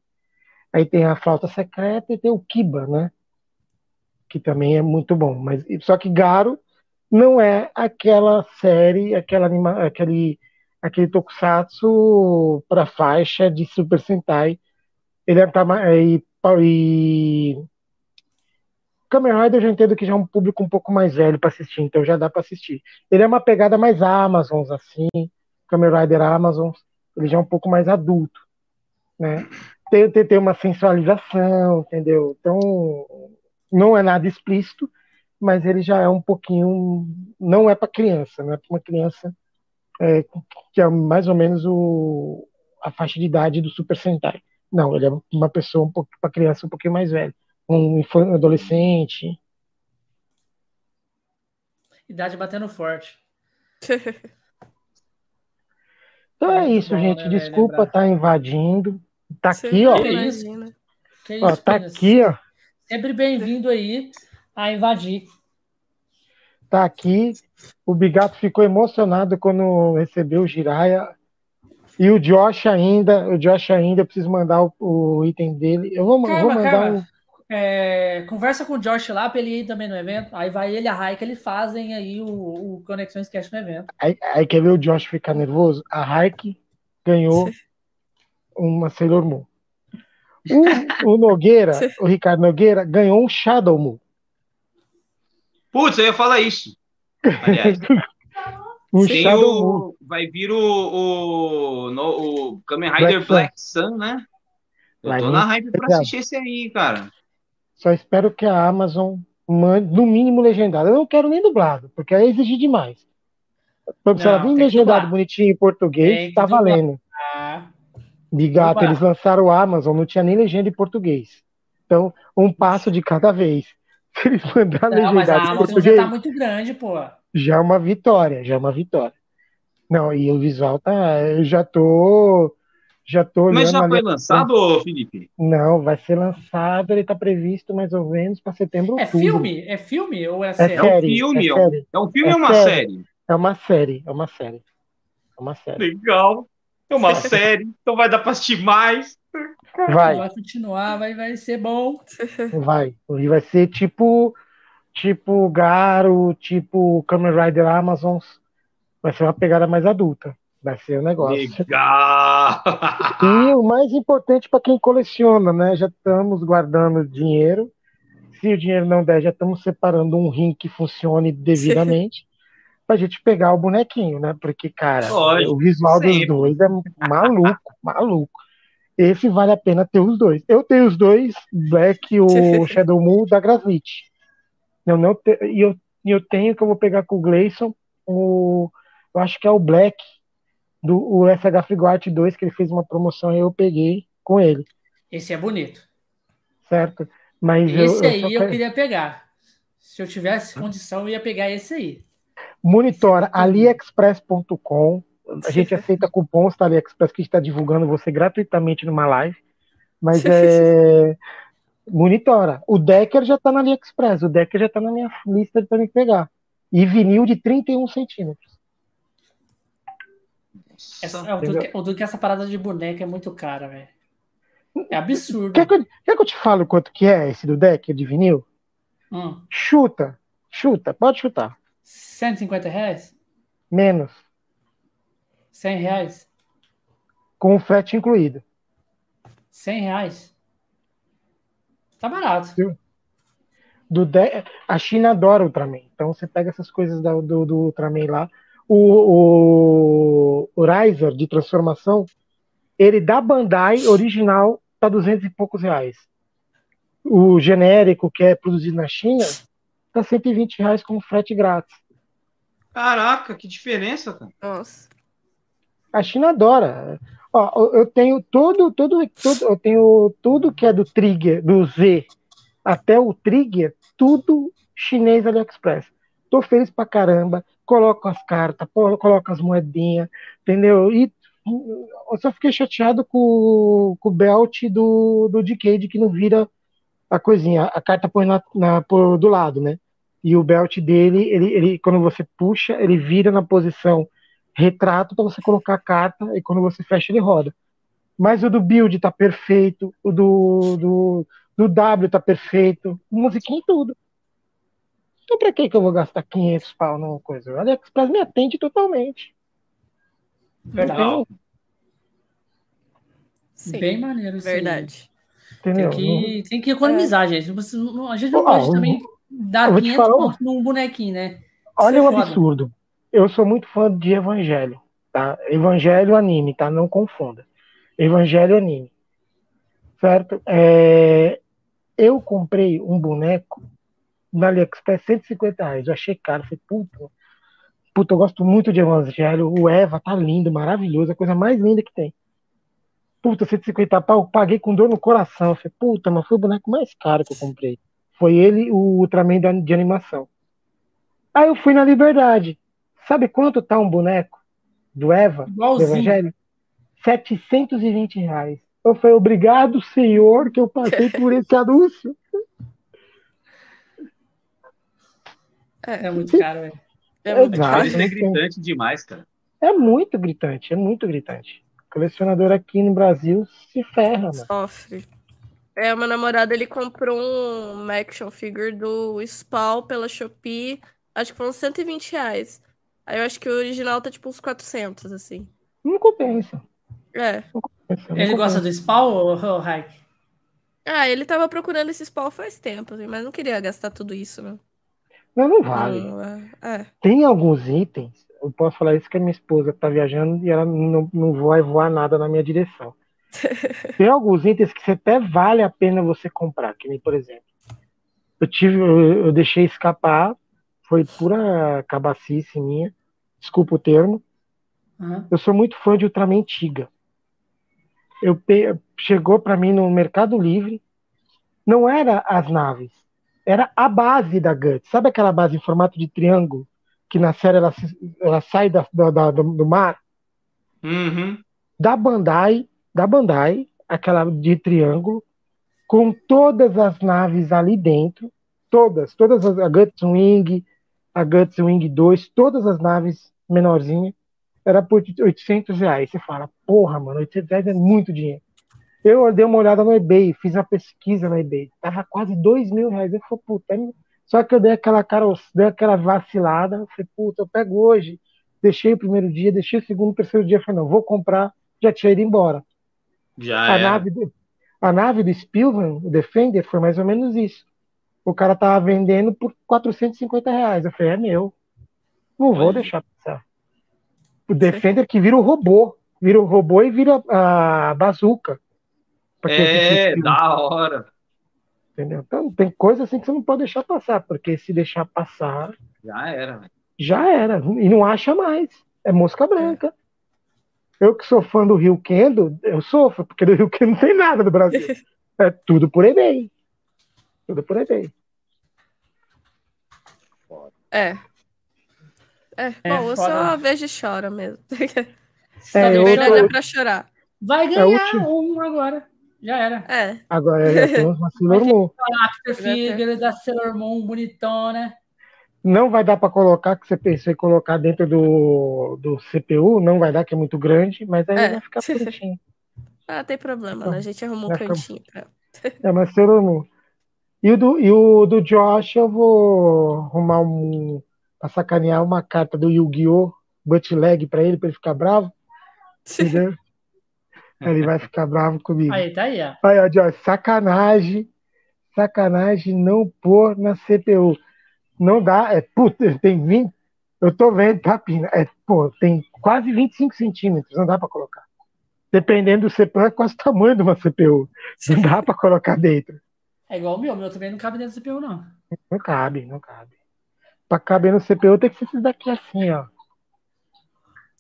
Aí tem a Flauta Secreta e tem o Kiba, né? Que também é muito bom. Mas, só que Garo não é aquela série, aquela anima, aquele, aquele tokusatsu para faixa de Super Sentai. Ele é, tá, e, e Kamen Rider eu já entendo que já é um público um pouco mais velho para assistir, então já dá para assistir. Ele é uma pegada mais Amazon, assim, Kamen Rider Amazon, ele já é um pouco mais adulto, né? Tem, tem, tem uma sensualização, entendeu? Então, não é nada explícito, mas ele já é um pouquinho, não é para criança, não é para uma criança é, que é mais ou menos o, a faixa de idade do Super Sentai. Não, ele é uma pessoa um pouco para criança um pouquinho mais velha um adolescente. Idade batendo forte. então é, é isso, bom, gente. Né, Desculpa estar tá invadindo. Tá aqui, ó. Que isso? Que ó, tá aqui, ó. Sempre bem-vindo aí a invadir. Tá aqui. O Bigato ficou emocionado quando recebeu o Jiraya. E o Josh ainda, o Josh ainda, eu preciso mandar o, o item dele. Eu vou, calma, vou mandar calma. um. É, conversa com o Josh lá pra ele ir também no evento. Aí vai ele e a Raika, eles fazem aí o, o Conexões Cast no evento. Aí, aí, quer ver o Josh ficar nervoso? A Raik ganhou uma Sailor Moon. O, o Nogueira, o Ricardo Nogueira, ganhou um Shadow Moon. Putz, eu ia falar isso. Aliás. Tem o. Vai vir o, o, no, o Kamen Rider Black, Black Sun, né? Eu tô na hype pra assistir esse aí, cara. Só espero que a Amazon mande, no mínimo, legendado. Eu não quero nem dublado, porque aí exigir demais. Se ela vir legendado bonitinho em português, tá valendo. De gato, eles lançaram o Amazon, não tinha nem legenda em português. Então, um passo de cada vez. Se eles mandarem legendado mas a Amazon já tá muito grande, pô. Já é uma vitória, já é uma vitória. Não, e o visual tá. Eu já tô já tô. Mas já foi lançado, Felipe? Não, vai ser lançado, ele está previsto mais ou menos para setembro. É outubro. filme? É filme ou é, é série? É, um filme, é, série. é um filme é ou uma série. série? É uma série, é uma série. É uma série. Legal. É uma série, então vai dar para assistir mais. Vai. Vai continuar, vai, vai ser bom. Vai. E vai ser tipo tipo Garo, tipo Kamen Rider Amazons. Vai ser uma pegada mais adulta. Vai ser o um negócio. Legal! E o mais importante para quem coleciona, né? Já estamos guardando dinheiro. Se o dinheiro não der, já estamos separando um rim que funcione devidamente para a gente pegar o bonequinho, né? Porque, cara, o visual sempre. dos dois é maluco, maluco. Esse vale a pena ter os dois. Eu tenho os dois, Black e o Shadow Moon da Gravity. Eu não te... e eu, eu tenho que eu vou pegar com o Gleison, o, eu acho que é o Black, do o SH Frigate 2, que ele fez uma promoção e eu peguei com ele. Esse é bonito. Certo. Mas esse eu, aí eu, eu queria pegar. Se eu tivesse condição, eu ia pegar esse aí. Monitora aliexpress.com. A gente aceita cupons da AliExpress que está divulgando você gratuitamente numa live. Mas é. Monitora. O Decker já está na AliExpress. O Decker já está na minha lista para me pegar. E vinil de 31 centímetros. Essa, é, o, do que, o do que essa parada de boneca é muito cara, velho. É absurdo. Quer que, eu, quer que eu te fale quanto que é esse do deck de vinil? Hum. Chuta. Chuta, pode chutar. 150 reais? Menos. 100 reais? Com o frete incluído. 100 reais? Tá barato. Do de... A China adora Ultraman. Então você pega essas coisas do, do, do Ultraman lá, o, o, o Riser de transformação, ele da Bandai original tá 200 e poucos reais. O genérico, que é produzido na China, tá 120 reais com frete grátis. Caraca, que diferença, cara. Nossa. A China adora. Ó, eu tenho todo, todo, todo, eu tenho tudo que é do Trigger, do Z, até o Trigger, tudo chinês AliExpress. Tô feliz pra caramba coloco as cartas, coloco as moedinhas, entendeu? E eu só fiquei chateado com, com o belt do, do Decade que não vira a coisinha. A carta põe na, na, por, do lado, né? E o belt dele, ele, ele, quando você puxa, ele vira na posição retrato para você colocar a carta e quando você fecha ele roda. Mas o do build tá perfeito, o do, do, do W tá perfeito, musiquinha e tudo. Então pra que que eu vou gastar 500 pau numa coisa? O AliExpress me atende totalmente. Verdade. Sim, Bem maneiro. Verdade. Entendeu? Tem que, tem que economizar, é. gente. A gente não pode também dar 500 pontos num bonequinho, né? Olha o absurdo. Eu sou muito fã de Evangelho, tá? Evangelho anime, tá? Não confunda. Evangelho anime. Certo? É... Eu comprei um boneco na AliExpress 150 reais. Eu achei caro. Falei, puta, puta, eu gosto muito de Evangelho. O Eva tá lindo, maravilhoso, a coisa mais linda que tem. Puta, 150 pau, paguei com dor no coração. Eu falei, puta, mas foi o boneco mais caro que eu comprei. Foi ele, o Ultraman de animação. Aí eu fui na Liberdade. Sabe quanto tá um boneco do Eva, Igualzinho. do Evangelho? 720 reais. Eu falei, obrigado, senhor, que eu passei por esse anúncio. É, é muito caro, velho. É, muito caro. Isso é gritante demais, cara. É muito gritante, é muito gritante. O colecionador aqui no Brasil se ferra, mano. Sofre. É, meu namorado, ele comprou um action figure do Spawn pela Shopee, acho que foi uns 120 reais. Aí eu acho que o original tá tipo uns 400, assim. Não compensa. É. Não compensa, não ele compensa. gosta do Spawn ou Hike? Ah, ele tava procurando esse Spawn faz tempo, assim, mas não queria gastar tudo isso, né? Não, não vale. É, é. Tem alguns itens, eu posso falar isso que a minha esposa tá viajando e ela não, não vai voar nada na minha direção. Tem alguns itens que até vale a pena você comprar, que nem, por exemplo, eu tive, eu, eu deixei escapar, foi pura cabacice minha, desculpa o termo. Uhum. Eu sou muito fã de Ultraman Tiga. Eu chegou para mim no Mercado Livre, não era as naves, era a base da Guts. Sabe aquela base em formato de triângulo que na série ela, ela sai da, da, do, do, mar? Uhum. Da Bandai, da Bandai, aquela de triângulo, com todas as naves ali dentro, todas, todas as a Guts Wing, a Guts Wing 2, todas as naves menorzinhas, era por 800 reais. Você fala, porra, mano, 800 reais é muito dinheiro. Eu dei uma olhada no eBay, fiz uma pesquisa no eBay. Tava quase dois mil reais. Eu falei, puta, é... só que eu dei aquela cara, dei aquela vacilada. Eu falei, puta, eu pego hoje. Deixei o primeiro dia, deixei o segundo, terceiro dia. Falei, não, vou comprar. Já tinha ido embora. Já a nave do, a nave do Spielman, o Defender, foi mais ou menos isso. O cara tava vendendo por 450 reais. Eu falei, é meu. Não vou deixar passar. O Defender que vira o robô. Vira o robô e vira a bazuca. É, da hora. Entendeu? Então tem coisa assim que você não pode deixar passar, porque se deixar passar. Já era, véio. Já era. E não acha mais. É mosca branca. Eu que sou fã do Rio Kendo, eu sofro, porque do Rio Kendo não tem nada no Brasil. É tudo por eBay. Tudo por eBay. É. É, é bom, eu só vejo e choro mesmo. É, eu verdade é pra chorar. Vai é ganhar é um agora. Já era. É. Agora já temos uma Sailor Moon. After figure da Sailor Moon, bonitona. Não vai dar para colocar, que você pensou em colocar dentro do, do CPU, não vai dar, que é muito grande, mas aí é. vai ficar bonitinho. ah, tem problema, então, né? A gente arrumou um cantinho pra... É, mas Sailor Moon. E o, do, e o do Josh, eu vou arrumar um. pra sacanear uma carta do Yu-Gi-Oh! Butt-leg pra ele, pra ele ficar bravo. Entendeu? Ele vai ficar bravo comigo. Aí, tá aí, ó. Aí, ó, Josh, sacanagem. Sacanagem não pôr na CPU. Não dá, é, puta, tem 20. Eu tô vendo, tá, Pina? É, pô, tem quase 25 centímetros, não dá pra colocar. Dependendo do CPU, é quase o tamanho de uma CPU. Não dá pra colocar dentro. É igual o meu, o meu também não cabe dentro do CPU, não. Não cabe, não cabe. Pra caber no CPU tem que ser esse daqui assim, ó.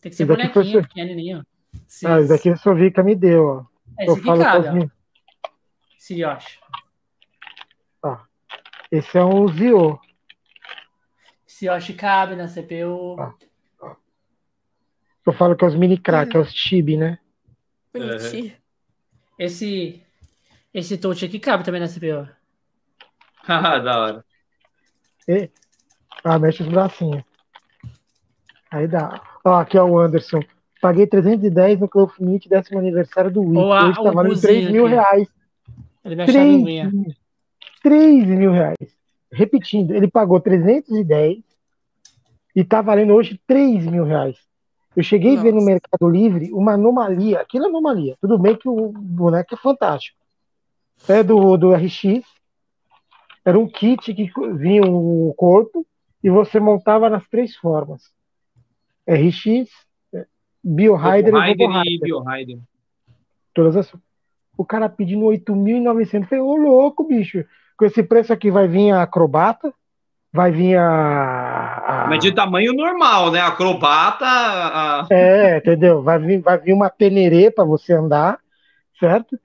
Tem que ser bonequinho, foi... pequenininho. Sim. Ah, esse daqui a Sovica me deu, ó. É, esse aqui cabe, ó. Se acha. Ó. Esse é um Zio. Se eu acho que cabe na CPU. Ah. Eu falo que é os mini crack, é, é os chibi, né? Bonitinho. Esse, esse touch aqui cabe também na CPU. Ah, da hora. E... Ah, mexe os bracinhos. Aí dá. Ó, aqui é o Anderson. Paguei 310 no Club Meet, décimo aniversário do Wii. Hoje tá valendo 3 mil aqui. reais. Ele mexe 3, a 3 mil reais. Repetindo, ele pagou 310 e tá valendo hoje 3 mil reais. Eu cheguei Nossa. a ver no Mercado Livre uma anomalia. Aquilo é anomalia. Tudo bem que o boneco é fantástico. É do, do RX. Era um kit que vinha o corpo e você montava nas três formas. RX, Biohider e Biohider. Todas as... O cara pedindo 8.900. Falei, ô louco, bicho. Com esse preço aqui vai vir a acrobata, vai vir a. Mas de tamanho normal, né? Acrobata. A... É, entendeu? Vai vir, vai vir uma penerê para você andar, certo?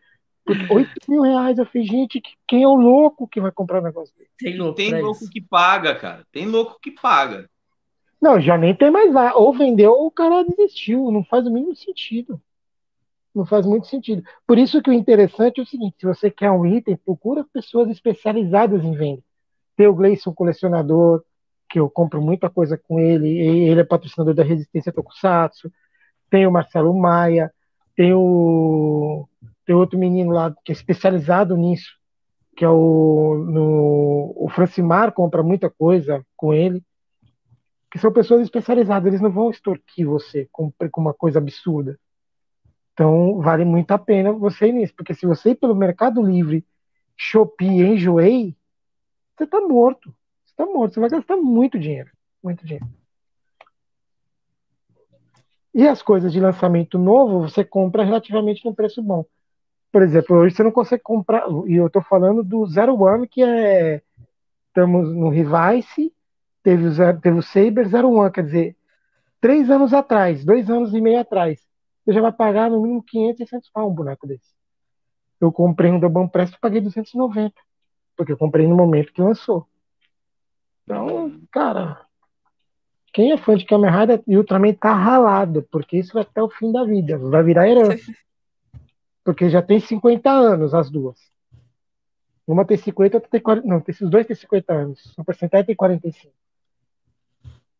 8 mil reais. Eu falei, gente, quem é o louco que vai comprar um negócio desse? Tem louco, tem louco que paga, cara. Tem louco que paga. Não, já nem tem mais lá. Ou vendeu ou o cara desistiu. Não faz o mínimo sentido. Não faz muito sentido. Por isso que o interessante é o seguinte: se você quer um item, procura pessoas especializadas em venda. Tem o Gleison colecionador, que eu compro muita coisa com ele. Ele é patrocinador da Resistência Tokusatsu. Tem o Marcelo Maia. Tem o tem outro menino lá que é especializado nisso, que é o no, o Francimar compra muita coisa com ele que são pessoas especializadas, eles não vão extorquir você com, com uma coisa absurda. Então, vale muito a pena você ir nisso, porque se você ir pelo Mercado Livre, Shopee Enjoei, você está morto. Você está morto, você vai gastar muito dinheiro. Muito dinheiro. E as coisas de lançamento novo, você compra relativamente num preço bom. Por exemplo, hoje você não consegue comprar, e eu estou falando do Zero One, que é. Estamos no Revice, teve o, zero, teve o Saber 01, quer dizer, três anos atrás, dois anos e meio atrás, você já vai pagar no mínimo 500, 600 pau um boneco desse. Eu comprei um da Banpress e paguei 290, porque eu comprei no momento que lançou. Então, cara, quem é fã de Kamen Rider e Ultraman tá ralado, porque isso vai até o fim da vida, vai virar herança. Porque já tem 50 anos as duas. Uma tem 50, outra tem 40. Não, esses dois têm 50 anos. O porcentagem tem 45.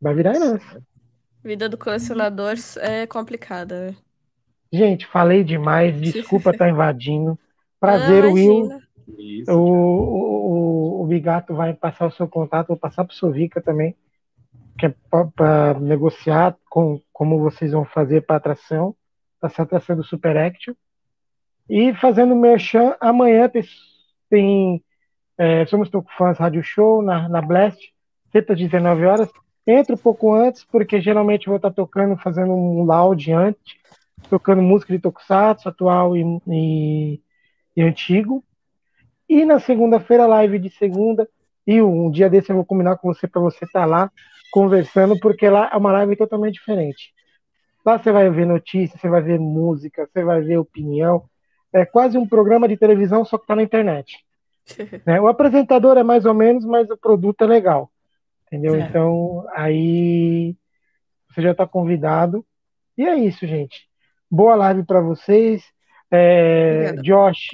Vai virar herança. Vida do colecionador é complicada. Né? Gente, falei demais. Desculpa estar tá invadindo. Prazer, Não, Will. Isso, o, o, o, Bigato vai passar o seu contato, vou passar para o Sovica também, que é para negociar com como vocês vão fazer para atração, para essa atração do Super Action. E fazendo merchan, amanhã tem, tem é, Somos Fãs Rádio Show na, na Blast, sempre às 19 horas. Entra um pouco antes, porque geralmente vou estar tocando, fazendo um loud antes, tocando música de Tokusatsu, atual e, e, e antigo. E na segunda-feira, live de segunda. E um dia desse eu vou combinar com você para você estar tá lá conversando, porque lá é uma live totalmente diferente. Lá você vai ver notícias, você vai ver música, você vai ver opinião. É quase um programa de televisão, só que está na internet. é, o apresentador é mais ou menos, mas o produto é legal. Entendeu? É. Então, aí você já está convidado. E é isso, gente. Boa live para vocês. É, Josh,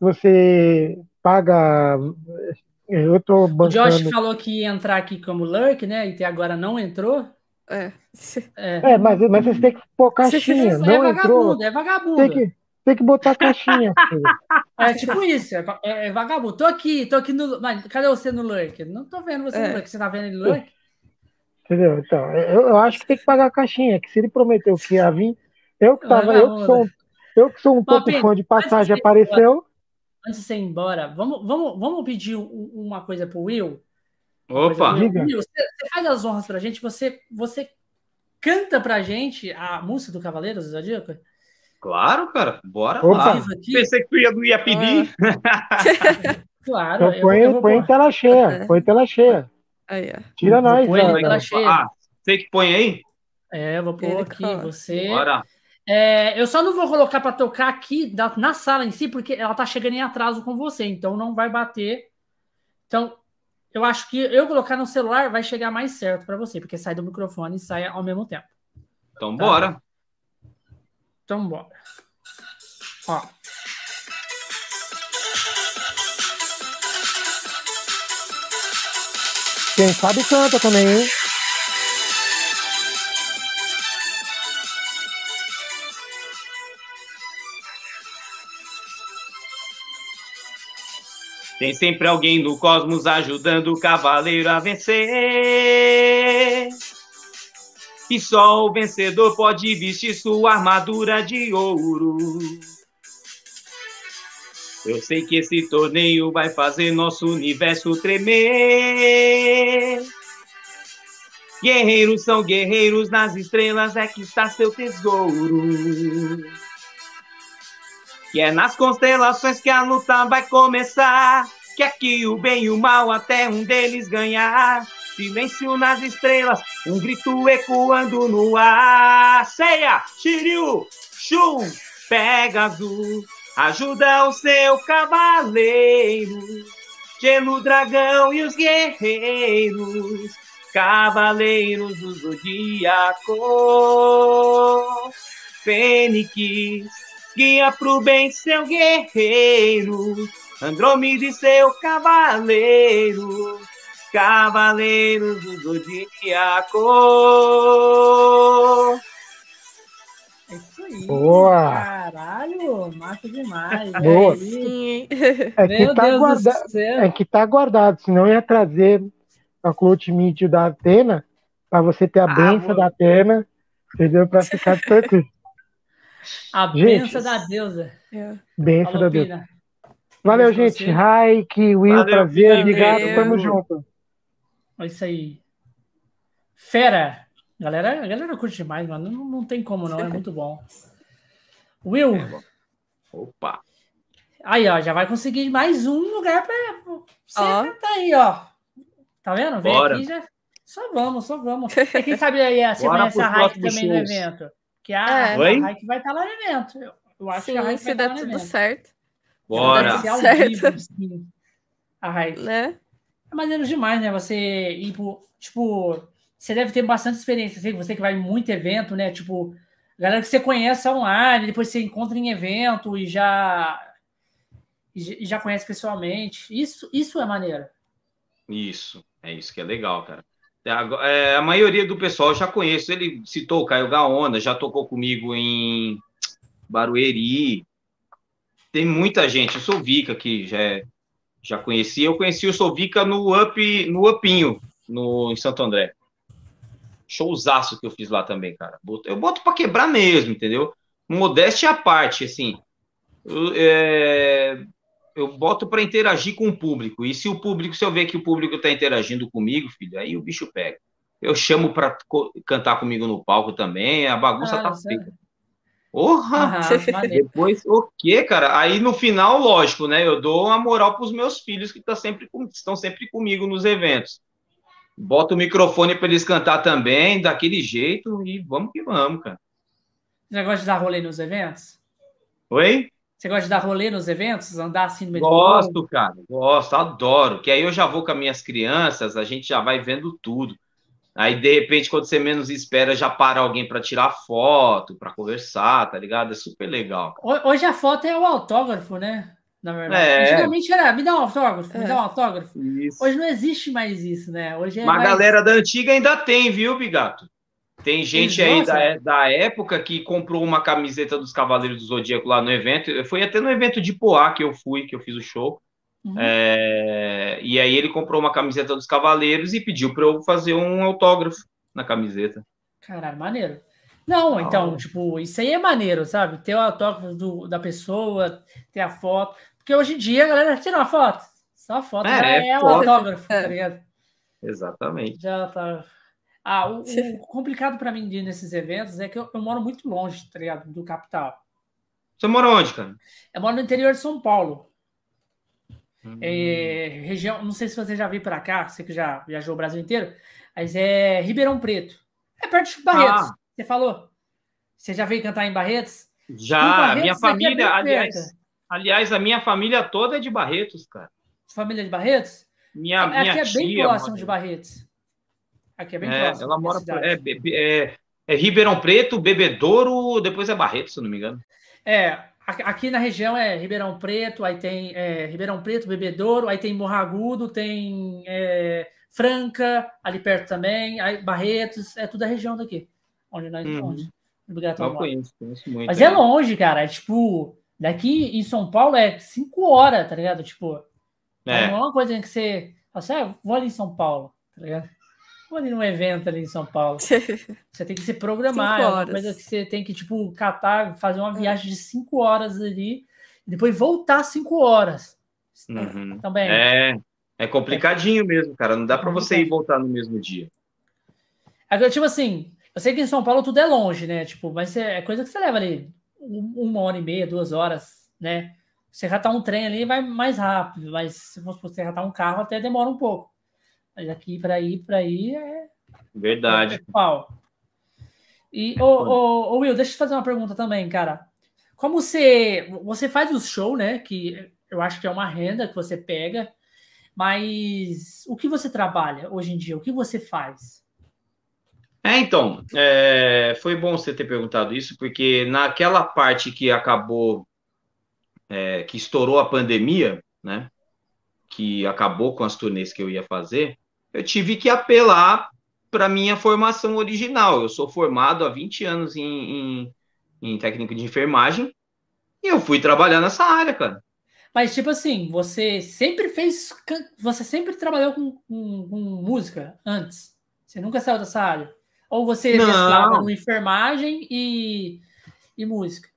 você paga. Eu tô bancando... O Josh falou que ia entrar aqui como Lurk, né? E até agora não entrou. É. É, é mas, mas você tem que pôr caixinha. não é entrou. vagabundo, é vagabundo. Tem que, tem que botar caixinha. é tipo isso, é, é, é, vagabundo. Tô aqui, tô aqui no. Mas cadê você no Lurk? Não tô vendo você é. no Lurk. Você tá vendo ele no Lurk? Entendeu? Então, eu, eu, acho que tem que pagar a caixinha, que se ele prometeu que ia vir, eu que tava, eu que sou, eu que sou um pouco fã de passagem, apareceu. Antes de você ir embora, vamos, vamos, vamos pedir uma coisa pro Will. Opa! Will, Will você, você, faz as honras pra gente, você, você canta pra gente a música do Cavaleiros do Zodíaco? Claro, cara, bora Opa. lá. Pensei que tu ia, ia pedir. Ah. claro. Então, põe, eu vou, põe tela cheia, põe tela cheia. Aí, Tira nós. Põe tela cheia. Ah, você que põe aí? É, eu vou pôr aqui, você. Bora. É, eu só não vou colocar para tocar aqui na, na, sala em si, porque ela tá chegando em atraso com você, então não vai bater. Então, eu acho que eu colocar no celular vai chegar mais certo para você, porque sai do microfone e sai ao mesmo tempo. Então, tá? bora. Então, bora. Ó. Quem sabe canta também, hein? Tem sempre alguém no cosmos ajudando o cavaleiro a vencer. E só o vencedor pode vestir sua armadura de ouro. Eu sei que esse torneio vai fazer nosso universo tremer. Guerreiros são guerreiros, nas estrelas é que está seu tesouro. Que é nas constelações que a luta vai começar. Que aqui o bem e o mal até um deles ganhar. Silêncio nas estrelas, um grito ecoando no ar. Ceia, Shiryu, Shun, Pegasus, ajuda o seu cavaleiro. Gelo, dragão e os guerreiros, cavaleiros do zodíaco. Fênix, guia pro bem seu guerreiro, Andrômeda e seu cavaleiro, cavaleiros do zodíaco. É isso aí. Boa! Caralho, massa demais. Boa. É, que, tá guarda... é que tá guardado, senão ia trazer a Clout Media da Atena, para você ter a ah, benção da Atena, entendeu? Para ficar tranquilo. A benção da deusa. É. Benção da deusa. Valeu, gente. Raik, Will, Valeu, prazer. Obrigado, tamo junto. É isso aí. Fera. Galera, a galera curte demais, mano. Não, não tem como, não. É muito bom. Will. É bom. Opa. Aí, ó, já vai conseguir mais um lugar pra você ó. tá aí, ó. Tá vendo? Vem Bora. aqui já. Só vamos, só vamos. E quem sabe aí a semana essa Raik também shows. no evento. Que a, é. a Raik vai estar lá no evento. Eu, acho Sim, que a Raik se der tudo evento. certo. Bora. Certo. Vivo, a Raik. Né? É maneiro demais, né? Você ir pro. Tipo, você deve ter bastante experiência. Assim, você que vai em muito evento, né? Tipo, galera que você conhece online, depois você encontra em evento e já. E já conhece pessoalmente. Isso, isso é maneiro. Isso, é isso que é legal, cara. É, a maioria do pessoal eu já conheço. Ele citou o Caio Gaona, já tocou comigo em Barueri. Tem muita gente. O Sovica que já, é, já conheci. Eu conheci o Sovica no Up, no Upinho, no, em Santo André. Showzaço que eu fiz lá também, cara. Eu boto para quebrar mesmo, entendeu? Modéstia à parte, assim. Eu, é, eu boto para interagir com o público. E se o público, se eu ver que o público está interagindo comigo, filho, aí o bicho pega. Eu chamo para cantar comigo no palco também, a bagunça ah, tá feita. Porra! Ah, Depois, o quê, cara? Aí no final, lógico, né? Eu dou uma moral para os meus filhos que tá sempre, estão sempre comigo nos eventos. Boto o microfone para eles cantar também, daquele jeito, e vamos que vamos, cara. Você gosta de dar rolê nos eventos? Oi? Você gosta de dar rolê nos eventos? Andar assim no meio Gosto, do cara. Gosto, adoro. Que aí eu já vou com as minhas crianças, a gente já vai vendo tudo. Aí, de repente, quando você menos espera, já para alguém para tirar foto, para conversar, tá ligado? É super legal. Hoje a foto é o autógrafo, né? Na verdade. É. Antigamente era, me dá um autógrafo, é. me dá um autógrafo. Isso. Hoje não existe mais isso, né? Hoje é Uma mais... galera da antiga ainda tem, viu, Bigato? Tem gente aí da, da época que comprou uma camiseta dos Cavaleiros do Zodíaco lá no evento. Foi até no evento de Poá que eu fui, que eu fiz o show. Uhum. É, e aí ele comprou uma camiseta dos Cavaleiros e pediu para eu fazer um autógrafo na camiseta. Caralho, maneiro. Não, então, tipo, isso aí é maneiro, sabe? Ter o autógrafo do, da pessoa, ter a foto. Porque hoje em dia a galera tira uma foto. Só a foto é, é, o autógrafo, tá ligado? Exatamente. Já tá. Ah, o, o complicado para mim de ir nesses eventos é que eu, eu, moro muito longe, tá ligado? Do capital. Você mora onde, cara? Eu moro no interior de São Paulo. Hum. É, região, não sei se você já veio para cá, você que já viajou o Brasil inteiro, mas é Ribeirão Preto. É perto de Barretos. Ah. Você falou? Você já veio cantar em Barretos? Já, Barretos, minha é família, é aliás, aliás, a minha família toda é de Barretos, cara. Família de Barretos? Minha, aqui minha é bem próximo de Barretos. Aqui é bem é, próximo. Ela mora é, é, é, Ribeirão Preto, Bebedouro, depois é Barretos, se não me engano. É, aqui na região é Ribeirão Preto, aí tem é, Ribeirão Preto, Bebedouro, aí tem Morragudo, tem é, Franca, ali perto também, aí Barretos, é tudo a região daqui. Onde nós uhum. onde, Eu conheço, conheço muito. Mas é longe, cara. É tipo, daqui em São Paulo é cinco horas, tá ligado? Tipo, é. não é uma coisa que você. Você, ah, vou ali em São Paulo, tá ligado? Vou ali num evento ali em São Paulo. você tem que se programar, é uma coisa que você tem que, tipo, catar, fazer uma viagem de cinco horas ali, e depois voltar cinco horas. Uhum. Também. É, é complicadinho é. mesmo, cara. Não dá para você ir voltar no mesmo dia. Agora, tipo assim, eu sei que em São Paulo tudo é longe, né? Tipo, mas é coisa que você leva ali uma hora e meia, duas horas, né? Você já tá um trem ali vai mais rápido, mas se você já tá um carro até demora um pouco. Mas aqui para ir para aí é verdade. É pau. E o, o, o, Will, deixa eu te fazer uma pergunta também, cara. Como você você faz os shows, né? Que eu acho que é uma renda que você pega, mas o que você trabalha hoje em dia? O que você faz? É, então, é, foi bom você ter perguntado isso, porque naquela parte que acabou, é, que estourou a pandemia, né, que acabou com as turnês que eu ia fazer, eu tive que apelar para minha formação original. Eu sou formado há 20 anos em, em, em técnico de enfermagem e eu fui trabalhar nessa área, cara. Mas, tipo assim, você sempre fez. Você sempre trabalhou com, com, com música antes? Você nunca saiu dessa área? Ou você mesclava no enfermagem e, e música?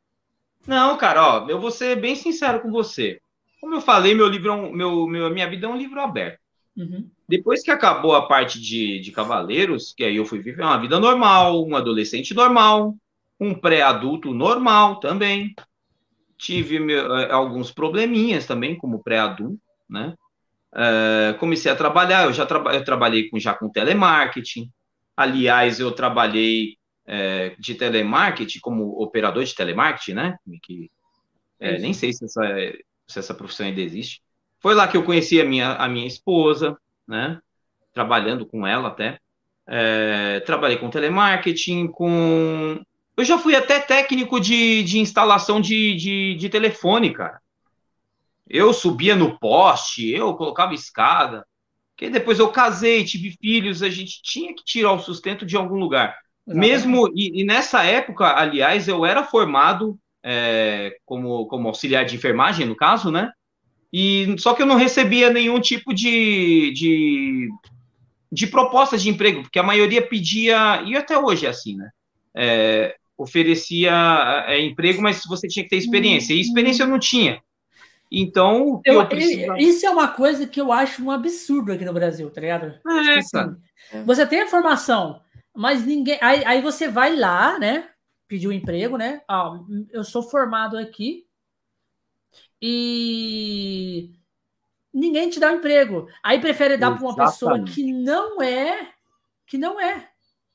Não, cara, ó, eu vou ser bem sincero com você. Como eu falei, meu livro, é um, meu, meu, minha vida é um livro aberto. Uhum. Depois que acabou a parte de, de Cavaleiros, que aí eu fui viver uma vida normal, um adolescente normal, um pré-adulto normal também. Tive eh, alguns probleminhas também, como pré-adulto, né? Uh, comecei a trabalhar, eu já tra eu trabalhei com, já com telemarketing, Aliás, eu trabalhei é, de telemarketing como operador de telemarketing, né? Que, é, nem sei se essa, se essa profissão ainda existe. Foi lá que eu conheci a minha, a minha esposa, né? Trabalhando com ela até. É, trabalhei com telemarketing, com. Eu já fui até técnico de, de instalação de, de, de telefone, cara. Eu subia no poste, eu colocava escada. Porque depois eu casei, tive filhos, a gente tinha que tirar o sustento de algum lugar. Exatamente. Mesmo, e, e, nessa época, aliás, eu era formado é, como, como auxiliar de enfermagem, no caso, né? E, só que eu não recebia nenhum tipo de, de, de proposta de emprego, porque a maioria pedia, e até hoje é assim, né? É, oferecia é, emprego, mas você tinha que ter experiência. E experiência eu não tinha. Então, eu, eu precisava... isso é uma coisa que eu acho um absurdo aqui no Brasil, tá ligado? É, tipo assim, você tem a formação, mas ninguém. Aí, aí você vai lá, né? Pedir um emprego, né? Ah, eu sou formado aqui e ninguém te dá um emprego. Aí prefere dar para uma pessoa que não é, que não é,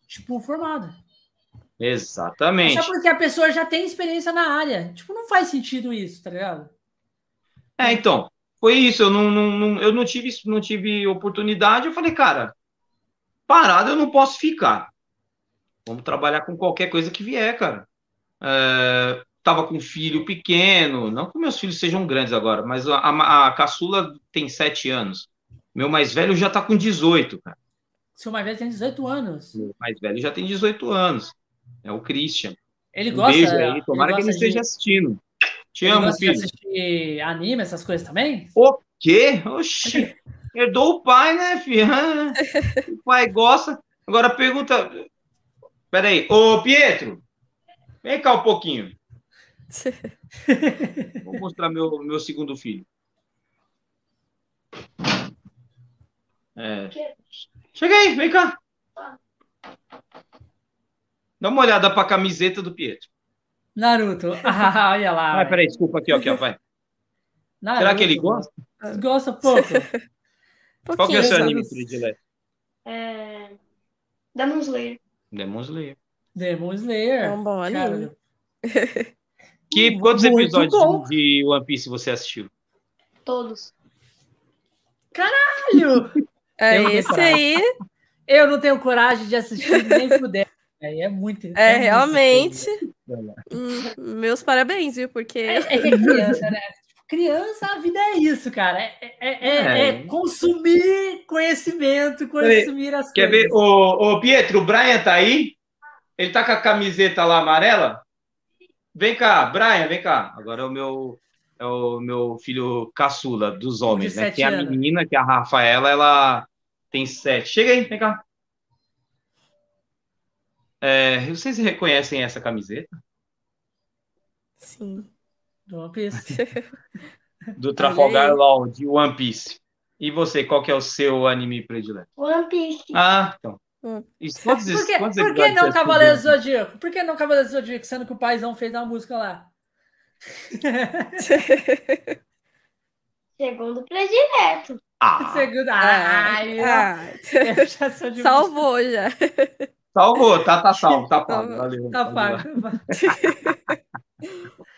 tipo, formada. Exatamente. Só porque a pessoa já tem experiência na área. Tipo, não faz sentido isso, tá ligado? É, então, foi isso. Eu não, não, não, eu não tive, não tive oportunidade. Eu falei, cara, parado eu não posso ficar. Vamos trabalhar com qualquer coisa que vier, cara. É, tava com um filho pequeno, não que meus filhos sejam grandes agora, mas a, a, a caçula tem sete anos. Meu mais velho já tá com 18, cara. Seu mais velho tem 18 anos. Meu mais velho já tem 18 anos. É o Christian. Ele um gosta. Beijo aí, tomara ele que ele esteja de... assistindo. Te Ele amo, filho. De assistir anime, essas coisas também? O quê? Oxi. Herdou o pai, né, filho? o pai gosta. Agora pergunta. Peraí. Ô, Pietro, vem cá um pouquinho. Vou mostrar meu, meu segundo filho. É. Chega aí, vem cá. Dá uma olhada para a camiseta do Pietro. Naruto. Ah, olha lá. Vai, peraí, desculpa aqui, aqui, ó, vai. Naruto. Será que ele gosta? Gosta pouco. Qual que é o seu anime predileto? É... Demon Slayer. Demon Slayer. Demon Slayer. É um bom anime. Que, quantos Muito episódios bom. de One Piece você assistiu? Todos. Caralho! É esse aí. Eu não tenho coragem de assistir nem puder. É, é muito. É, é realmente. Muito hum, meus parabéns, viu? Porque. É, é, criança, né? Criança, a vida é isso, cara. É, é, é, é consumir conhecimento, consumir as Quer coisas. ver? Ô, ô, Pietro, o Brian tá aí? Ele tá com a camiseta lá amarela? Vem cá, Brian, vem cá. Agora é o meu, é o meu filho caçula dos homens, né? Tem a menina, que é a Rafaela, ela tem sete. Chega aí, vem cá. É, vocês reconhecem essa camiseta? Sim. Do One Piece. Do Trafalgar Law, de One Piece. E você, qual que é o seu anime predileto? One Piece. Ah, então. Hum. Quantos, por que, quantos por que não Cavaleiro do Zodíaco? Por que não Cavaleiro do Zodíaco, sendo que o paizão fez uma música lá? Segundo predileto. Ah. Segundo. Ai, ah, já Salvou já. Salvou, tá, tá salvo, tá pago. Valeu. Tá pago.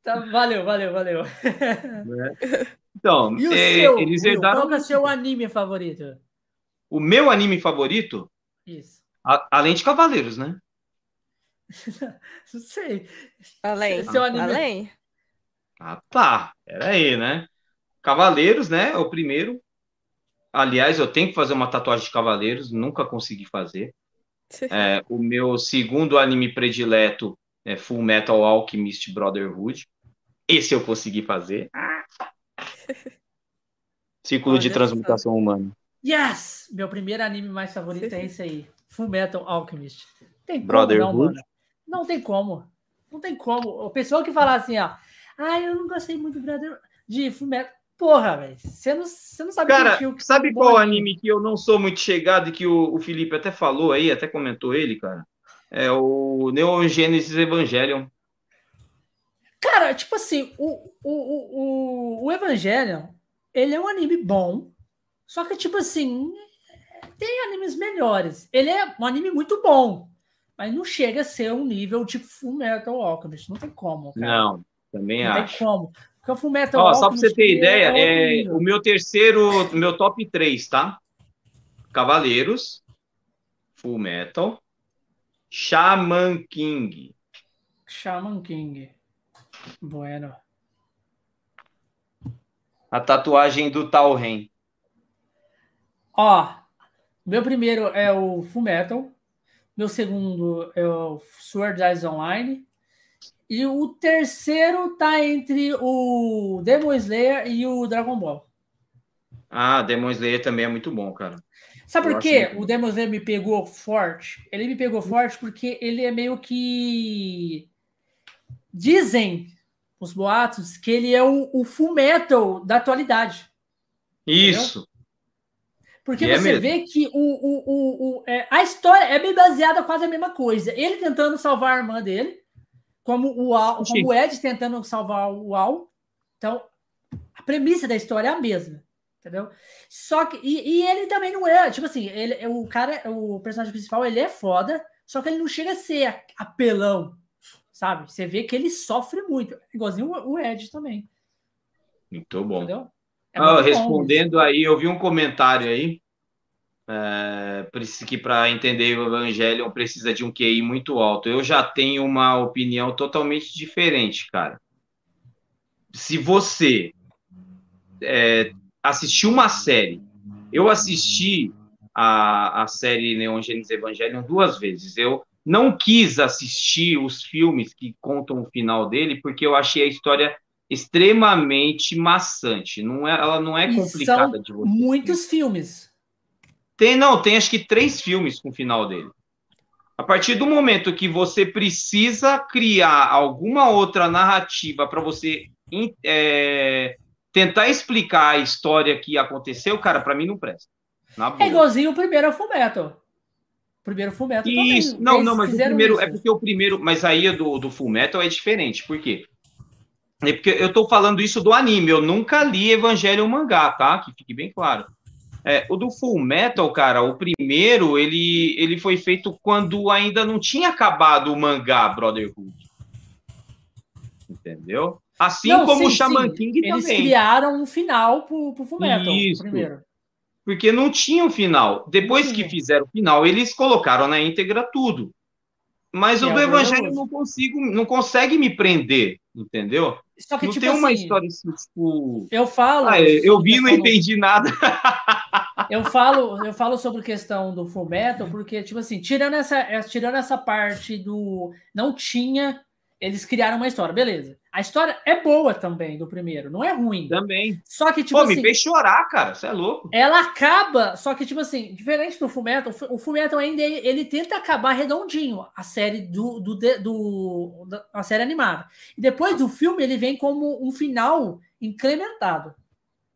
Tá, valeu, valeu, valeu. É. Então, e o é, seu, eles herdaram... qual é o seu anime favorito? O meu anime favorito? Isso. A, além de Cavaleiros, né? Não sei. Além. Seu anime... Além? Ah, tá. Peraí, né? Cavaleiros, né? É o primeiro. Aliás, eu tenho que fazer uma tatuagem de Cavaleiros, nunca consegui fazer. É, o meu segundo anime predileto é Full Metal Alchemist Brotherhood. Esse eu consegui fazer. Ciclo Olha de transmutação só. humana. Yes! Meu primeiro anime mais favorito é esse aí. Full Metal Alchemist. Tem Brotherhood. Não, mano. não tem como. Não tem como. O pessoal que fala assim, ó. Ah, eu não gostei muito Brother... de Full Metal. Porra, velho. Você não, você não sabe Cara, que sabe qual anime que eu não sou muito chegado e que o, o Felipe até falou aí, até comentou ele, cara? É o Neo Genesis Evangelion. Cara, tipo assim, o, o, o, o Evangelion, ele é um anime bom, só que, tipo assim, tem animes melhores. Ele é um anime muito bom, mas não chega a ser um nível de Full Metal Alchemist. Não tem como, cara. Não, também não acho. Não tem como. Porque o Full Metal Ó, Alchemist... Só pra você ter ideia, é, é o meu terceiro, meu top 3, tá? Cavaleiros, Full Metal, Shaman King. Shaman King. Bueno. A tatuagem do Talren. Ó, meu primeiro é o Fullmetal. Meu segundo é o Sword Eyes Online. E o terceiro tá entre o Demon Slayer e o Dragon Ball. Ah, Demon Slayer também é muito bom, cara. Sabe por quê o Demon Slayer me pegou forte? Ele me pegou forte porque ele é meio que. Dizem os boatos que ele é o, o full metal da atualidade. Isso. Porque e é você é vê que o, o, o, o é, a história é bem baseada quase a mesma coisa. Ele tentando salvar a irmã dele, como o, Al, como o Ed tentando salvar o Al. Então, a premissa da história é a mesma. Entendeu? Só que. E, e, ele também não é. Tipo assim, ele, o cara, o personagem principal, ele é foda, só que ele não chega a ser apelão. Sabe? Você vê que ele sofre muito. Igualzinho o, o Ed também. Muito bom. Entendeu? É ah, respondendo bom. aí, eu vi um comentário aí. É, que para entender o Evangelho precisa de um QI muito alto. Eu já tenho uma opinião totalmente diferente, cara. Se você é, assistiu uma série, eu assisti a, a série Neon Genesis Evangelion duas vezes. Eu não quis assistir os filmes que contam o final dele, porque eu achei a história extremamente maçante. Não é, ela não é complicada são de você. Muitos filmes. Tem, não, tem acho que três filmes com o final dele. A partir do momento que você precisa criar alguma outra narrativa para você é, tentar explicar a história que aconteceu, cara, para mim não presta. É igualzinho o primeiro Fullmetal. O primeiro Fullmetal Isso, também. não, não, mas o primeiro, isso. é porque o primeiro, mas aí do, do Fullmetal é diferente, por quê? É porque eu tô falando isso do anime, eu nunca li Evangelho mangá, tá? Que fique bem claro. É, o do Full Metal, cara, o primeiro, ele, ele foi feito quando ainda não tinha acabado o mangá Brotherhood. Entendeu? Assim não, como sim, o Shaman sim. King Eles também. criaram um final pro, pro Fullmetal, Isso. primeiro. Porque não tinha um final. Depois que fizeram o final, eles colocaram na íntegra tudo. Mas o do Evangelho não consigo, não consegue me prender, entendeu? Só que, não tipo tem uma assim, história assim, tipo. Eu falo. Ah, eu vi e não entendi nada. eu falo, eu falo sobre a questão do Fullmetal, porque, tipo assim, tirando essa, tirando essa parte do. Não tinha eles criaram uma história, beleza. A história é boa também do primeiro, não é ruim. Também. Só que, tipo Pô, assim. me fez chorar, cara. Você é louco. Ela acaba, só que, tipo assim, diferente do Fullmetal, o Fullmetal ainda ele tenta acabar redondinho a série do, do, do, do a série animada. E depois do filme, ele vem como um final incrementado.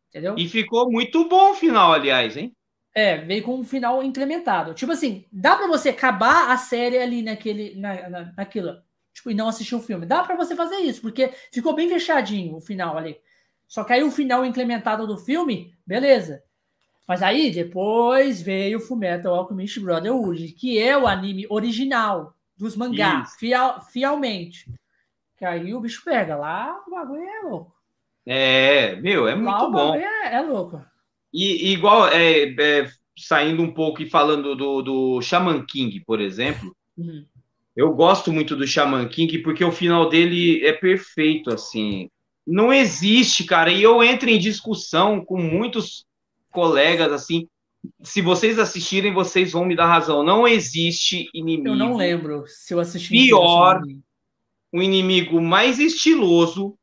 Entendeu? E ficou muito bom o final, aliás, hein? É, veio com um final incrementado. Tipo assim, dá para você acabar a série ali naquele, na, na, naquilo tipo, e não assistir o filme. Dá para você fazer isso, porque ficou bem fechadinho o final ali. Só que aí o final incrementado do filme, beleza. Mas aí depois veio o Fullmetal Alchemist Brotherhood, que é o anime original dos mangás, fiel, fielmente. Que aí o bicho pega. Lá o bagulho é louco. É, meu, é muito bom. É, é, louco. E igual, é, é, saindo um pouco e falando do, do Shaman King, por exemplo, uhum. Eu gosto muito do Shaman King porque o final dele é perfeito, assim. Não existe, cara, e eu entro em discussão com muitos colegas, assim. Se vocês assistirem, vocês vão me dar razão. Não existe inimigo. Eu não lembro se eu assisti. Pior, um inimigo mais estiloso,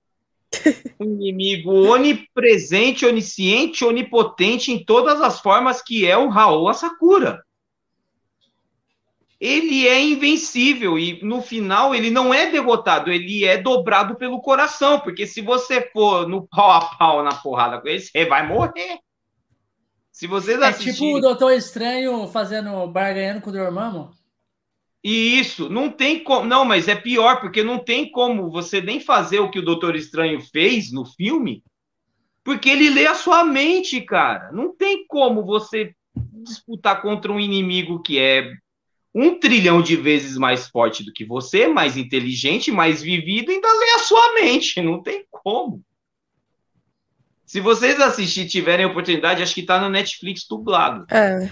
um inimigo onipresente, onisciente, onipotente em todas as formas que é o Raul Asakura ele é invencível e no final ele não é derrotado, ele é dobrado pelo coração, porque se você for no pau a pau na porrada com ele, você vai morrer. Se vocês é tipo o Doutor Estranho fazendo barganhando com o Dormammu. Isso, não tem como. Não, mas é pior, porque não tem como você nem fazer o que o Doutor Estranho fez no filme, porque ele lê a sua mente, cara. Não tem como você disputar contra um inimigo que é um trilhão de vezes mais forte do que você, mais inteligente, mais vivido, ainda lê a sua mente. Não tem como. Se vocês assistirem tiverem oportunidade, acho que tá no Netflix dublado. É.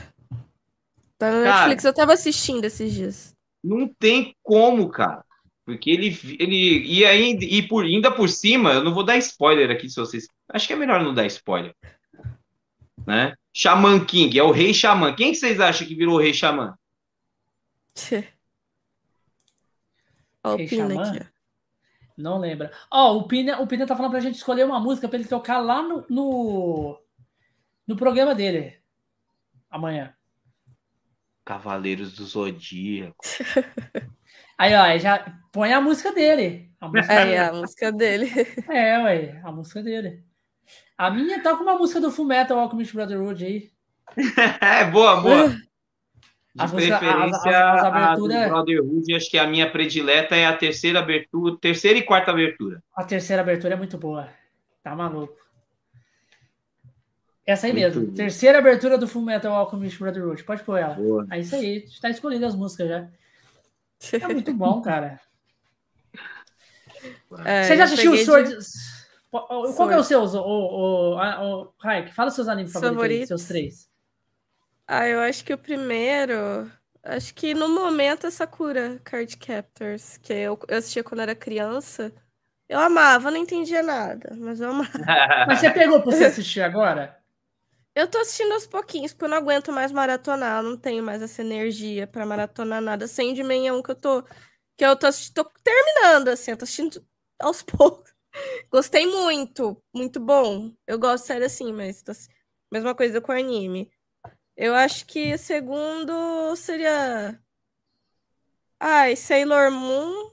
Tá no cara, Netflix, eu tava assistindo esses dias. Não tem como, cara. Porque ele. ele e, ainda, e por, ainda por cima, eu não vou dar spoiler aqui se vocês. Acho que é melhor não dar spoiler. Né? Shaman King, é o rei Shaman. Quem que vocês acham que virou o rei Shaman? Ó, o Pina aqui, ó. Não lembra. Ó, o Pina, o Pina tá falando pra gente escolher uma música pra ele tocar lá no, no, no programa dele. Amanhã. Cavaleiros do Zodíaco. Aí, ó, já põe a música dele. A música é, dele. a música dele. É, ué, a música dele. A minha tá com uma música do Fullmetal Alchemist Brotherhood aí. é, boa, boa. De as preferência, as, as, abertura... a do Brotherhood, acho que a minha predileta é a terceira abertura, terceira e quarta abertura. A terceira abertura é muito boa. Tá maluco. Essa aí muito mesmo. Bom. Terceira abertura do Full Metal Alchemist Brotherhood. Pode pôr ela. Boa. É isso aí. Está escolhido as músicas já. É muito bom, cara. É, Você já assistiu o Sword... De... Qual Sword. é o seu, o, o, o, o Raik? Fala os seus animes favoritos, favoritos. seus três. Ah, eu acho que o primeiro. Acho que no momento é Sakura Card Captors, que eu, eu assistia quando era criança. Eu amava, não entendia nada, mas eu amava. mas você pegou pra você assistir agora? Eu tô assistindo aos pouquinhos, porque eu não aguento mais maratonar, eu não tenho mais essa energia para maratonar nada. Sandman é um que eu tô. Que eu tô, tô terminando, assim, eu tô assistindo aos poucos. Gostei muito, muito bom. Eu gosto de série assim, mas tô... mesma coisa com anime. Eu acho que segundo seria. Ai, Sailor Moon.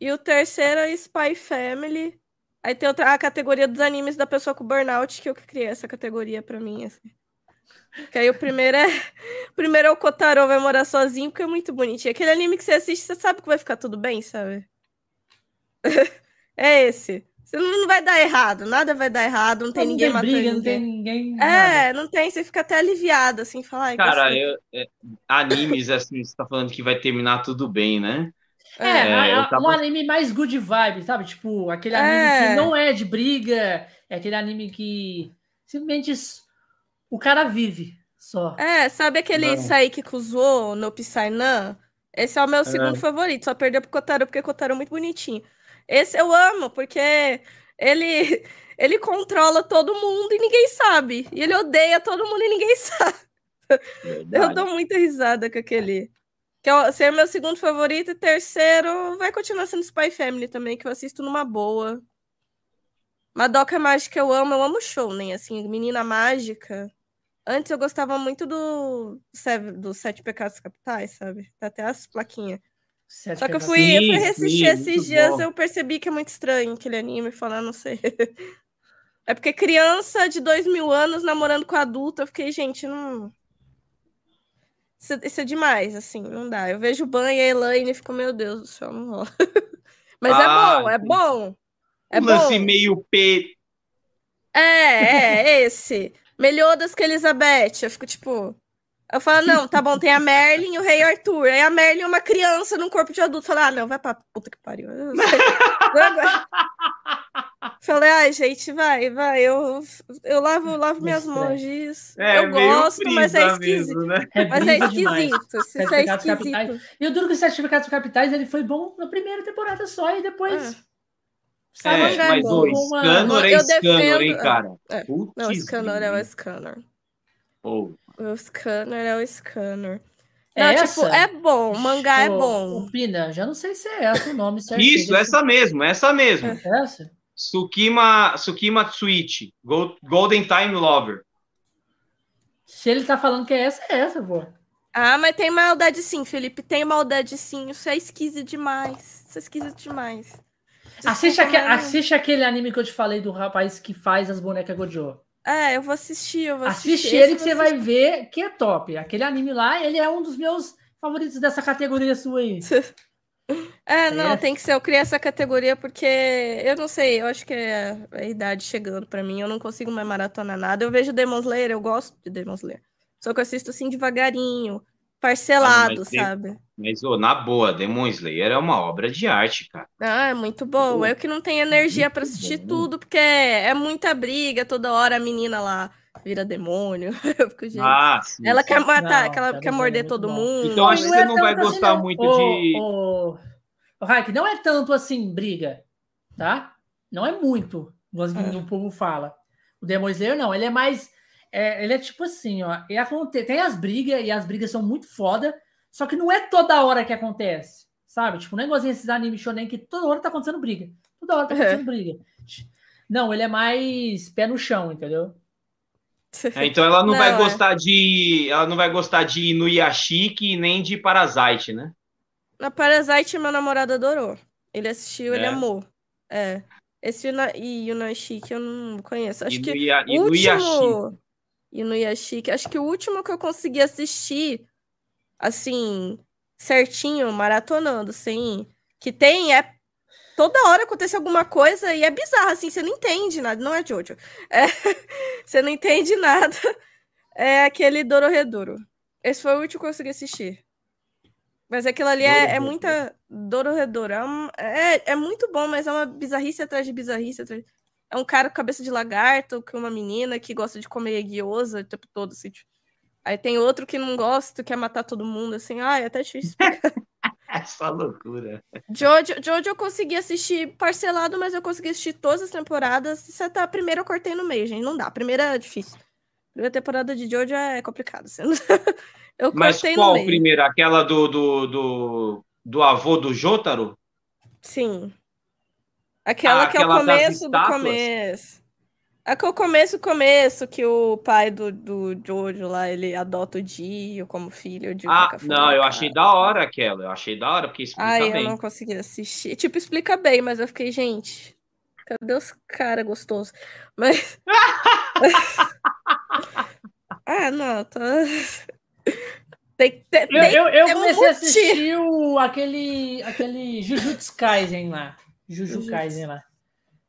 E o terceiro é Spy Family. Aí tem outra, a categoria dos animes da pessoa com burnout, que eu que criei essa categoria pra mim, assim. Que aí o primeiro é. O primeiro é o Kotaro vai morar sozinho, porque é muito bonitinho. Aquele anime que você assiste, você sabe que vai ficar tudo bem, sabe? é esse. Você não vai dar errado, nada vai dar errado, não tem não ninguém tem matando briga, ninguém. Não tem ninguém. É, nada. não tem, você fica até aliviado, assim, falar. Cara, eu, é, animes, assim, você tá falando que vai terminar tudo bem, né? É, é, é tava... um anime mais good vibe, sabe? Tipo, aquele anime é. que não é de briga, é aquele anime que simplesmente o cara vive só. É, sabe aquele não. Saiki Kuzuo no Psynan? Esse é o meu é. segundo favorito, só perdeu pro Kotaro, porque o Kotaro é muito bonitinho. Esse eu amo, porque ele ele controla todo mundo e ninguém sabe. E ele odeia todo mundo e ninguém sabe. Verdade. Eu dou muita risada com aquele. Que é, ser meu segundo favorito e terceiro vai continuar sendo Spy Family também, que eu assisto numa boa. Madoka Mágica eu amo, eu amo Shounen, assim, Menina Mágica. Antes eu gostava muito do, do Sete Pecados Capitais, sabe? Tá até as plaquinhas. Sete Só que eu fui, sim, eu fui reassistir esses dias, bom. eu percebi que é muito estranho aquele anime, falar, não sei. é porque criança de dois mil anos namorando com adulto, eu fiquei, gente, não. Isso, isso, é demais, assim, não dá. Eu vejo o Ban e a Elaine e fico, meu Deus do céu, não rola. Mas é ah, é bom, é bom. É um lance meio P. É, é, esse. Melhodas que Elizabeth. Eu fico tipo. Eu falo, não, tá bom, tem a Merlin e o Rei Arthur. Aí a Merlin é uma criança num corpo de adulto. Fala, ah, não, vai pra puta que pariu. Falei, ai, gente, vai, vai. Eu, eu lavo, lavo minhas mãos. É, eu gosto, mas é esquisito. Mesmo, né? é mas é esquisito. Isso é esquisito. E o duro que os certificados capitais ele foi bom na primeira temporada só e depois. É, é mas o Scanner é Scanner, hein, cara? É. Não, o Scanner é o Scanner. Oh. O Scanner é o Scanner. Não, é tipo, é bom, o mangá é bom. Pina, já não sei se é essa o nome certo. Isso, essa mesmo, essa mesmo. É essa? Tsukima, Tsukima Tsuichi, Golden Time Lover. Se ele tá falando que é essa, é essa, pô. Ah, mas tem maldade sim, Felipe. Tem maldade sim. Isso é esquisito demais. Isso é esquisito demais. Assiste, aque, assiste aquele anime que eu te falei do rapaz que faz as bonecas Gojo. É, eu vou assistir, eu vou assistir. Assiste ele que você vai ver que é top. Aquele anime lá, ele é um dos meus favoritos dessa categoria sua aí. É, não, é. tem que ser. Eu criei essa categoria porque eu não sei, eu acho que é a idade chegando para mim. Eu não consigo mais maratonar nada. Eu vejo Demon Slayer, eu gosto de Demon Slayer. Só que eu assisto assim devagarinho, parcelado, ah, sabe? Mas, oh, na boa, Demon Slayer é uma obra de arte, cara. Ah, é muito bom. Eu que não tenho energia para assistir bom. tudo, porque é muita briga, toda hora a menina lá vira demônio. Fico, ah, sim, ela sim. quer matar, não, ela quer morder todo bom. mundo. Então acho que você é não vai gostar assim, muito de. O, o Raik, não é tanto assim briga, tá? Não é muito, como é. o povo fala. O Demon Slayer não, ele é mais. É, ele é tipo assim, ó. Tem as brigas, e as brigas são muito foda, só que não é toda hora que acontece, sabe? Tipo, não é igualzinho esses animes shonen que toda hora tá acontecendo briga. Toda hora tá acontecendo é. briga. Não, ele é mais pé no chão, entendeu? É, então ela não, não vai é. gostar de. Ela não vai gostar de Inuyashiki nem de Parasite, né? Na Parasite, meu namorado adorou. Ele assistiu, é. ele amou. É. Esse Inuyashiki eu não conheço. Acho Inuya, que o último. Inuyashiki. Acho que o último que eu consegui assistir assim, certinho, maratonando, sem. Que tem é. Toda hora acontece alguma coisa e é bizarro, assim, você não entende nada. Não é Jojo. É, você não entende nada. É aquele Dororedoro. Esse foi o último que eu consegui assistir. Mas aquilo ali é, é muita. Dororedoro. É, um, é, é muito bom, mas é uma bizarrice atrás de bizarrice. Atrás... É um cara com cabeça de lagarto, com uma menina que gosta de comer guiosa o tempo todo, assim. Tipo... Aí tem outro que não gosta, quer matar todo mundo, assim. Ai, é até difícil Essa loucura. Jojo, Jojo eu consegui assistir parcelado, mas eu consegui assistir todas as temporadas. Se tá, a primeira eu cortei no meio, gente. Não dá. A primeira é difícil. A primeira temporada de Jojo é complicado. Assim. eu mas qual primeira? Aquela do, do, do, do avô do Jotaro? Sim. Aquela ah, que é o começo do começo. É que o começo, começo, que o pai do, do Jojo lá, ele adota o Dio como filho. Dio ah, não, eu achei da hora aquela. Eu achei da hora, porque explica Ai, bem. eu não consegui assistir. Tipo, explica bem, mas eu fiquei, gente, cadê os caras gostosos? Mas... ah, não, tá... Tem, tem, eu, eu, eu comecei a assistir o, aquele, aquele Jujutsu Kaisen lá. Jujutsu Kaisen lá.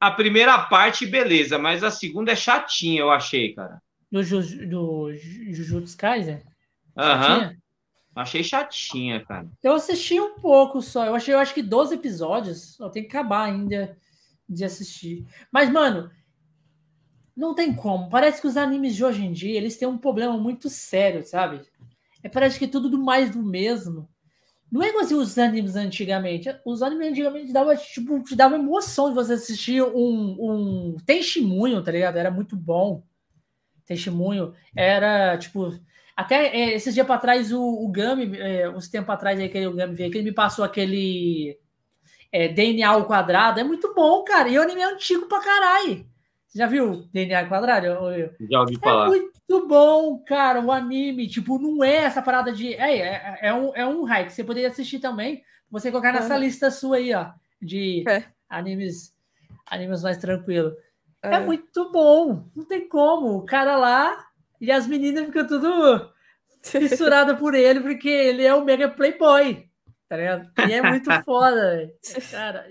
A primeira parte, beleza, mas a segunda é chatinha, eu achei, cara. Do, Ju, do Jujutsu Kaisen? Aham. Achei chatinha, cara. Eu assisti um pouco só. Eu achei, eu acho que 12 episódios. Eu tenho que acabar ainda de assistir. Mas, mano, não tem como. Parece que os animes de hoje em dia, eles têm um problema muito sério, sabe? É, parece que é tudo do mais do mesmo. Não é igual assim, os animes antigamente. Os animes antigamente dava, tipo, te dava emoção de você assistir um, um testemunho, tá ligado? Era muito bom. Testemunho. Era, tipo... Até é, esses dias para trás, o, o Gami, é, uns tempos atrás, aí, que o Gami veio aqui, ele me passou aquele é, DNA ao quadrado. É muito bom, cara. E o anime é antigo pra caralho. Já viu DNA quadrado? Já ouvi falar. É muito bom, cara, o anime. Tipo, não é essa parada de. É, é, é um, é um que você poderia assistir também. Você colocar nessa lista sua aí, ó. De é. animes, animes mais tranquilo. É. é muito bom. Não tem como. O cara lá e as meninas ficam tudo fissuradas por ele, porque ele é o mega playboy. Tá ligado? E é muito foda, velho. Cara.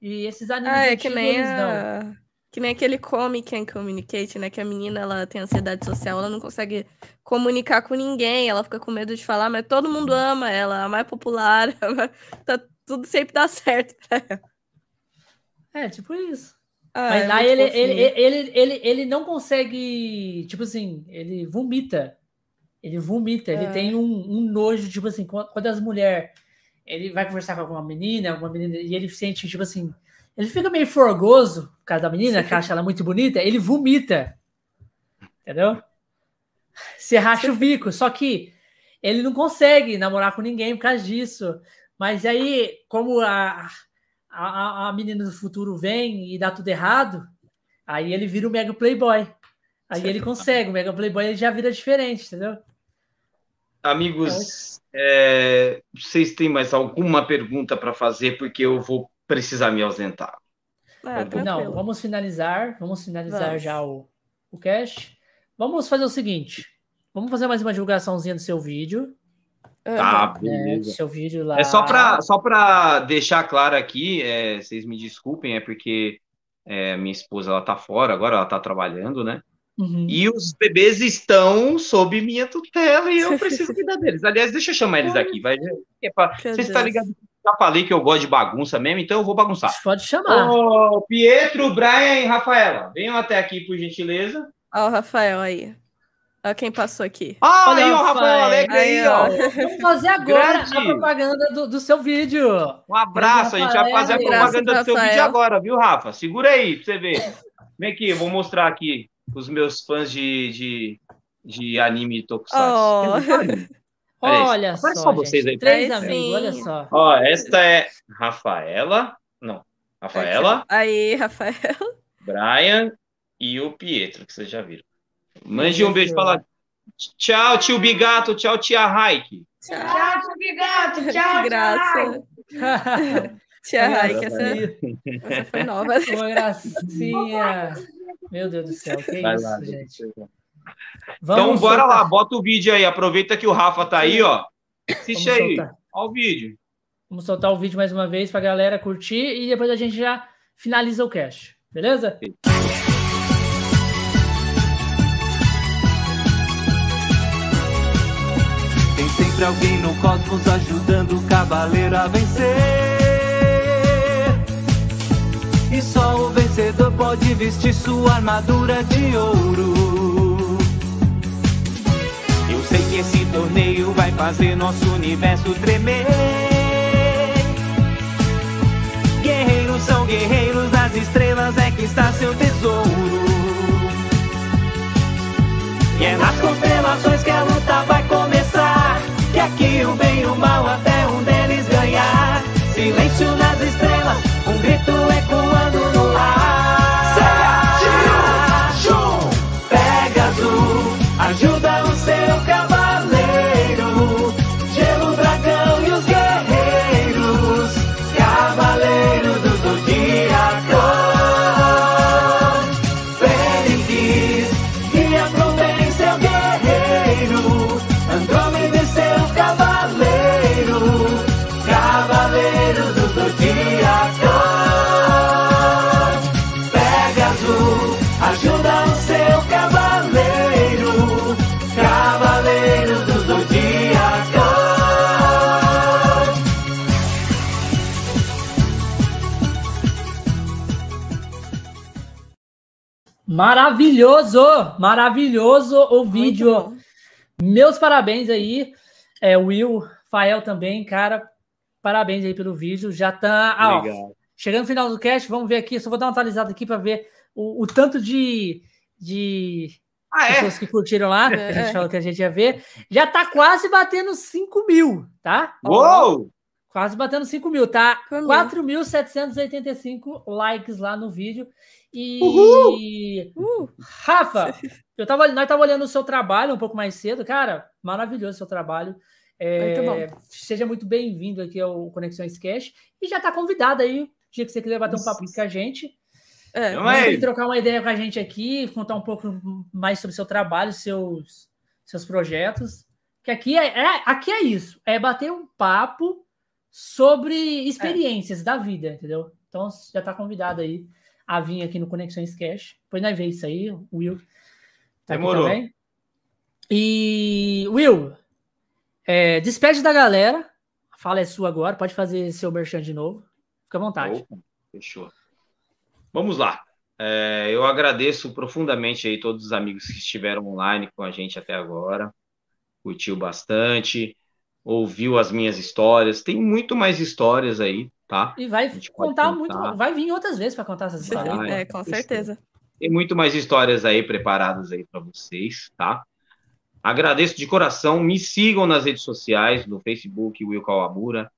E esses animes ah, é que nem a... não. Que nem aquele Come Can Communicate, né? Que a menina ela tem ansiedade social, ela não consegue comunicar com ninguém, ela fica com medo de falar, mas todo mundo ama ela, a mais popular, tá, tudo sempre dá certo pra ela. É, tipo isso. Ah, mas é lá ele, ele, ele, ele, ele, ele não consegue, tipo assim, ele vomita. Ele vomita, é. ele tem um, um, nojo, tipo assim, quando as mulheres. Ele vai conversar com alguma menina, alguma menina, e ele sente, tipo assim, ele fica meio forgoso por causa da menina, que acha ela muito bonita, ele vomita. Entendeu? Você racha o bico. Só que ele não consegue namorar com ninguém por causa disso. Mas aí, como a, a, a menina do futuro vem e dá tudo errado, aí ele vira o mega playboy. Aí ele consegue, o mega playboy ele já vira diferente, entendeu? Amigos, é, vocês têm mais alguma pergunta para fazer? Porque eu vou precisar me ausentar. Ah, não, vamos finalizar. Vamos finalizar vamos. já o, o cast. Vamos fazer o seguinte: vamos fazer mais uma divulgaçãozinha do seu vídeo. Tá, é, beleza. É, seu vídeo lá. É só para só para deixar claro aqui, é, vocês me desculpem, é porque é, minha esposa ela tá fora agora, ela tá trabalhando, né? Uhum. E os bebês estão sob minha tutela e eu preciso cuidar deles. Aliás, deixa eu chamar eles aqui. Vai, é pra, você está ligado já falei que eu gosto de bagunça mesmo, então eu vou bagunçar. Pode chamar. Ô, Pietro, Brian e Rafaela, venham até aqui, por gentileza. Ó, o Rafael aí. Olha quem passou aqui. Ah, Olha aí, o Rafael Alegre aí, ó. Vamos fazer agora Grande. a propaganda do, do, seu vídeo. Um abraço, a gente vai fazer a propaganda do seu vídeo agora, viu, Rafa? Segura aí pra você ver. Vem aqui, eu vou mostrar aqui os meus fãs de, de, de anime Tokusatsu. Oh. Olha só, só vocês aí. Três amigos, olha só. Ó, esta é Rafaela. Não, Rafaela. Aí, Rafael. Brian e o Pietro, que vocês já viram. Mande um beijo, fala tchau, tio Bigato, tchau, tia Raik. Tchau, tio Bigato, tchau, que graça. tia Raik, essa, essa foi nova. Uma gracinha. Meu Deus do céu, que Vai isso, lá, gente. Vamos então, bora soltar. lá, bota o vídeo aí. Aproveita que o Rafa tá aí, ó. Assiste Vamos aí. Soltar. Ó o vídeo. Vamos soltar o vídeo mais uma vez pra galera curtir e depois a gente já finaliza o cast. Beleza? Tem sempre alguém no cosmos ajudando o cavaleiro a vencer. E só o vencedor pode vestir sua armadura de ouro sei que esse torneio vai fazer nosso universo tremer. Guerreiros são guerreiros, nas estrelas é que está seu tesouro. E é nas constelações que a luta vai começar. Que aqui o bem e o mal até um deles ganhar. Silêncio nas estrelas, um grito ecoando Maravilhoso! Maravilhoso o vídeo. Meus parabéns aí. É, Will, Fael também, cara. Parabéns aí pelo vídeo. Já tá. Ah, ó, chegando no final do cast, vamos ver aqui. Só vou dar uma atualizada aqui para ver o, o, tanto de, de ah, é? pessoas que curtiram lá. É. a gente falou que a gente ia ver. Já tá quase batendo 5 mil, tá? Uou! Quase batendo 5 mil, tá? 4.785 likes lá no vídeo. E. Uhul. Rafa, eu tava, nós tava olhando o seu trabalho um pouco mais cedo, cara. Maravilhoso o seu trabalho. É, muito seja muito bem-vindo aqui ao Conexões Cash. E já tá convidado aí, o dia que você quiser bater um papo com a gente. É, você trocar uma ideia com a gente aqui, contar um pouco mais sobre o seu trabalho, seus, seus projetos. Que aqui é, é, aqui é isso, é bater um papo sobre experiências é. da vida, entendeu? Então já está convidado aí a vir aqui no Conexões Cash. Depois nós vemos isso aí, o Will. Tá Demorou. E Will, é, despede da galera. A fala é sua agora, pode fazer seu merchan de novo. Fica à vontade. Opa, fechou. Vamos lá. É, eu agradeço profundamente aí todos os amigos que estiveram online com a gente até agora. Curtiu bastante, ouviu as minhas histórias. Tem muito mais histórias aí, tá? E vai contar muito, vai vir outras vezes para contar essas histórias. Vai, é, com certeza. Tem muito mais histórias aí preparadas aí para vocês, tá? Agradeço de coração. Me sigam nas redes sociais, no Facebook, Will Kawamura,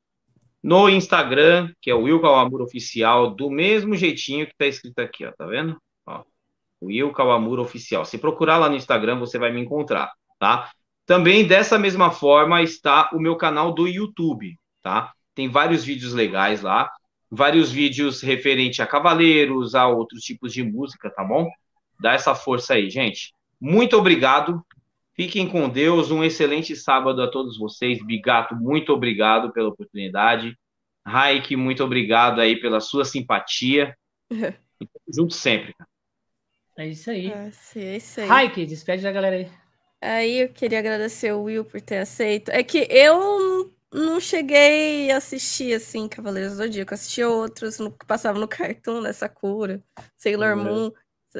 no Instagram, que é o Will Kawamura Oficial, do mesmo jeitinho que está escrito aqui, ó, tá vendo? Ó, Will Kawamura Oficial. Se procurar lá no Instagram, você vai me encontrar, tá? Também dessa mesma forma está o meu canal do YouTube, tá? Tem vários vídeos legais lá, vários vídeos referente a cavaleiros, a outros tipos de música, tá bom? Dá essa força aí, gente. Muito obrigado. Fiquem com Deus. Um excelente sábado a todos vocês. Bigato, muito obrigado pela oportunidade. Raik, muito obrigado aí pela sua simpatia. junto sempre. É isso aí. É, é isso aí. Raik, despede da galera aí. Aí eu queria agradecer o Will por ter aceito. É que eu não cheguei a assistir, assim, Cavaleiros do Zodíaco. Assisti outros no, que passavam no Cartoon, nessa cura. Sailor uhum. Moon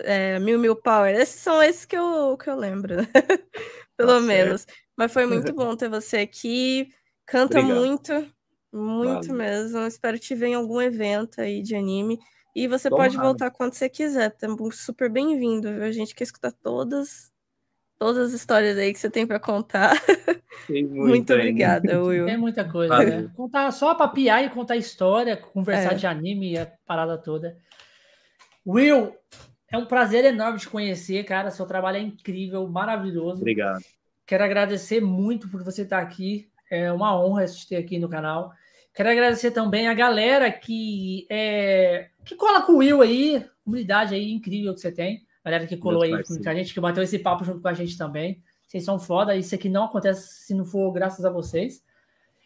é, Mil Mil Power. Esses são esses que eu, que eu lembro, né? pelo tá menos. Certo. Mas foi muito bom ter você aqui. Canta Obrigado. muito, muito Valeu. mesmo. Espero te ver em algum evento aí de anime. E você pode voltar quando você quiser. Tá super bem-vindo. A gente quer escutar todas todas as histórias aí que você tem para contar. Muito obrigada, Will. Tem muita coisa, né? Contar só para piar e contar história, conversar é. de anime e a parada toda. Will, é um prazer enorme te conhecer, cara. Seu trabalho é incrível, maravilhoso. Obrigado. Quero agradecer muito por você estar aqui. É uma honra assistir aqui no canal. Quero agradecer também a galera que é, que cola com o Will aí, comunidade aí incrível que você tem. Galera que colou aí com a gente, que bateu esse papo junto com a gente também. Vocês são foda. Isso aqui não acontece se não for graças a vocês.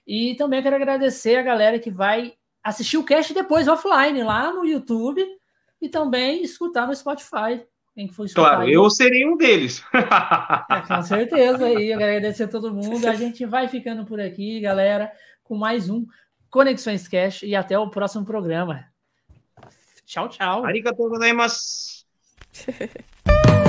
E também quero agradecer a galera que vai assistir o cast depois offline lá no YouTube e também escutar no Spotify. Quem for escutar claro, aí. eu serei um deles. é, com certeza. E agradecer a todo mundo. A gente vai ficando por aqui, galera, com mais um Conexões Cash e até o próximo programa. Tchau, tchau. Arigatou gozaimasu. 嘿嘿嘿